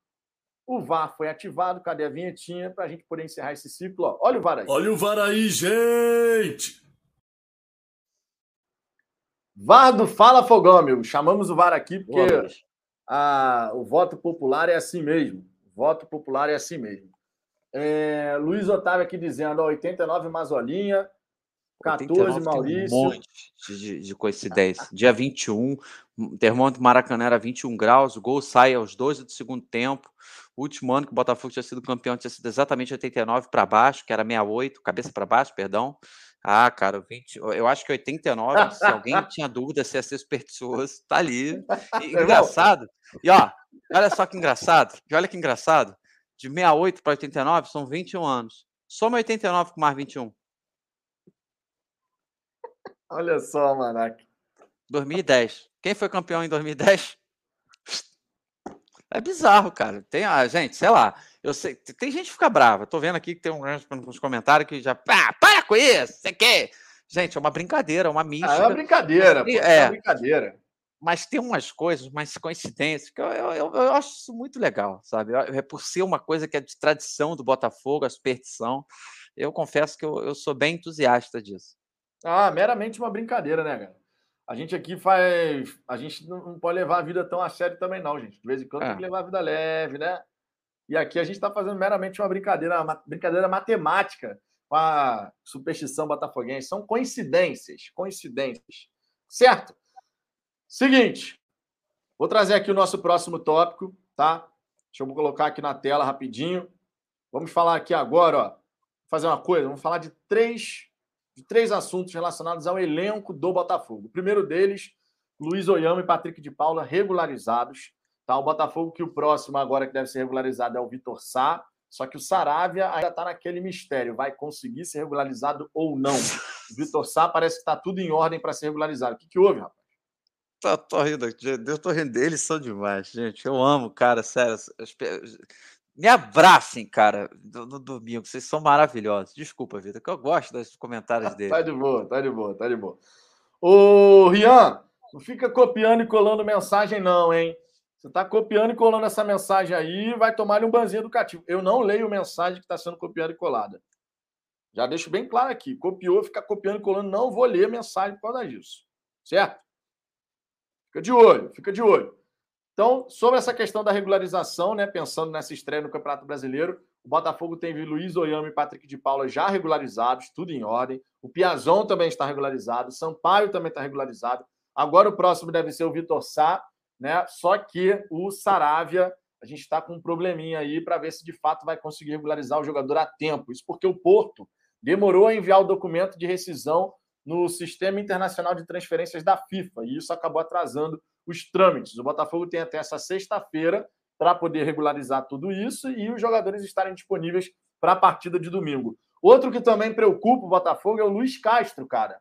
S1: O VAR foi ativado. Cadê a vinhetinha para a gente poder encerrar esse ciclo? Olha o VAR aí.
S5: Olha o VAR aí, gente!
S1: VAR do Fala Fogão, amigo. Chamamos o VAR aqui porque a, o voto popular é assim mesmo. O voto popular é assim mesmo. É, Luiz Otávio aqui dizendo: ó, 89 Mazolinha, 14 Maurício. Um monte
S3: de, de coincidência. Dia 21, termômetro Maracanã era 21 graus, o gol sai aos 12 do segundo tempo. O último ano que o Botafogo tinha sido campeão tinha sido exatamente 89 para baixo, que era 68, cabeça para baixo, perdão. Ah, cara, 20, eu acho que 89, se alguém tinha dúvida se ia ser supersticioso, tá ali. E, engraçado. E ó, olha só que engraçado. E olha que engraçado. De 68 para 89 são 21 anos. Soma 89 com mais 21.
S1: Olha só, Maraca.
S3: 2010. Quem foi campeão em 2010? É bizarro, cara. Tem a ah, gente, sei lá. Eu sei, tem gente que fica brava. Tô vendo aqui que tem uns comentários que já. Ah, para com isso! Você quer? Gente, é uma brincadeira, uma mística. Ah, é
S1: uma brincadeira, pô, é, é uma brincadeira.
S3: Mas tem umas coisas, umas coincidências, que eu, eu, eu, acho isso muito legal, sabe? É por ser uma coisa que é de tradição do Botafogo, a superstição. Eu confesso que eu, eu sou bem entusiasta disso.
S1: Ah, meramente uma brincadeira, né, cara? A gente aqui faz. A gente não pode levar a vida tão a sério também, não, gente. De vez em quando é. tem que levar a vida leve, né? E aqui a gente está fazendo meramente uma brincadeira, uma brincadeira matemática com a superstição botafoguense. São coincidências, coincidências. Certo? Seguinte, vou trazer aqui o nosso próximo tópico, tá? Deixa eu colocar aqui na tela rapidinho. Vamos falar aqui agora, ó. Fazer uma coisa, vamos falar de três, de três assuntos relacionados ao elenco do Botafogo. O primeiro deles, Luiz Oyama e Patrick de Paula regularizados. Tá? O Botafogo, que o próximo agora que deve ser regularizado é o Vitor Sá. Só que o Saravia ainda está naquele mistério. Vai conseguir ser regularizado ou não? O Vitor Sá parece que está tudo em ordem para ser regularizado. O que, que houve, rapaz?
S3: Tá, tô rindo, eu tô rindo deles, são demais, gente. Eu amo, cara, sério. Me abracem, cara, no, domingo. Vocês são maravilhosos. Desculpa, Vida, que eu gosto dos comentários dele.
S1: tá de boa, tá de boa, tá de boa. Ô, Rian, não fica copiando e colando mensagem, não, hein? Você está copiando e colando essa mensagem aí, vai tomar um banzinho educativo. Eu não leio mensagem que está sendo copiada e colada. Já deixo bem claro aqui. Copiou, fica copiando e colando, não vou ler mensagem por causa disso. Certo? Fica de olho, fica de olho. Então, sobre essa questão da regularização, né, pensando nessa estreia no Campeonato Brasileiro, o Botafogo tem Luiz Oyama e Patrick de Paula já regularizados, tudo em ordem. O Piazon também está regularizado, Sampaio também está regularizado. Agora o próximo deve ser o Vitor Sá, né? Só que o Saravia, a gente está com um probleminha aí para ver se de fato vai conseguir regularizar o jogador a tempo. Isso porque o Porto demorou a enviar o documento de rescisão no Sistema Internacional de Transferências da FIFA, e isso acabou atrasando os trâmites. O Botafogo tem até essa sexta-feira para poder regularizar tudo isso e os jogadores estarem disponíveis para a partida de domingo. Outro que também preocupa o Botafogo é o Luiz Castro, cara.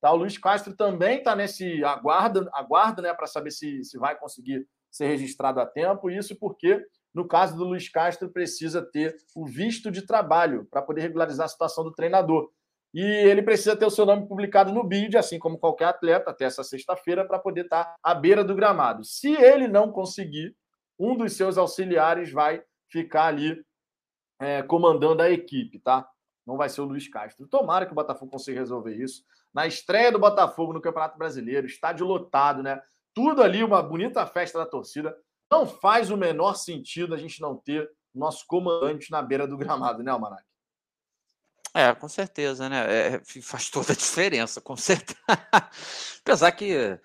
S1: Tá? O Luiz Castro também está nesse aguardo, aguardo né, para saber se, se vai conseguir ser registrado a tempo. Isso porque, no caso do Luiz Castro, precisa ter o visto de trabalho para poder regularizar a situação do treinador. E ele precisa ter o seu nome publicado no BID, assim como qualquer atleta, até essa sexta-feira, para poder estar tá à beira do gramado. Se ele não conseguir, um dos seus auxiliares vai ficar ali é, comandando a equipe, tá? Não vai ser o Luiz Castro. Tomara que o Botafogo consiga resolver isso na estreia do Botafogo no Campeonato Brasileiro, estádio lotado, né? Tudo ali, uma bonita festa da torcida. Não faz o menor sentido a gente não ter nosso comandante na beira do gramado, né, Almanac?
S3: É, com certeza, né? É, faz toda a diferença, com certeza. Apesar que.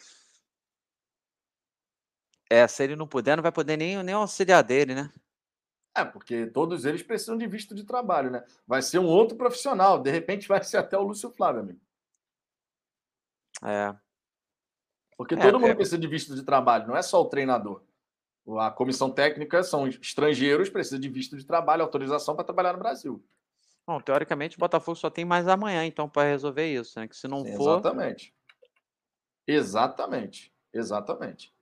S3: É, se ele não puder, não vai poder nem, nem auxiliar dele, né?
S1: É, porque todos eles precisam de visto de trabalho, né? Vai ser um outro profissional. De repente vai ser até o Lúcio Flávio, amigo.
S3: É.
S1: Porque é, todo mundo é... precisa de visto de trabalho, não é só o treinador. A comissão técnica são estrangeiros, precisa de visto de trabalho, autorização para trabalhar no Brasil.
S3: Bom, teoricamente o Botafogo só tem mais amanhã, então, para resolver isso, né? Que se não
S1: Sim,
S3: for.
S1: Exatamente. Exatamente. Exatamente.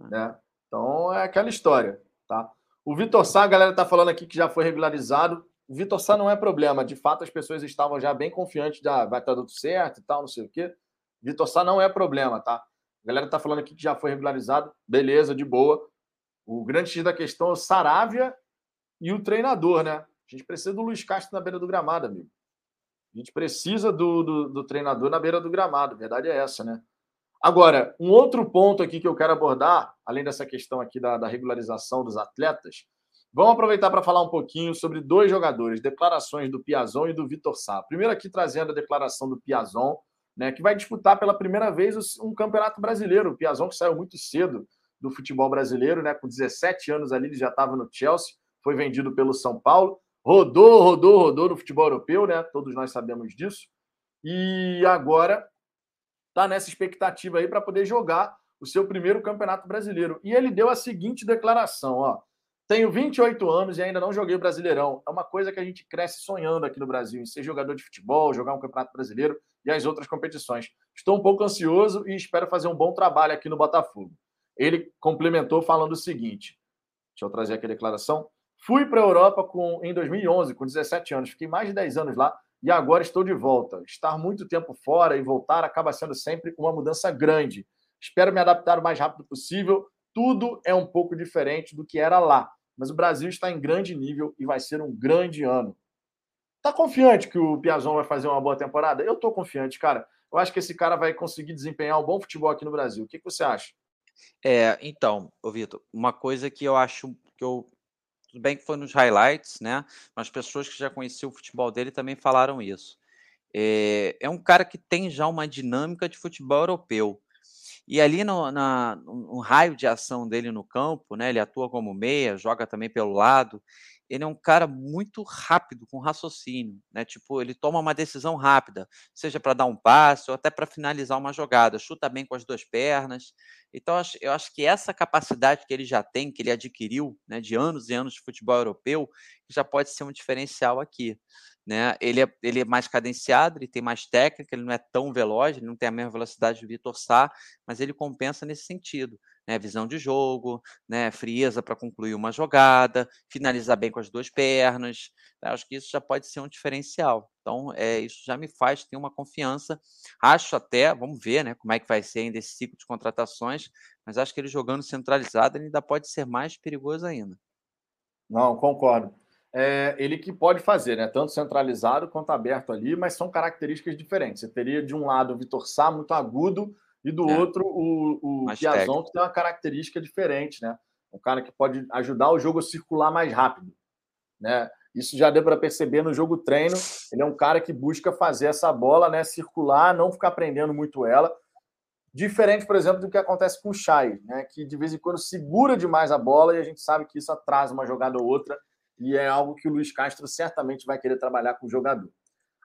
S1: É. Né? Então é aquela história, tá? O Vitor Sá, a galera tá falando aqui que já foi regularizado. O Vitor Sá não é problema. De fato, as pessoas estavam já bem confiantes ah, vai estar tudo certo e tal, não sei o quê. Vitor Sá não é problema, tá? A galera tá falando aqui que já foi regularizado, beleza, de boa. O grande X da questão é o Saravia e o treinador, né? A gente precisa do Luiz Castro na beira do gramado, amigo. A gente precisa do, do, do treinador na beira do gramado, a verdade é essa, né? Agora, um outro ponto aqui que eu quero abordar, além dessa questão aqui da, da regularização dos atletas, vamos aproveitar para falar um pouquinho sobre dois jogadores, declarações do Piazon e do Vitor Sá. Primeiro aqui trazendo a declaração do Piazon, né, que vai disputar pela primeira vez um campeonato brasileiro. O Piazon, que saiu muito cedo do futebol brasileiro, né, com 17 anos ali, ele já estava no Chelsea, foi vendido pelo São Paulo, rodou, rodou, rodou no futebol europeu, né? Todos nós sabemos disso. E agora está nessa expectativa aí para poder jogar o seu primeiro campeonato brasileiro. E ele deu a seguinte declaração: ó. Tenho 28 anos e ainda não joguei Brasileirão. É uma coisa que a gente cresce sonhando aqui no Brasil, em ser jogador de futebol, jogar um campeonato brasileiro e as outras competições. Estou um pouco ansioso e espero fazer um bom trabalho aqui no Botafogo. Ele complementou falando o seguinte: deixa eu trazer aqui a declaração. Fui para a Europa com, em 2011, com 17 anos, fiquei mais de 10 anos lá e agora estou de volta. Estar muito tempo fora e voltar acaba sendo sempre uma mudança grande. Espero me adaptar o mais rápido possível. Tudo é um pouco diferente do que era lá, mas o Brasil está em grande nível e vai ser um grande ano. Tá confiante que o Piazon vai fazer uma boa temporada? Eu tô confiante, cara. eu acho que esse cara vai conseguir desempenhar um bom futebol aqui no Brasil. O que, que você acha?
S3: É, então, Vitor, uma coisa que eu acho que eu. Tudo bem que foi nos highlights, né? Mas pessoas que já conheciam o futebol dele também falaram isso. É, é um cara que tem já uma dinâmica de futebol europeu. E ali no, na, no raio de ação dele no campo, né? Ele atua como meia, joga também pelo lado ele é um cara muito rápido, com raciocínio, né? Tipo, ele toma uma decisão rápida, seja para dar um passe ou até para finalizar uma jogada, chuta bem com as duas pernas. Então, eu acho que essa capacidade que ele já tem, que ele adquiriu, né, de anos e anos de futebol europeu, já pode ser um diferencial aqui. Né? Ele, é, ele é mais cadenciado, ele tem mais técnica, ele não é tão veloz, ele não tem a mesma velocidade do Vitor Sá, mas ele compensa nesse sentido né, visão de jogo, né, frieza para concluir uma jogada, finalizar bem com as duas pernas. Né, acho que isso já pode ser um diferencial. Então, é, isso já me faz ter uma confiança. Acho até, vamos ver né, como é que vai ser ainda esse ciclo de contratações, mas acho que ele jogando centralizado ele ainda pode ser mais perigoso ainda.
S1: Não, concordo. É, ele que pode fazer, né? Tanto centralizado quanto aberto ali, mas são características diferentes. Você teria de um lado o Vitor Sá muito agudo, e do é. outro o, o Piazon, que tem uma característica diferente, né? Um cara que pode ajudar o jogo a circular mais rápido, né? Isso já deu para perceber no jogo treino. Ele é um cara que busca fazer essa bola, né, circular, não ficar prendendo muito ela. Diferente, por exemplo, do que acontece com o Chay, né, que de vez em quando segura demais a bola e a gente sabe que isso atrasa uma jogada ou outra e é algo que o Luiz Castro certamente vai querer trabalhar com o jogador.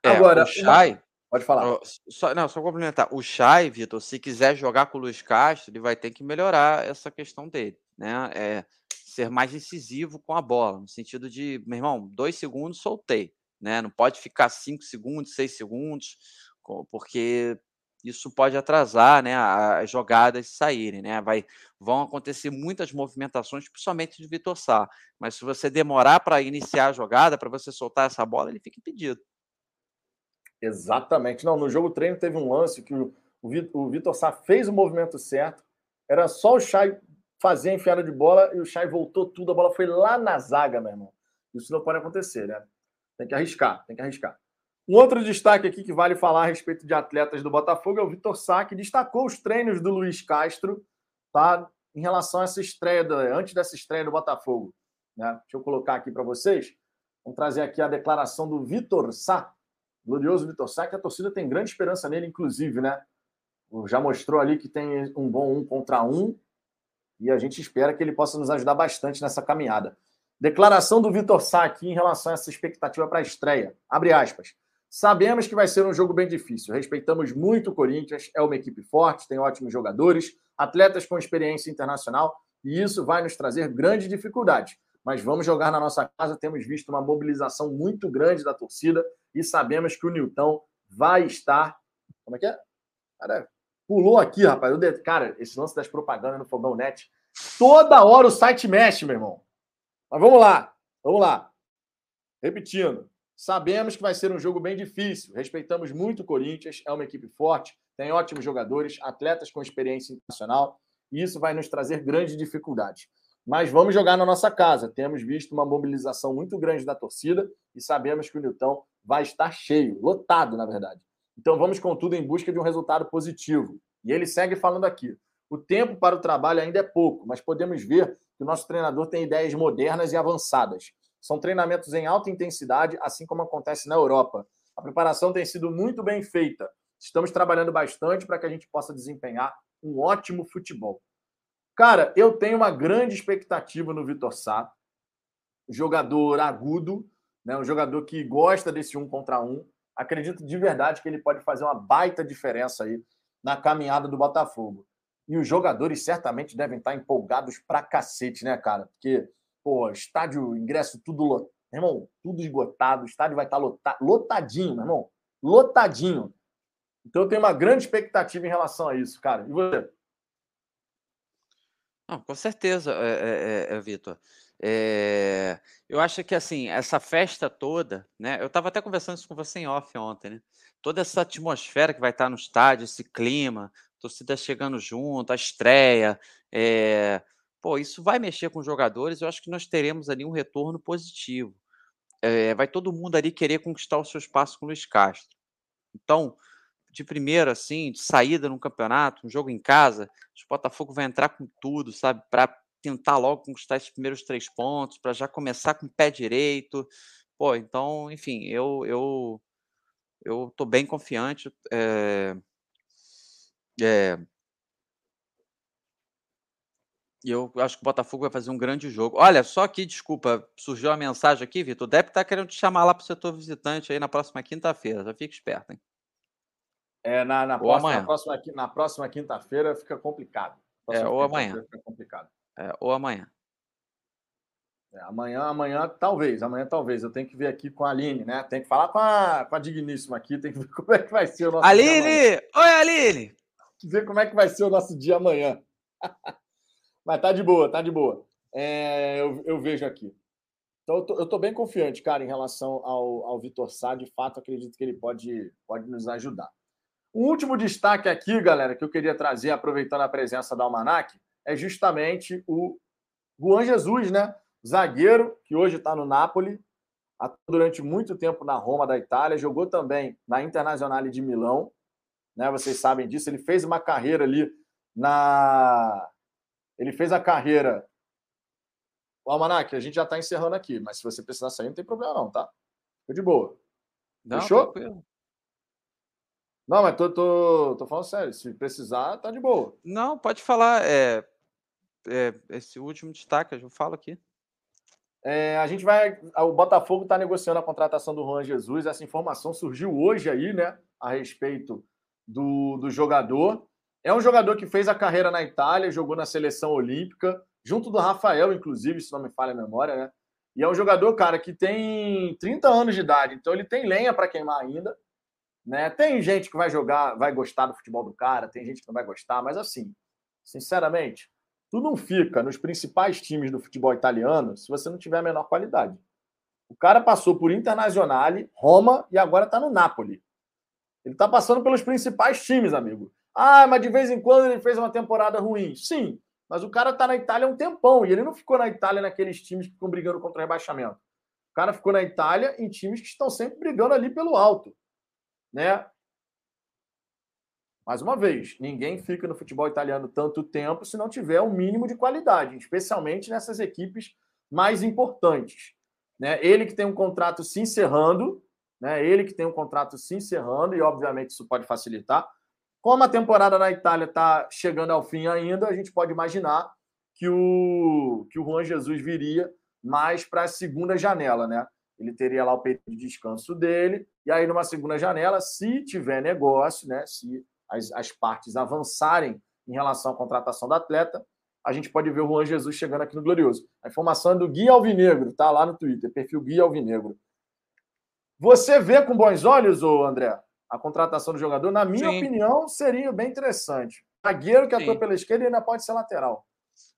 S3: É, Agora, o Chay,
S1: Pode falar.
S3: Só, não, só complementar. O Chay, Vitor, se quiser jogar com o Luiz Castro, ele vai ter que melhorar essa questão dele, né? É ser mais incisivo com a bola, no sentido de, meu irmão, dois segundos, soltei, né? Não pode ficar cinco segundos, seis segundos, porque isso pode atrasar, né, as jogadas saírem, né? Vai, vão acontecer muitas movimentações, principalmente de Vitor Sá. Mas se você demorar para iniciar a jogada, para você soltar essa bola, ele fica impedido.
S1: Exatamente. Não, no jogo treino teve um lance que o, o Vitor Sá fez o movimento certo, era só o Chay fazer a enfiada de bola e o Chay voltou tudo, a bola foi lá na zaga, meu irmão. Isso não pode acontecer, né? Tem que arriscar, tem que arriscar. Um outro destaque aqui que vale falar a respeito de atletas do Botafogo é o Vitor Sá, que destacou os treinos do Luiz Castro, tá? Em relação a essa estreia, antes dessa estreia do Botafogo. Né? Deixa eu colocar aqui para vocês. Vamos trazer aqui a declaração do Vitor Sá, glorioso Vitor Sá, que a torcida tem grande esperança nele, inclusive, né? Já mostrou ali que tem um bom um contra um e a gente espera que ele possa nos ajudar bastante nessa caminhada. Declaração do Vitor Sá aqui em relação a essa expectativa para a estreia. Abre aspas. Sabemos que vai ser um jogo bem difícil. Respeitamos muito o Corinthians, é uma equipe forte, tem ótimos jogadores, atletas com experiência internacional, e isso vai nos trazer grandes dificuldades. Mas vamos jogar na nossa casa. Temos visto uma mobilização muito grande da torcida e sabemos que o Newton vai estar. Como é que é? Cara, pulou aqui, rapaz. Cara, esse lance das propagandas no Fogão Net. Toda hora o site mexe, meu irmão. Mas vamos lá. Vamos lá. Repetindo. Sabemos que vai ser um jogo bem difícil. Respeitamos muito o Corinthians, é uma equipe forte, tem ótimos jogadores, atletas com experiência internacional, e isso vai nos trazer grandes dificuldades. Mas vamos jogar na nossa casa. Temos visto uma mobilização muito grande da torcida e sabemos que o Newton vai estar cheio, lotado, na verdade. Então vamos, contudo, em busca de um resultado positivo. E ele segue falando aqui. O tempo para o trabalho ainda é pouco, mas podemos ver que o nosso treinador tem ideias modernas e avançadas. São treinamentos em alta intensidade, assim como acontece na Europa. A preparação tem sido muito bem feita. Estamos trabalhando bastante para que a gente possa desempenhar um ótimo futebol. Cara, eu tenho uma grande expectativa no Vitor Sá. Jogador agudo, né? um jogador que gosta desse um contra um. Acredito de verdade que ele pode fazer uma baita diferença aí na caminhada do Botafogo. E os jogadores certamente devem estar empolgados pra cacete, né, cara? Porque, pô, estádio, ingresso, tudo lotado. Irmão, tudo esgotado, o estádio vai estar lotado, lotadinho, meu irmão. Lotadinho. Então eu tenho uma grande expectativa em relação a isso, cara. E você?
S3: Não, com certeza, é, é, é, Vitor. É, eu acho que assim, essa festa toda, né? Eu estava até conversando isso com você em off ontem, né? Toda essa atmosfera que vai estar no estádio, esse clima, torcida chegando junto, a estreia, é, pô, isso vai mexer com os jogadores. Eu acho que nós teremos ali um retorno positivo. É, vai todo mundo ali querer conquistar o seu espaço com o Luiz Castro. Então, de primeira, assim, de saída no campeonato, um jogo em casa, o Botafogo vai entrar com tudo, sabe? Para tentar logo conquistar esses primeiros três pontos, para já começar com o pé direito. Pô, então, enfim, eu eu eu tô bem confiante. É, é, e eu acho que o Botafogo vai fazer um grande jogo. Olha, só que, desculpa, surgiu uma mensagem aqui, Vitor. O Depp tá querendo te chamar lá pro setor visitante aí na próxima quinta-feira. Já fica esperto, hein?
S1: É, na, na, próxima, na próxima, na próxima quinta-feira fica complicado.
S3: É, ou amanhã.
S1: Fica complicado.
S3: É, ou amanhã.
S1: É, amanhã, amanhã, talvez, amanhã talvez. Eu tenho que ver aqui com a Aline, né? Tem que falar com a, com a Digníssima aqui, tem que ver como é que vai ser o nosso
S3: Aline! Oi, Aline!
S1: Tem que ver como é que vai ser o nosso dia amanhã. Mas tá de boa, tá de boa. É, eu, eu, vejo aqui. Então, eu tô, eu tô, bem confiante, cara, em relação ao, ao Vitor Sá. De fato, acredito que ele pode, pode nos ajudar. Um último destaque aqui, galera, que eu queria trazer, aproveitando a presença da Almanac, é justamente o Juan Jesus, né? Zagueiro, que hoje está no Napoli, durante muito tempo na Roma da Itália, jogou também na Internazionale de Milão, né? Vocês sabem disso. Ele fez uma carreira ali na ele fez a carreira. O Almanac, a gente já está encerrando aqui, mas se você precisar sair, não tem problema, não, tá? Fica de boa. Não, Fechou? Tranquilo. Não, mas tô, tô, tô falando sério. Se precisar, tá de boa.
S3: Não, pode falar. É, é, esse último destaque, eu falo aqui.
S1: É, a gente vai. O Botafogo está negociando a contratação do Juan Jesus. Essa informação surgiu hoje aí, né? A respeito do, do jogador. É um jogador que fez a carreira na Itália, jogou na seleção olímpica, junto do Rafael, inclusive, se não me falha a memória, né? E é um jogador, cara, que tem 30 anos de idade, então ele tem lenha para queimar ainda. Né? Tem gente que vai jogar, vai gostar do futebol do cara, tem gente que não vai gostar, mas assim, sinceramente, tu não fica nos principais times do futebol italiano se você não tiver a menor qualidade. O cara passou por Internazionale, Roma e agora está no Napoli. Ele está passando pelos principais times, amigo. Ah, mas de vez em quando ele fez uma temporada ruim. Sim, mas o cara está na Itália há um tempão e ele não ficou na Itália naqueles times que ficam brigando contra o rebaixamento. O cara ficou na Itália em times que estão sempre brigando ali pelo alto, né? Mais uma vez, ninguém fica no futebol italiano tanto tempo se não tiver um mínimo de qualidade, especialmente nessas equipes mais importantes. Né? Ele que tem um contrato se encerrando, né? ele que tem um contrato se encerrando, e obviamente isso pode facilitar. Como a temporada na Itália está chegando ao fim ainda, a gente pode imaginar que o, que o Juan Jesus viria mais para a segunda janela, né? Ele teria lá o período de descanso dele, e aí numa segunda janela, se tiver negócio, né? Se as, as partes avançarem em relação à contratação do atleta, a gente pode ver o Juan Jesus chegando aqui no Glorioso. A informação é do Gui Alvinegro, tá lá no Twitter, perfil Gui Alvinegro. Você vê com bons olhos, ô André, a contratação do jogador, na minha Sim. opinião, seria bem interessante. Zagueiro que atua Sim. pela esquerda ainda pode ser lateral.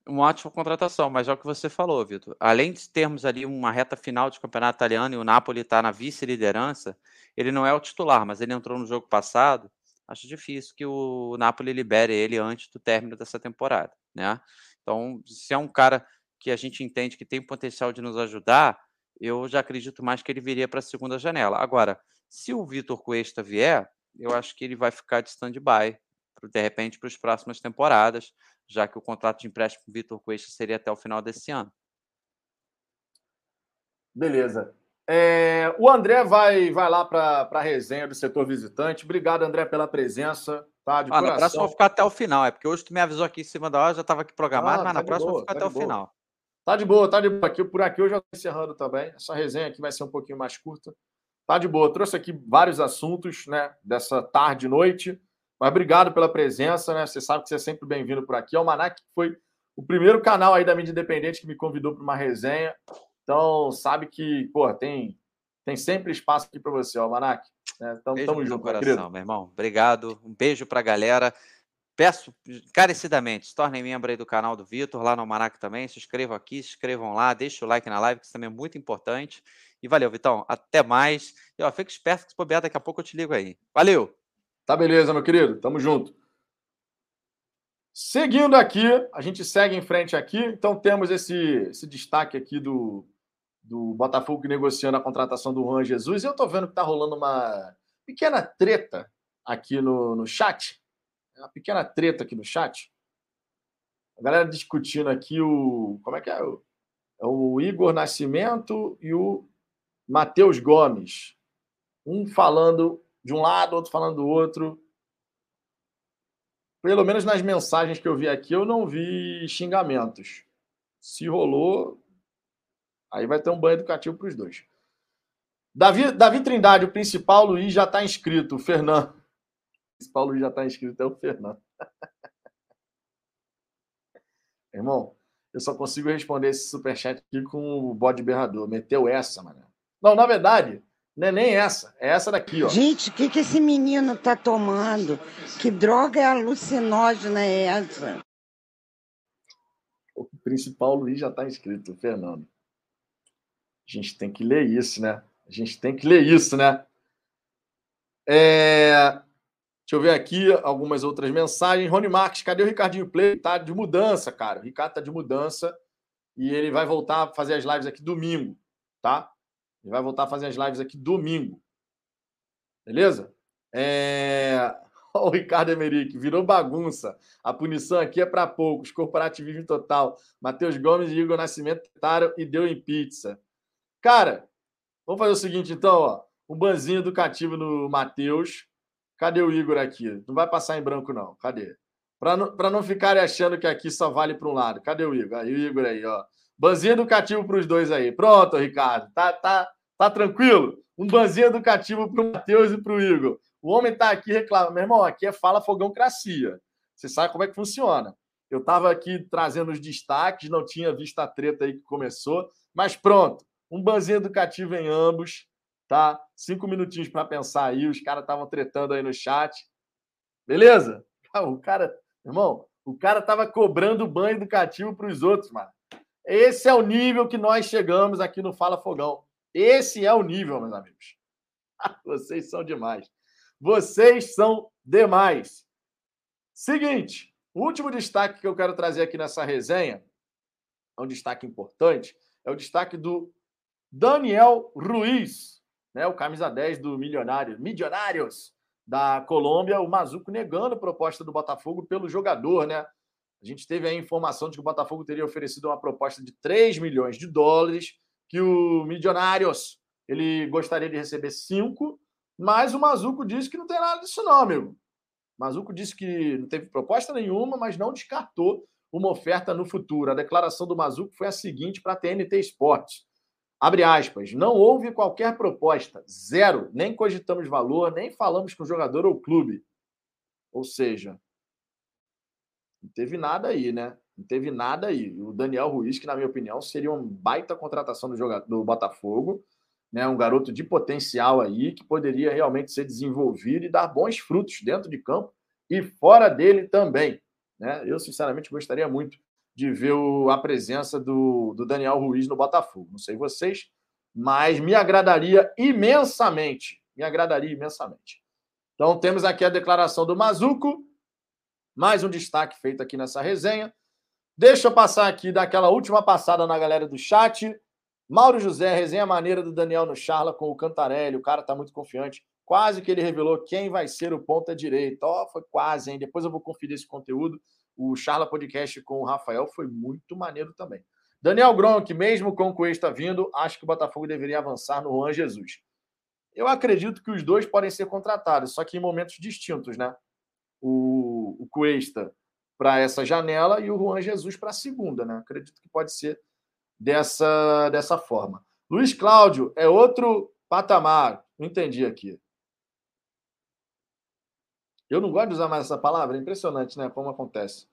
S3: Uma ótima contratação, mas é o que você falou, Vitor. Além de termos ali uma reta final de campeonato italiano e o Napoli está na vice-liderança, ele não é o titular, mas ele entrou no jogo passado. Acho difícil que o Napoli libere ele antes do término dessa temporada, né? Então, se é um cara que a gente entende que tem potencial de nos ajudar, eu já acredito mais que ele viria para a segunda janela. Agora, se o Vitor Cuesta vier, eu acho que ele vai ficar de stand-by, de repente, para as próximas temporadas, já que o contrato de empréstimo com Vitor Cuesta seria até o final desse ano.
S1: Beleza. É, o André vai, vai lá para a resenha do setor visitante. Obrigado, André, pela presença. Tá, de
S3: ah, na próxima eu vou ficar até o final. É porque hoje tu me avisou aqui em cima da hora, já estava aqui programado, ah, mas tá na próxima boa, eu vou ficar tá até o boa. final.
S1: Tá de boa, tá de boa. Aqui, por aqui eu já estou encerrando também. Essa resenha aqui vai ser um pouquinho mais curta. Tá de boa. Trouxe aqui vários assuntos, né, dessa tarde e noite. Mas obrigado pela presença, né? Você sabe que você é sempre bem-vindo por aqui. O Almanac foi o primeiro canal aí da mídia independente que me convidou para uma resenha. Então, sabe que, pô, tem, tem sempre espaço aqui para você, Almanac. Né? Então,
S3: beijo tamo junto, coração, querido. meu irmão. Obrigado. Um beijo para a galera. Peço encarecidamente, se tornem membro aí do canal do Vitor, lá no Almanac também. Se inscrevam aqui, se inscrevam lá, deixe o like na live, que isso também é muito importante. E valeu, Vitão. Até mais. E ó, fica esperto que se bobear, daqui a pouco eu te ligo aí. Valeu!
S1: Tá beleza, meu querido. Tamo junto. Seguindo aqui, a gente segue em frente aqui. Então temos esse, esse destaque aqui do, do Botafogo negociando a contratação do Juan Jesus. Eu tô vendo que tá rolando uma pequena treta aqui no, no chat. É uma pequena treta aqui no chat. A galera discutindo aqui o. Como é que é? É o Igor Nascimento e o Matheus Gomes. Um falando de um lado, outro falando do outro. Pelo menos nas mensagens que eu vi aqui, eu não vi xingamentos. Se rolou, aí vai ter um banho educativo para os dois. Davi, Davi Trindade, o principal Luiz já está inscrito. O Fernando. O principal Luiz já está inscrito, é o Fernando. Irmão, eu só consigo responder esse superchat aqui com o bode berrador. Meteu essa, mano. Não, na verdade, não é nem essa. É essa daqui, ó.
S6: Gente, o que, que esse menino tá tomando? Que droga é alucinógena é essa?
S1: O principal Luiz já está inscrito, Fernando. A gente tem que ler isso, né? A gente tem que ler isso, né? É... Deixa eu ver aqui algumas outras mensagens. Rony Marques, cadê o Ricardinho Play? Tá de mudança, cara. O Ricardo tá de mudança e ele vai voltar a fazer as lives aqui domingo, tá? Ele vai voltar a fazer as lives aqui domingo. Beleza? É... O Ricardo Emerick, virou bagunça. A punição aqui é para poucos. Corporativismo total. Matheus Gomes e Igor Nascimento tentaram e deu em pizza. Cara, vamos fazer o seguinte então, ó. Um banzinho educativo no Matheus. Cadê o Igor aqui? Não vai passar em branco, não. Cadê? Para não, não ficarem achando que aqui só vale para um lado. Cadê o Igor? Aí o Igor aí, ó. Banzinho educativo para os dois aí. Pronto, Ricardo. Tá, tá, tá tranquilo? Um banzinho educativo para o Matheus e para o Igor. O homem está aqui reclamando. Meu irmão, aqui é Fala Fogão Cracia. Você sabe como é que funciona. Eu estava aqui trazendo os destaques, não tinha visto a treta aí que começou, mas pronto. Um banzinho educativo em ambos, tá? Cinco minutinhos para pensar aí. Os caras estavam tretando aí no chat. Beleza? O cara, irmão, o cara estava cobrando banho educativo para os outros, mano. Esse é o nível que nós chegamos aqui no Fala Fogão. Esse é o nível, meus amigos. Vocês são demais. Vocês são demais. Seguinte, o último destaque que eu quero trazer aqui nessa resenha, é um destaque importante, é o destaque do Daniel Ruiz, né, o camisa 10 do Milionário, Milionários da Colômbia, o Mazuco negando a proposta do Botafogo pelo jogador, né? A gente teve a informação de que o Botafogo teria oferecido uma proposta de 3 milhões de dólares, que o Milionários ele gostaria de receber 5, mas o Mazuco disse que não tem nada disso não, amigo. Mazuco disse que não teve proposta nenhuma, mas não descartou uma oferta no futuro. A declaração do Mazuco foi a seguinte para a TNT Esportes. Abre aspas, não houve qualquer proposta, zero, nem cogitamos valor, nem falamos com o jogador ou clube. Ou seja, não teve nada aí, né? Não teve nada aí. O Daniel Ruiz, que na minha opinião seria uma baita contratação do, jogador, do Botafogo, né? um garoto de potencial aí, que poderia realmente ser desenvolvido e dar bons frutos dentro de campo e fora dele também. Né? Eu, sinceramente, gostaria muito de ver o, a presença do, do Daniel Ruiz no Botafogo. Não sei vocês, mas me agradaria imensamente. Me agradaria imensamente. Então, temos aqui a declaração do Mazuco. Mais um destaque feito aqui nessa resenha. Deixa eu passar aqui, daquela última passada na galera do chat. Mauro José, resenha maneira do Daniel no Charla com o Cantarelli. O cara tá muito confiante. Quase que ele revelou quem vai ser o ponta direita. Ó, oh, foi quase, hein? Depois eu vou conferir esse conteúdo. O Charla Podcast com o Rafael foi muito maneiro também. Daniel Gronk, mesmo com o Cuesta vindo, acho que o Botafogo deveria avançar no Juan Jesus. Eu acredito que os dois podem ser contratados, só que em momentos distintos, né? O, o Cuesta para essa janela e o Juan Jesus para a segunda, né? Acredito que pode ser dessa, dessa forma. Luiz Cláudio é outro patamar. Não entendi aqui. Eu não gosto de usar mais essa palavra, é impressionante, né? Como acontece.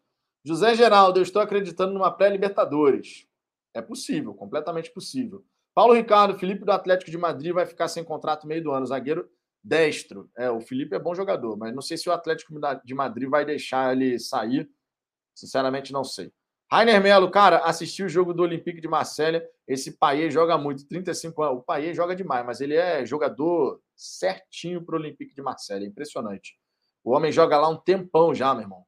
S1: José Geraldo, eu estou acreditando numa pré-Libertadores. É possível, completamente possível. Paulo Ricardo, Felipe do Atlético de Madrid vai ficar sem contrato meio do ano. Zagueiro destro. É, o Felipe é bom jogador, mas não sei se o Atlético de Madrid vai deixar ele sair Sinceramente, não sei. Rainer Melo, cara, assisti o jogo do Olympique de Marselha. Esse Paier joga muito, 35 anos. O Paier joga demais, mas ele é jogador certinho para o Olympique de Marselha. Impressionante. O homem joga lá um tempão já, meu irmão.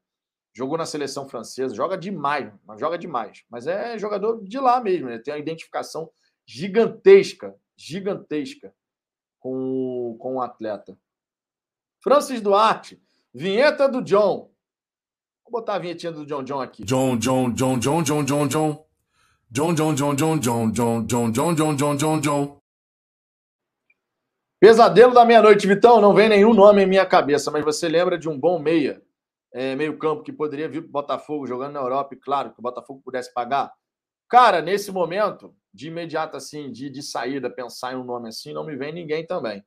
S1: Jogou na seleção francesa, joga demais, mas joga demais. Mas é jogador de lá mesmo, ele tem uma identificação gigantesca, gigantesca com, com o atleta. Francis Duarte, vinheta do John. Vou botar a vinhetinha do John John aqui.
S5: John, John, John, John, John, John, John. John, John, John, John, John, John, John, John, John, John, John, John.
S1: Pesadelo da meia-noite, Vitão. Não vem nenhum nome em minha cabeça, mas você lembra de um bom meia, é, meio-campo, que poderia vir para o Botafogo jogando na Europa, e claro, que o Botafogo pudesse pagar? Cara, nesse momento, de imediato assim, de, de saída, pensar em um nome assim, não me vem ninguém também.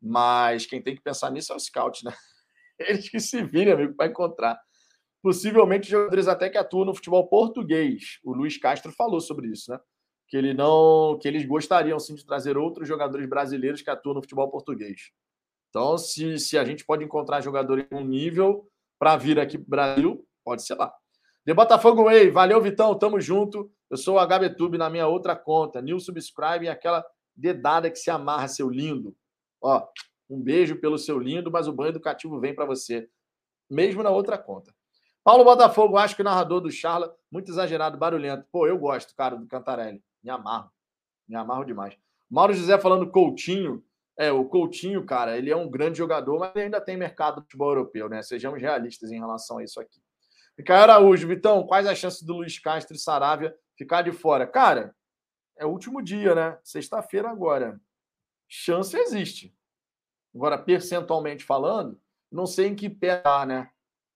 S1: Mas quem tem que pensar nisso é o scout, né? Eles que se virem, amigo, para encontrar. Possivelmente jogadores até que atuam no futebol português. O Luiz Castro falou sobre isso, né? Que ele não, que eles gostariam sim de trazer outros jogadores brasileiros que atuam no futebol português. Então, se, se a gente pode encontrar jogadores em um nível para vir aqui para Brasil, pode ser lá. De Botafogo Way, valeu Vitão, tamo junto. Eu sou o HBTube na minha outra conta. New Subscribe e aquela dedada que se amarra, seu lindo. Ó, um beijo pelo seu lindo, mas o banho educativo vem para você, mesmo na outra conta. Paulo Botafogo, acho que o narrador do Charla, muito exagerado, barulhento. Pô, eu gosto, cara, do Cantarelli. Me amarro. Me amarro demais. Mauro José falando Coutinho. É, o Coutinho, cara, ele é um grande jogador, mas ainda tem mercado do futebol europeu, né? Sejamos realistas em relação a isso aqui. Ricardo Araújo, Vitão, quais as chances do Luiz Castro e Saravia ficar de fora? Cara, é o último dia, né? Sexta-feira agora. Chance existe. Agora, percentualmente falando, não sei em que pé tá, né?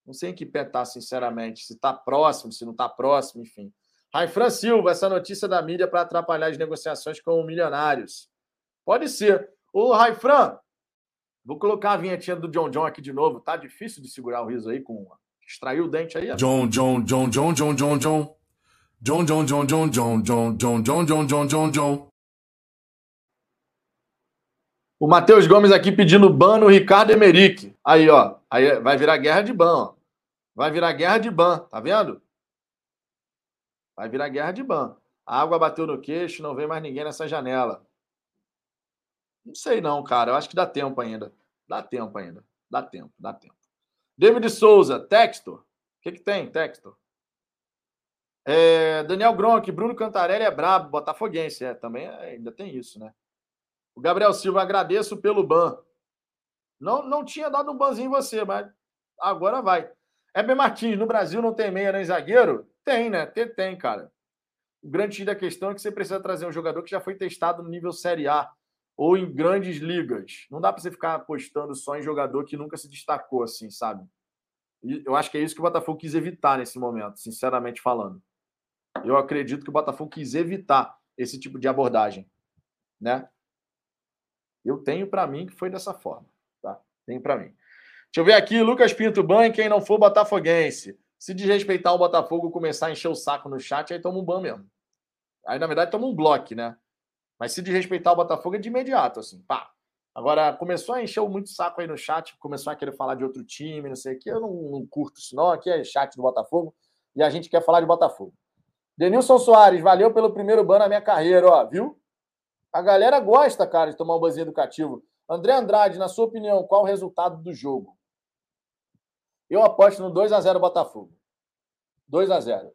S1: Não sei em que pé tá, sinceramente. Se tá próximo, se não tá próximo, enfim. Raifran Silva, essa notícia da mídia para atrapalhar as negociações com milionários. Pode ser. Ô, Raifran, vou colocar a vinhetinha do John John aqui de novo. Tá difícil de segurar o riso aí com extraiu o dente aí.
S5: John, John, John, John, John, John, John. John, John, John, John, John, John, John, John, John, John, John, John.
S1: O Matheus Gomes aqui pedindo ban no Ricardo Emerick. Aí, ó. Aí vai virar guerra de ban, ó. Vai virar guerra de ban, tá vendo? Vai virar guerra de ban. A água bateu no queixo, não vem mais ninguém nessa janela. Não sei não, cara. Eu acho que dá tempo ainda. Dá tempo ainda. Dá tempo, dá tempo. David Souza, Textor. O que, que tem, Textor? É, Daniel Gronk, Bruno Cantarelli é brabo, botafoguense. É, também ainda tem isso, né? O Gabriel Silva, agradeço pelo ban. Não, não tinha dado um banzinho em você, mas agora vai. Heber Martins, no Brasil não tem meia nem zagueiro? Tem, né? Tem, tem, cara. O grande da questão é que você precisa trazer um jogador que já foi testado no nível Série A ou em grandes ligas. Não dá para você ficar apostando só em jogador que nunca se destacou, assim, sabe? Eu acho que é isso que o Botafogo quis evitar nesse momento, sinceramente falando. Eu acredito que o Botafogo quis evitar esse tipo de abordagem, né? Eu tenho para mim que foi dessa forma, tá? Tenho para mim. Deixa eu ver aqui, Lucas Pinto Ban, quem não for botafoguense. Se desrespeitar o Botafogo começar a encher o saco no chat, aí toma um ban mesmo. Aí, na verdade, toma um bloco, né? Mas se desrespeitar o Botafogo é de imediato, assim, pá. Agora, começou a encher muito saco aí no chat, começou a querer falar de outro time, não sei o que. Eu não, não curto isso, não. Aqui é chat do Botafogo e a gente quer falar de Botafogo. Denilson Soares, valeu pelo primeiro ban na minha carreira, ó, viu? A galera gosta, cara, de tomar um banzinho educativo. André Andrade, na sua opinião, qual o resultado do jogo? Eu aposto no 2 a 0 Botafogo. 2 a 0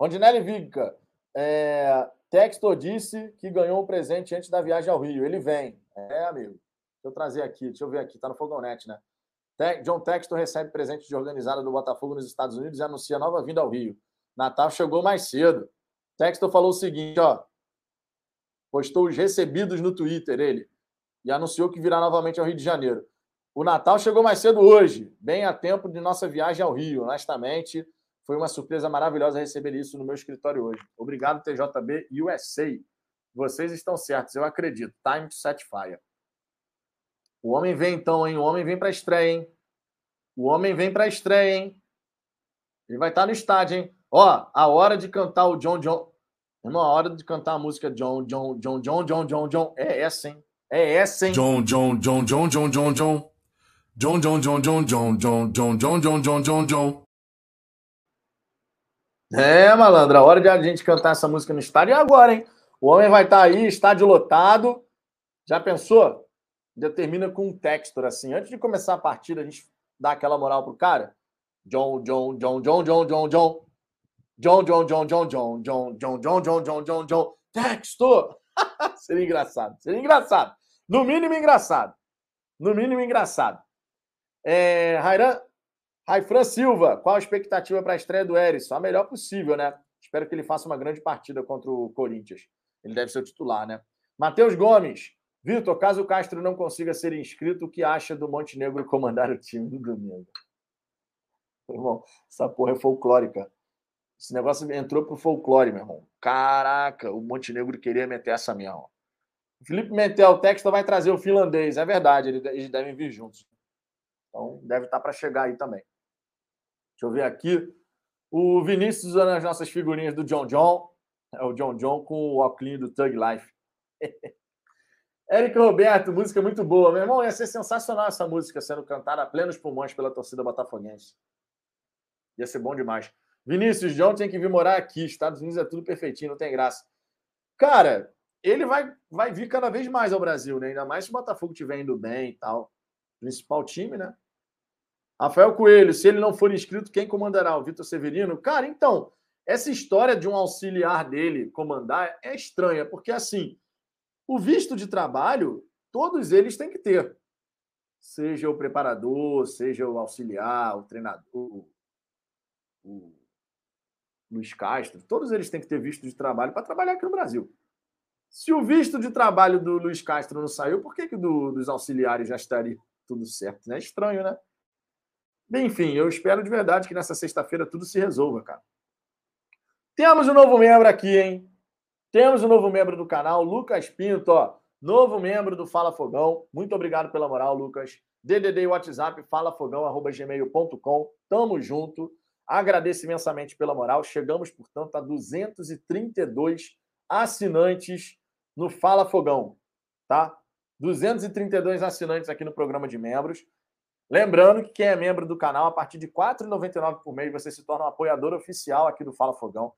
S1: Rondinelli Viga, é, Textor disse que ganhou um presente antes da viagem ao Rio. Ele vem. É, amigo. Deixa eu trazer aqui, deixa eu ver aqui, tá no Fogonete, né? John Textor recebe presente de organizada do Botafogo nos Estados Unidos e anuncia nova vinda ao Rio. Natal chegou mais cedo. Textor falou o seguinte, ó. Postou os recebidos no Twitter, ele. E anunciou que virá novamente ao Rio de Janeiro. O Natal chegou mais cedo hoje, bem a tempo de nossa viagem ao Rio. Honestamente, foi uma surpresa maravilhosa receber isso no meu escritório hoje. Obrigado, TJB USA. Vocês estão certos, eu acredito. Time to set fire. O homem vem então, hein? O homem vem para a estreia, hein? O homem vem para a estreia, hein? Ele vai estar no estádio, hein? Ó, a hora de cantar o John John. Irmão, a hora de cantar a música John John John John John John John é essa, hein? É essa, hein?
S5: John John John John John John. John John John John John John John John John John John John.
S1: É, malandro, a hora de a gente cantar essa música no estádio é agora, hein? O homem vai estar aí, estádio lotado. Já pensou? Já termina com um textor assim. Antes de começar a partida, a gente dá aquela moral pro cara. John, John, John, John, John, John, John. John, John, John, John, John, John, John, John, John, John, John, John. Textor! seria engraçado, seria engraçado. No mínimo engraçado. No mínimo engraçado. É, Rairan, Raifran Silva, qual a expectativa para a estreia do Erisson? A melhor possível, né? Espero que ele faça uma grande partida contra o Corinthians. Ele deve ser o titular, né? Matheus Gomes, Vitor, caso o Castro não consiga ser inscrito, o que acha do Montenegro comandar o time no domingo? Irmão, essa porra é folclórica. Esse negócio entrou pro folclore, meu irmão. Caraca, o Montenegro queria meter essa mesmo. Felipe Metel, o Texto vai trazer o finlandês. É verdade, eles devem vir juntos. Então, deve estar para chegar aí também. Deixa eu ver aqui. O Vinícius usando as nossas figurinhas do John John. É o John John com o óculos do Thug Life. Érico Roberto, música muito boa. Meu irmão, ia ser sensacional essa música sendo cantada a plenos pulmões pela torcida botafoguense. Ia ser bom demais. Vinícius John tem que vir morar aqui. Estados Unidos é tudo perfeitinho, não tem graça. Cara, ele vai, vai vir cada vez mais ao Brasil, né? Ainda mais se o Botafogo estiver indo bem e tal. Principal time, né? Rafael Coelho, se ele não for inscrito, quem comandará? O Vitor Severino? Cara, então, essa história de um auxiliar dele comandar é estranha, porque assim, o visto de trabalho, todos eles têm que ter. Seja o preparador, seja o auxiliar, o treinador, o Luiz Castro, todos eles têm que ter visto de trabalho para trabalhar aqui no Brasil. Se o visto de trabalho do Luiz Castro não saiu, por que, que do, dos auxiliares já estaria tudo certo? É estranho, né? Enfim, eu espero de verdade que nessa sexta-feira tudo se resolva, cara. Temos um novo membro aqui, hein? Temos um novo membro do canal, Lucas Pinto, ó. Novo membro do Fala Fogão. Muito obrigado pela moral, Lucas. DDD e WhatsApp, falafogão.gmail.com. Tamo junto. Agradeço imensamente pela moral. Chegamos, portanto, a 232 assinantes no Fala Fogão, tá? 232 assinantes aqui no programa de membros. Lembrando que quem é membro do canal, a partir de R$ 4,99 por mês, você se torna um apoiador oficial aqui do Fala Fogão.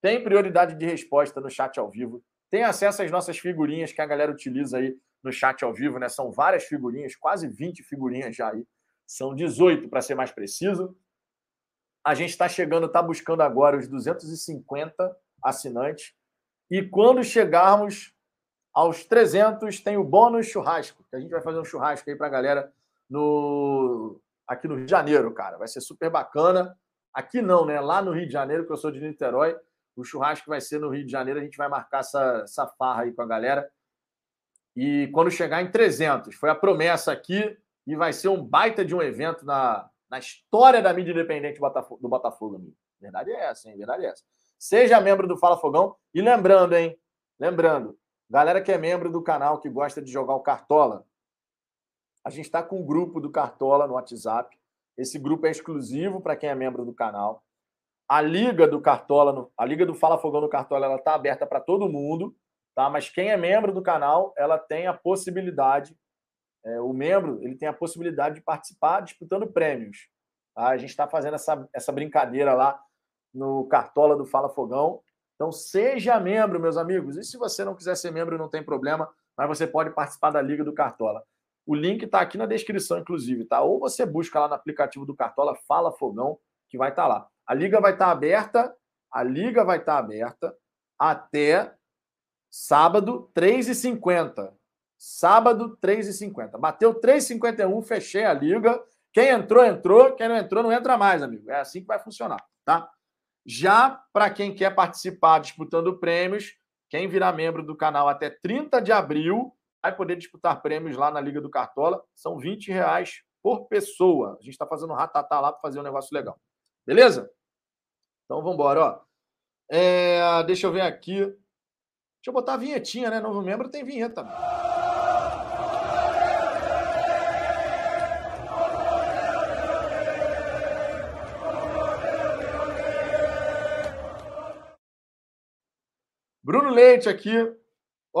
S1: Tem prioridade de resposta no chat ao vivo. Tem acesso às nossas figurinhas que a galera utiliza aí no chat ao vivo, né? São várias figurinhas, quase 20 figurinhas já aí. São 18 para ser mais preciso. A gente está chegando, está buscando agora os 250 assinantes. E quando chegarmos aos 300, tem o bônus churrasco, que a gente vai fazer um churrasco aí para a galera no aqui no Rio de Janeiro, cara. Vai ser super bacana. Aqui não, né? Lá no Rio de Janeiro, que eu sou de Niterói, o churrasco vai ser no Rio de Janeiro. A gente vai marcar essa, essa farra aí com a galera. E quando chegar em 300, foi a promessa aqui e vai ser um baita de um evento na, na história da mídia independente do Botafogo, amigo. Verdade é essa, hein? Verdade é essa. Seja membro do Fala Fogão. E lembrando, hein? Lembrando, galera que é membro do canal, que gosta de jogar o Cartola, a gente está com um grupo do Cartola no WhatsApp. Esse grupo é exclusivo para quem é membro do canal. A liga do Cartola, a liga do Fala Fogão no Cartola, ela está aberta para todo mundo, tá? Mas quem é membro do canal, ela tem a possibilidade é, o membro ele tem a possibilidade de participar disputando prêmios. Tá? A gente está fazendo essa, essa brincadeira lá no Cartola do Fala Fogão. Então, seja membro, meus amigos. E se você não quiser ser membro, não tem problema, mas você pode participar da Liga do Cartola. O link está aqui na descrição, inclusive, tá? Ou você busca lá no aplicativo do Cartola Fala Fogão, que vai estar tá lá. A liga vai estar tá aberta, a liga vai estar tá aberta até sábado, 3h50. Sábado, 3h50. Bateu 3h51, fechei a liga. Quem entrou, entrou. Quem não entrou, não entra mais, amigo. É assim que vai funcionar, tá? Já para quem quer participar disputando prêmios, quem virar membro do canal até 30 de abril vai poder disputar prêmios lá na Liga do Cartola. São 20 reais por pessoa. A gente está fazendo ratatá lá para fazer um negócio legal. Beleza? Então vamos embora. É, deixa eu ver aqui. Deixa eu botar a vinhetinha, né? Novo membro tem vinheta. Bruno Leite aqui.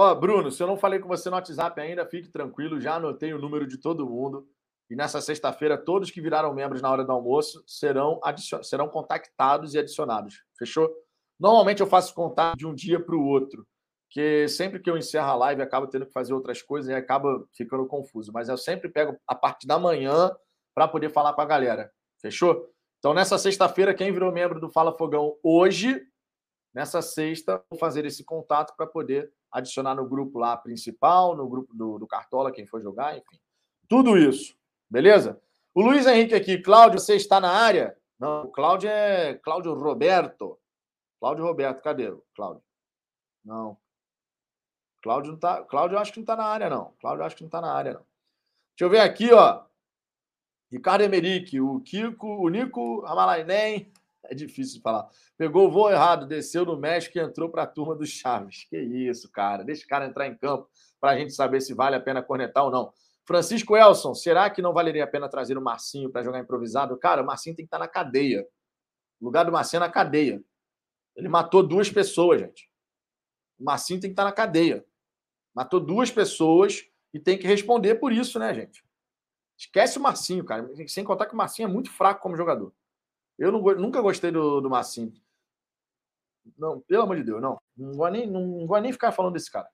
S1: Ó, Bruno, se eu não falei com você no WhatsApp ainda, fique tranquilo, já anotei o número de todo mundo. E nessa sexta-feira, todos que viraram membros na hora do almoço serão, serão contactados e adicionados. Fechou? Normalmente eu faço contato de um dia para o outro, que sempre que eu encerro a live, acabo tendo que fazer outras coisas e acaba ficando confuso. Mas eu sempre pego a parte da manhã para poder falar com a galera. Fechou? Então, nessa sexta-feira, quem virou membro do Fala Fogão hoje Nessa sexta, vou fazer esse contato para poder adicionar no grupo lá principal, no grupo do, do Cartola, quem for jogar, enfim. Tudo isso, beleza? O Luiz Henrique aqui, Cláudio, você está na área? Não, o Cláudio é Cláudio Roberto. Cláudio Roberto, cadê o Cláudio? Não. Cláudio não tá. Cláudio acho que não está na área, não. Cláudio acho que não está na área, não. Deixa eu ver aqui, ó. Ricardo Emerick, o Kiko, o Nico Amalainen, é difícil de falar. Pegou o voo errado, desceu no México e entrou para a turma do Chaves. Que isso, cara. Deixa o cara entrar em campo para a gente saber se vale a pena cornetar ou não. Francisco Elson, será que não valeria a pena trazer o Marcinho para jogar improvisado? Cara, o Marcinho tem que estar tá na cadeia. O lugar do Marcinho é na cadeia. Ele matou duas pessoas, gente. O Marcinho tem que estar tá na cadeia. Matou duas pessoas e tem que responder por isso, né, gente? Esquece o Marcinho, cara. Sem contar que o Marcinho é muito fraco como jogador. Eu não, nunca gostei do, do Massim. Não, pelo amor de Deus, não. Não vou nem, não, não vou nem ficar falando desse cara.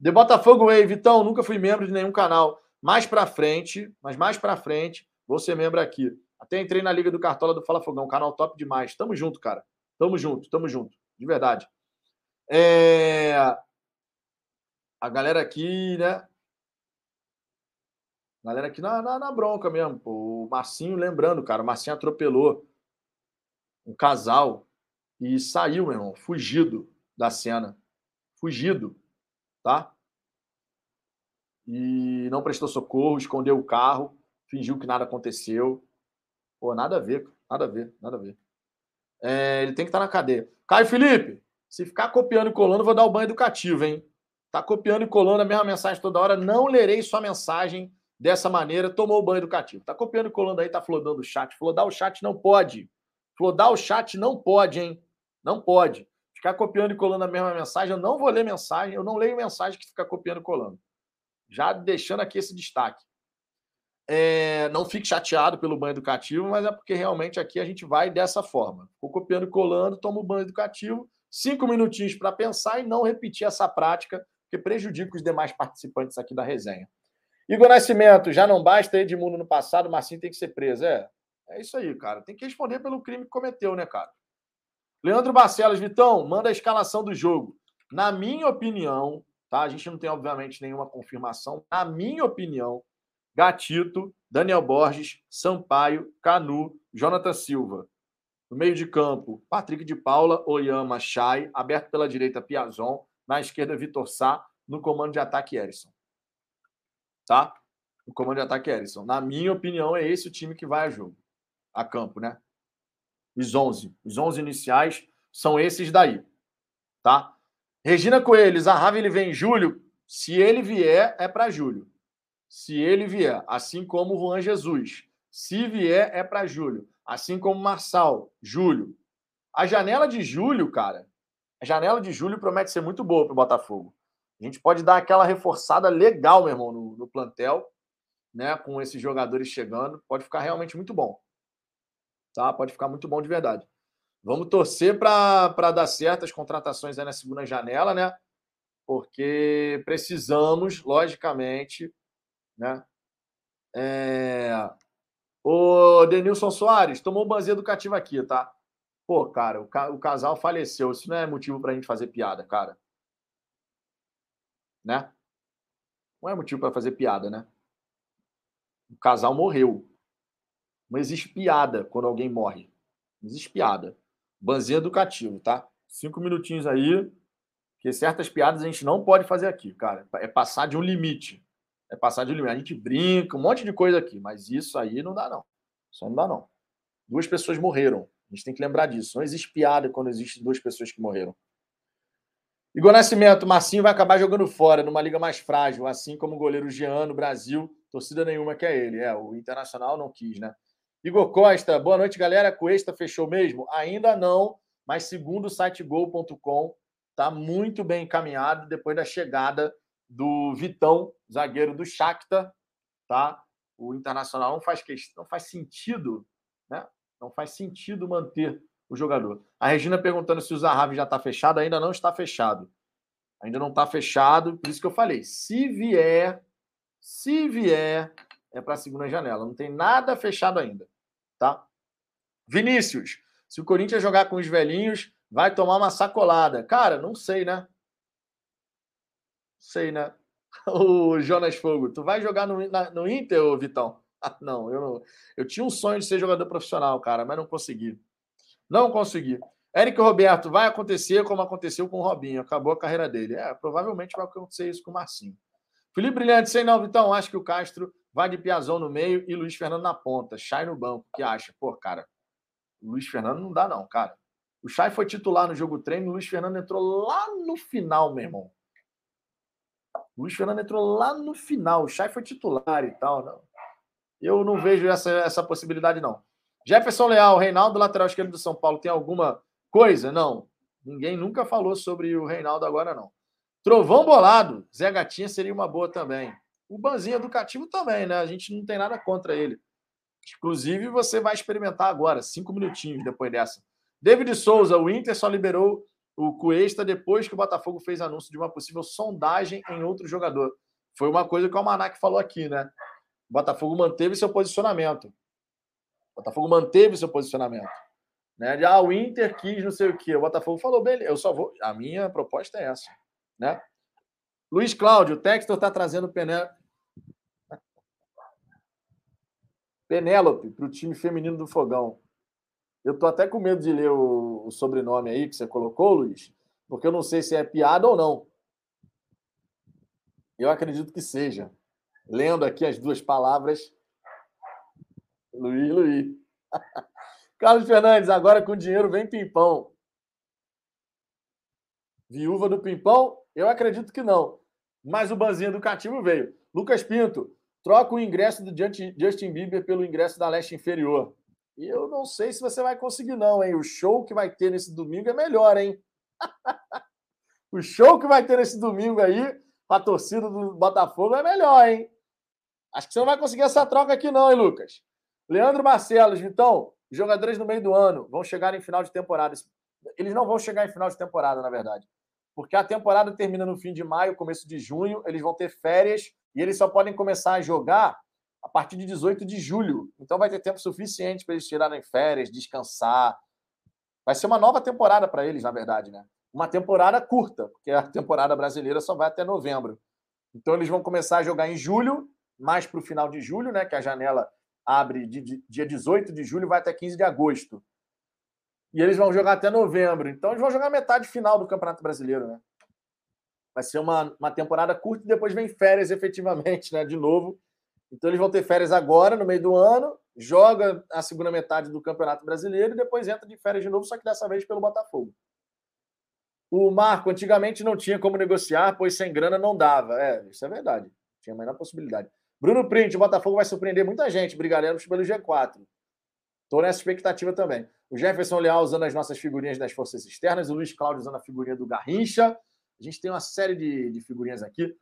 S1: De Botafogo Way, Vitão, nunca fui membro de nenhum canal. Mais pra frente, mas mais pra frente, vou ser membro aqui. Até entrei na Liga do Cartola do Fala Fogão, canal top demais. Tamo junto, cara. Tamo junto, tamo junto. De verdade. É... A galera aqui, né? A galera aqui na, na, na bronca mesmo. O Marcinho, lembrando, cara, o Marcinho atropelou um casal e saiu, meu irmão, fugido da cena. Fugido, tá? E não prestou socorro, escondeu o carro, fingiu que nada aconteceu. Pô, nada a ver, nada a ver, nada a ver. É, ele tem que estar tá na cadeia. Caio Felipe, se ficar copiando e colando, vou dar o banho educativo, hein? Tá copiando e colando a mesma mensagem toda hora, não lerei sua mensagem dessa maneira, tomou o banho educativo. Tá copiando e colando aí, tá flodando o chat. Flodar o chat não pode. Flodar o chat não pode, hein? Não pode. Ficar copiando e colando a mesma mensagem, eu não vou ler mensagem, eu não leio mensagem que fica copiando e colando. Já deixando aqui esse destaque. É, não fique chateado pelo banho educativo, mas é porque realmente aqui a gente vai dessa forma. Ficou copiando e colando, toma o banho educativo, cinco minutinhos para pensar e não repetir essa prática, que prejudica os demais participantes aqui da resenha. Igor Nascimento, já não basta Edmundo no passado, Marcinho tem que ser preso. É, é isso aí, cara. Tem que responder pelo crime que cometeu, né, cara? Leandro Barcelos, Vitão, manda a escalação do jogo. Na minha opinião, tá? A gente não tem, obviamente, nenhuma confirmação. Na minha opinião, Gatito, Daniel Borges, Sampaio, Canu, Jonathan Silva. No meio de campo, Patrick de Paula, Oyama, Chay, aberto pela direita, Piazon, na esquerda, Vitor Sá, no comando de ataque, Erison tá? O comando de ataque Erison. Na minha opinião, é esse o time que vai a jogo, a campo, né? Os 11. Os 11 iniciais são esses daí, tá? Regina Coelho, Zahavi ele vem em julho. Se ele vier, é para julho. Se ele vier, assim como o Juan Jesus. Se vier, é para julho. Assim como Marçal, julho. A janela de julho, cara, a janela de julho promete ser muito boa para o Botafogo. A gente pode dar aquela reforçada legal, meu irmão, no, no plantel, né? Com esses jogadores chegando. Pode ficar realmente muito bom. Tá? Pode ficar muito bom de verdade. Vamos torcer para dar certo as contratações aí na segunda janela, né? Porque precisamos, logicamente, né? É... O Denilson Soares tomou banzinha educativa aqui, tá? Pô, cara, o, ca... o casal faleceu. Isso não é motivo para a gente fazer piada, cara né? Não é motivo para fazer piada, né? O casal morreu. Não existe piada quando alguém morre. Não existe piada. Banzinho educativo, tá? Cinco minutinhos aí, que certas piadas a gente não pode fazer aqui, cara. É passar de um limite. É passar de um limite. A gente brinca, um monte de coisa aqui, mas isso aí não dá, não. Isso não dá, não. Duas pessoas morreram. A gente tem que lembrar disso. Não existe piada quando existem duas pessoas que morreram. Igor Nascimento, Marcinho vai acabar jogando fora, numa liga mais frágil, assim como o goleiro Jean no Brasil, torcida nenhuma que é ele. É, o Internacional não quis, né? Igor Costa, boa noite, galera. Cuesta fechou mesmo? Ainda não, mas segundo o site gol.com, tá muito bem encaminhado depois da chegada do Vitão, zagueiro do Shakhtar, tá? O Internacional não faz questão, não faz sentido, né? Não faz sentido manter o jogador. A Regina perguntando se o Zahavi já está fechado, ainda não está fechado. Ainda não está fechado, por isso que eu falei. Se vier, se vier, é para a segunda janela. Não tem nada fechado ainda, tá? Vinícius, se o Corinthians jogar com os velhinhos, vai tomar uma sacolada. Cara, não sei, né? Sei, né? O Jonas Fogo, tu vai jogar no, na, no Inter, ô Vitão? não, eu. Eu tinha um sonho de ser jogador profissional, cara, mas não consegui. Não consegui. Eric Roberto, vai acontecer como aconteceu com o Robinho. Acabou a carreira dele. É, provavelmente vai acontecer isso com o Marcinho. Felipe Brilhante, sei não, Vitão. Acho que o Castro vai de Piazão no meio e Luiz Fernando na ponta. Chay no banco. O que acha? Pô, cara, Luiz Fernando não dá, não, cara. O Chay foi titular no jogo treino, o Luiz Fernando entrou lá no final, meu irmão. O Luiz Fernando entrou lá no final. O Chay foi titular e tal. Não. Eu não vejo essa, essa possibilidade, não. Jefferson Leal, Reinaldo, lateral esquerdo do São Paulo, tem alguma coisa? Não. Ninguém nunca falou sobre o Reinaldo agora, não. Trovão bolado, Zé Gatinha seria uma boa também. O Banzinho educativo também, né? A gente não tem nada contra ele. Inclusive, você vai experimentar agora, cinco minutinhos depois dessa. David Souza, o Inter só liberou o Cuesta depois que o Botafogo fez anúncio de uma possível sondagem em outro jogador. Foi uma coisa que o Almanac falou aqui, né? O Botafogo manteve seu posicionamento. O Botafogo manteve seu posicionamento. Né? Ah, o Inter quis não sei o quê. O Botafogo falou, beleza, eu só vou. A minha proposta é essa. Né? Luiz Cláudio, o Textor está trazendo Pené... Penélope para o time feminino do Fogão. Eu tô até com medo de ler o, o sobrenome aí que você colocou, Luiz, porque eu não sei se é piada ou não. Eu acredito que seja. Lendo aqui as duas palavras. Luiz, Luiz. Carlos Fernandes, agora com dinheiro vem Pimpão. Viúva do Pimpão? Eu acredito que não. Mas o banzinho educativo veio. Lucas Pinto, troca o ingresso do Justin Bieber pelo ingresso da Leste Inferior. E eu não sei se você vai conseguir, não, hein? O show que vai ter nesse domingo é melhor, hein? o show que vai ter nesse domingo aí, com a torcida do Botafogo, é melhor, hein? Acho que você não vai conseguir essa troca aqui, não, hein, Lucas? Leandro Marcelos, então, jogadores no meio do ano vão chegar em final de temporada. Eles não vão chegar em final de temporada, na verdade. Porque a temporada termina no fim de maio, começo de junho, eles vão ter férias e eles só podem começar a jogar a partir de 18 de julho. Então vai ter tempo suficiente para eles tirarem férias, descansar. Vai ser uma nova temporada para eles, na verdade, né? Uma temporada curta, porque a temporada brasileira só vai até novembro. Então eles vão começar a jogar em julho, mais para o final de julho, né? Que a janela abre de, de, dia 18 de julho vai até 15 de agosto. E eles vão jogar até novembro. Então eles vão jogar metade final do Campeonato Brasileiro, né? Vai ser uma, uma temporada curta e depois vem férias efetivamente, né? De novo então eles vão ter férias agora, no meio do ano, joga a segunda metade do Campeonato Brasileiro e depois entra de férias de novo, só que dessa vez pelo Botafogo. O Marco, antigamente não tinha como negociar, pois sem grana não dava. É, isso é verdade. Tinha a menor possibilidade. Bruno Print, o Botafogo vai surpreender muita gente, brigaremos pelo G4. Estou nessa expectativa também. O Jefferson Leal usando as nossas figurinhas das forças externas, o Luiz Cláudio usando a figurinha do Garrincha. A gente tem uma série de, de figurinhas aqui.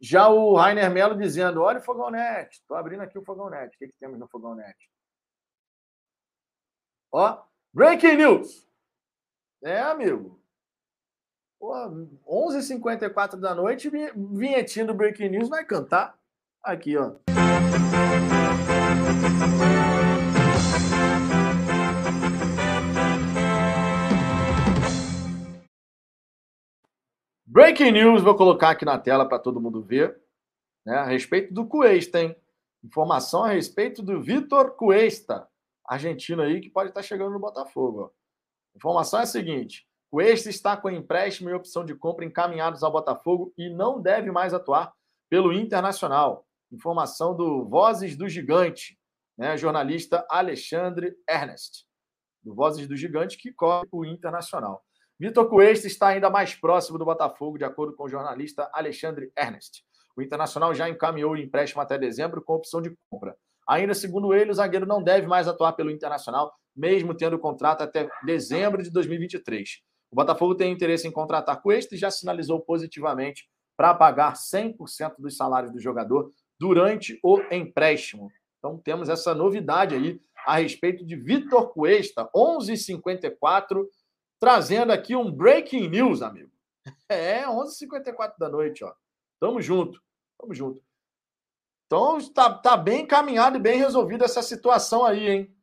S1: Já o Rainer Melo dizendo: olha o Fogão estou abrindo aqui o Fogão. O que, que temos no Fogão? Ó, Breaking News. É, amigo. Pô, 11h54 da noite, vinhetinho do Breaking News vai cantar. Aqui, ó. Breaking news, vou colocar aqui na tela para todo mundo ver, né, a respeito do Cuesta, hein? Informação a respeito do Vitor Cuesta, argentino aí que pode estar chegando no Botafogo. Informação é a seguinte: Cuesta está com empréstimo e opção de compra encaminhados ao Botafogo e não deve mais atuar pelo Internacional. Informação do Vozes do Gigante, né, jornalista Alexandre Ernest, do Vozes do Gigante, que cobre o Internacional. Vitor Cuesta está ainda mais próximo do Botafogo, de acordo com o jornalista Alexandre Ernest. O Internacional já encaminhou o empréstimo até dezembro com opção de compra. Ainda segundo ele, o zagueiro não deve mais atuar pelo Internacional, mesmo tendo contrato até dezembro de 2023. O Botafogo tem interesse em contratar Cuesta e já sinalizou positivamente para pagar 100% dos salários do jogador durante o empréstimo. Então temos essa novidade aí a respeito de Vitor Cuesta, 11:54 trazendo aqui um breaking news, amigo. É, 11h54 da noite, ó. Tamo junto, tamo junto. Então, tá, tá bem encaminhado e bem resolvida essa situação aí, hein?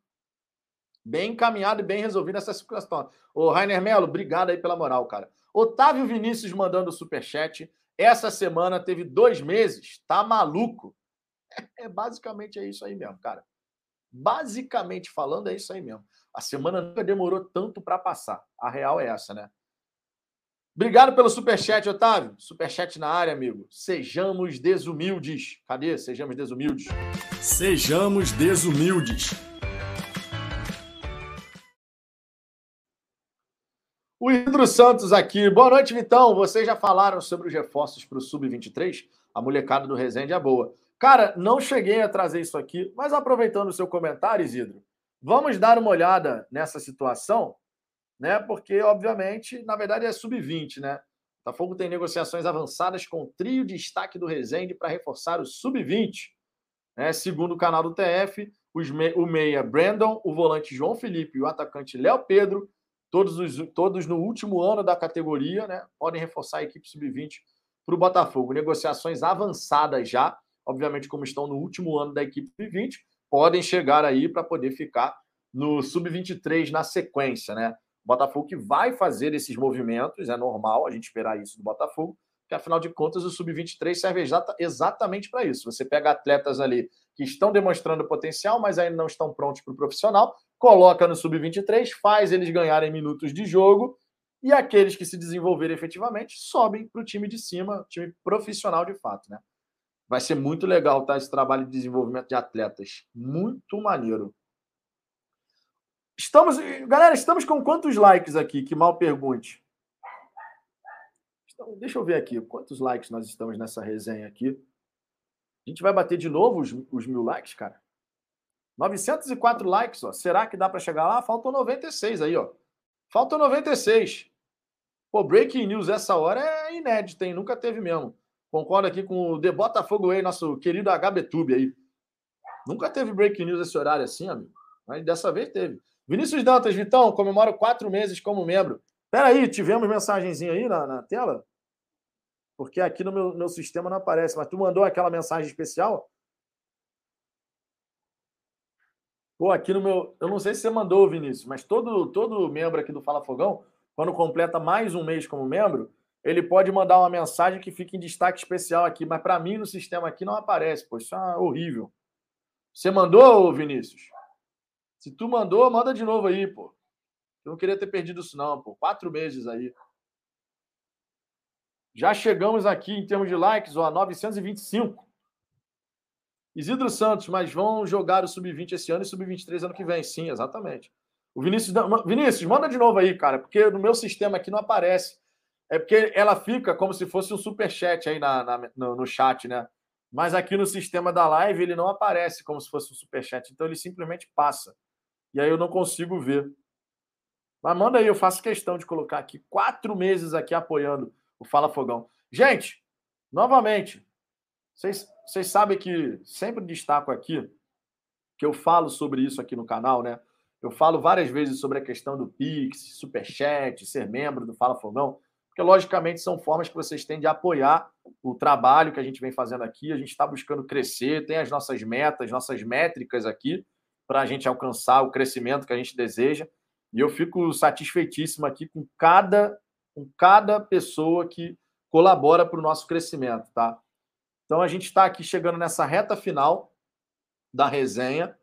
S1: Bem encaminhado e bem resolvida essa situação. Ô, Rainer Melo, obrigado aí pela moral, cara. Otávio Vinícius mandando superchat. Essa semana teve dois meses. Tá maluco. É basicamente é isso aí mesmo, cara. Basicamente falando, é isso aí mesmo. A semana nunca demorou tanto para passar. A real é essa, né? Obrigado pelo superchat, Otávio. Superchat na área, amigo. Sejamos desumildes. Cadê? Sejamos desumildes.
S5: Sejamos desumildes.
S1: O Hidro Santos aqui. Boa noite, Vitão. Vocês já falaram sobre os reforços para o Sub-23? A molecada do Resende é boa. Cara, não cheguei a trazer isso aqui, mas aproveitando o seu comentário, Isidro, vamos dar uma olhada nessa situação, né? Porque, obviamente, na verdade é sub-20, né? O Botafogo tem negociações avançadas com o trio de destaque do Resende para reforçar o sub-20. Né? Segundo o canal do TF, me... o meia Brandon, o volante João Felipe e o atacante Léo Pedro, todos, os... todos no último ano da categoria, né? Podem reforçar a equipe sub-20 para o Botafogo. Negociações avançadas já obviamente, como estão no último ano da equipe sub-20, podem chegar aí para poder ficar no sub-23 na sequência, né? O Botafogo que vai fazer esses movimentos, é normal a gente esperar isso do Botafogo, porque afinal de contas o sub-23 serve exata, exatamente para isso. Você pega atletas ali que estão demonstrando potencial, mas ainda não estão prontos para o profissional, coloca no sub-23, faz eles ganharem minutos de jogo e aqueles que se desenvolverem efetivamente sobem para o time de cima, time profissional de fato, né? Vai ser muito legal, tá? Esse trabalho de desenvolvimento de atletas. Muito maneiro. Estamos, galera, estamos com quantos likes aqui? Que mal pergunte. Então, deixa eu ver aqui quantos likes nós estamos nessa resenha aqui. A gente vai bater de novo os, os mil likes, cara? 904 likes, ó. Será que dá para chegar lá? Faltam 96 aí, ó. Faltam 96. Pô, breaking news essa hora é inédito, hein? Nunca teve mesmo. Concordo aqui com o The Botafogo aí, nosso querido HBTube aí. Nunca teve break news esse horário assim, amigo. Mas dessa vez teve. Vinícius Dantas, Vitão, comemora quatro meses como membro. Peraí, tivemos mensagenzinha aí na, na tela? Porque aqui no meu, meu sistema não aparece. Mas tu mandou aquela mensagem especial? Pô, aqui no meu. Eu não sei se você mandou, Vinícius, mas todo, todo membro aqui do Fala Fogão, quando completa mais um mês como membro, ele pode mandar uma mensagem que fica em destaque especial aqui, mas para mim no sistema aqui não aparece, pô, isso é horrível. Você mandou, Vinícius? Se tu mandou, manda de novo aí, pô. Eu não queria ter perdido isso não, pô. Quatro meses aí. Já chegamos aqui em termos de likes, ó, 925. Isidro Santos, mas vão jogar o Sub-20 esse ano e Sub-23 ano que vem. Sim, exatamente. O Vinícius, Vinícius, manda de novo aí, cara, porque no meu sistema aqui não aparece. É porque ela fica como se fosse um super chat aí na, na no, no, chat, né? Mas aqui no sistema da live ele não aparece como se fosse um super chat, então ele simplesmente passa. E aí eu não consigo ver. Mas manda aí, eu faço questão de colocar aqui quatro meses aqui apoiando o Fala Fogão. Gente, novamente, vocês sabem que sempre destaco aqui que eu falo sobre isso aqui no canal, né? Eu falo várias vezes sobre a questão do Pix, Superchat, ser membro do Fala Fogão porque logicamente são formas que vocês têm de apoiar o trabalho que a gente vem fazendo aqui. A gente está buscando crescer, tem as nossas metas, nossas métricas aqui para a gente alcançar o crescimento que a gente deseja. E eu fico satisfeitíssimo aqui com cada, com cada pessoa que colabora para o nosso crescimento, tá? Então a gente está aqui chegando nessa reta final da resenha,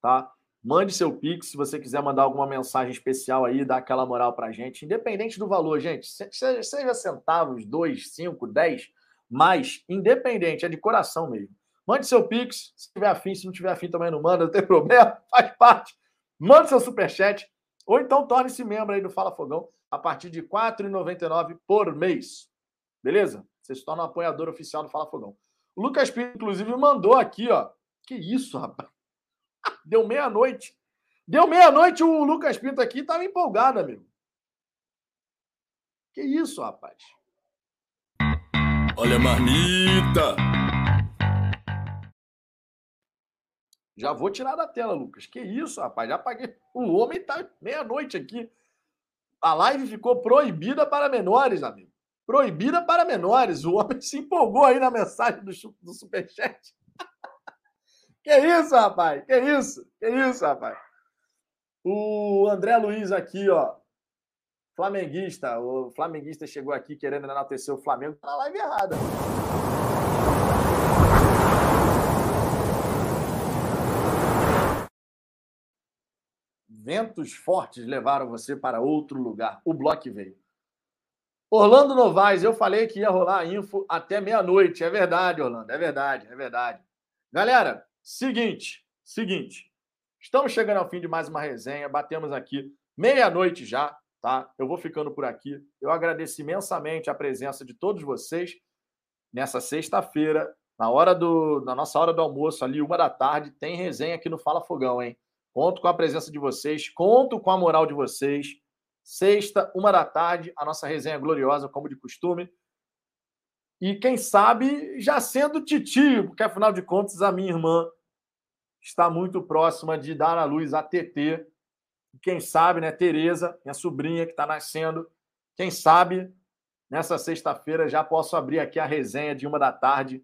S1: tá? Mande seu Pix se você quiser mandar alguma mensagem especial aí, dar aquela moral pra gente, independente do valor, gente. Seja centavos, dois, cinco, dez, mas independente, é de coração mesmo. Mande seu Pix, se tiver afim, se não tiver afim também não manda, não tem problema, faz parte. Mande seu superchat, ou então torne-se membro aí do Fala Fogão a partir de R$ 4,99 por mês. Beleza? Você se torna um apoiador oficial do Fala Fogão. O Lucas Pinto, inclusive, mandou aqui, ó. Que isso, rapaz? Deu meia-noite. Deu meia-noite, o Lucas Pinto aqui estava empolgado, amigo. Que isso, rapaz?
S5: Olha a marmita!
S1: Já vou tirar da tela, Lucas. Que isso, rapaz? Já paguei. O homem tá meia-noite aqui. A live ficou proibida para menores, amigo. Proibida para menores. O homem se empolgou aí na mensagem do, do Superchat. Que isso, rapaz? Que isso? Que isso, rapaz? O André Luiz aqui, ó. Flamenguista. O flamenguista chegou aqui querendo enaltecer o Flamengo. Tá na live errada. Ventos fortes levaram você para outro lugar. O bloco veio. Orlando Novaes, eu falei que ia rolar info até meia-noite. É verdade, Orlando. É verdade, é verdade. Galera, seguinte, seguinte. Estamos chegando ao fim de mais uma resenha. Batemos aqui meia-noite já, tá? Eu vou ficando por aqui. Eu agradeço imensamente a presença de todos vocês nessa sexta-feira, na hora do, na nossa hora do almoço, ali, uma da tarde, tem resenha aqui no Fala Fogão, hein? Conto com a presença de vocês, conto com a moral de vocês. Sexta, uma da tarde, a nossa resenha gloriosa, como de costume. E quem sabe já sendo titio, porque afinal de contas a minha irmã está muito próxima de dar à luz a TT. Quem sabe, né, Tereza, minha sobrinha que está nascendo, quem sabe nessa sexta-feira já posso abrir aqui a resenha de uma da tarde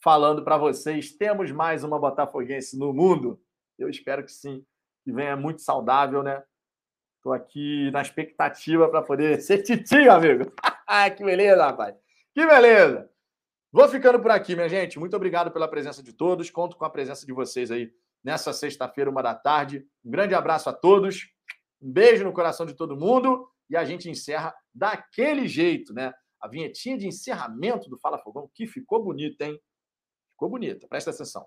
S1: falando para vocês, temos mais uma botafoguense no mundo. Eu espero que sim, que venha muito saudável, né? Estou aqui na expectativa para poder ser titio, amigo. que beleza, rapaz. Que beleza. Vou ficando por aqui, minha gente. Muito obrigado pela presença de todos. Conto com a presença de vocês aí nessa sexta-feira, uma da tarde. Um grande abraço a todos. Um beijo no coração de todo mundo. E a gente encerra daquele jeito, né? A vinhetinha de encerramento do Fala Fogão, que ficou bonita, hein? Ficou bonita. Presta atenção.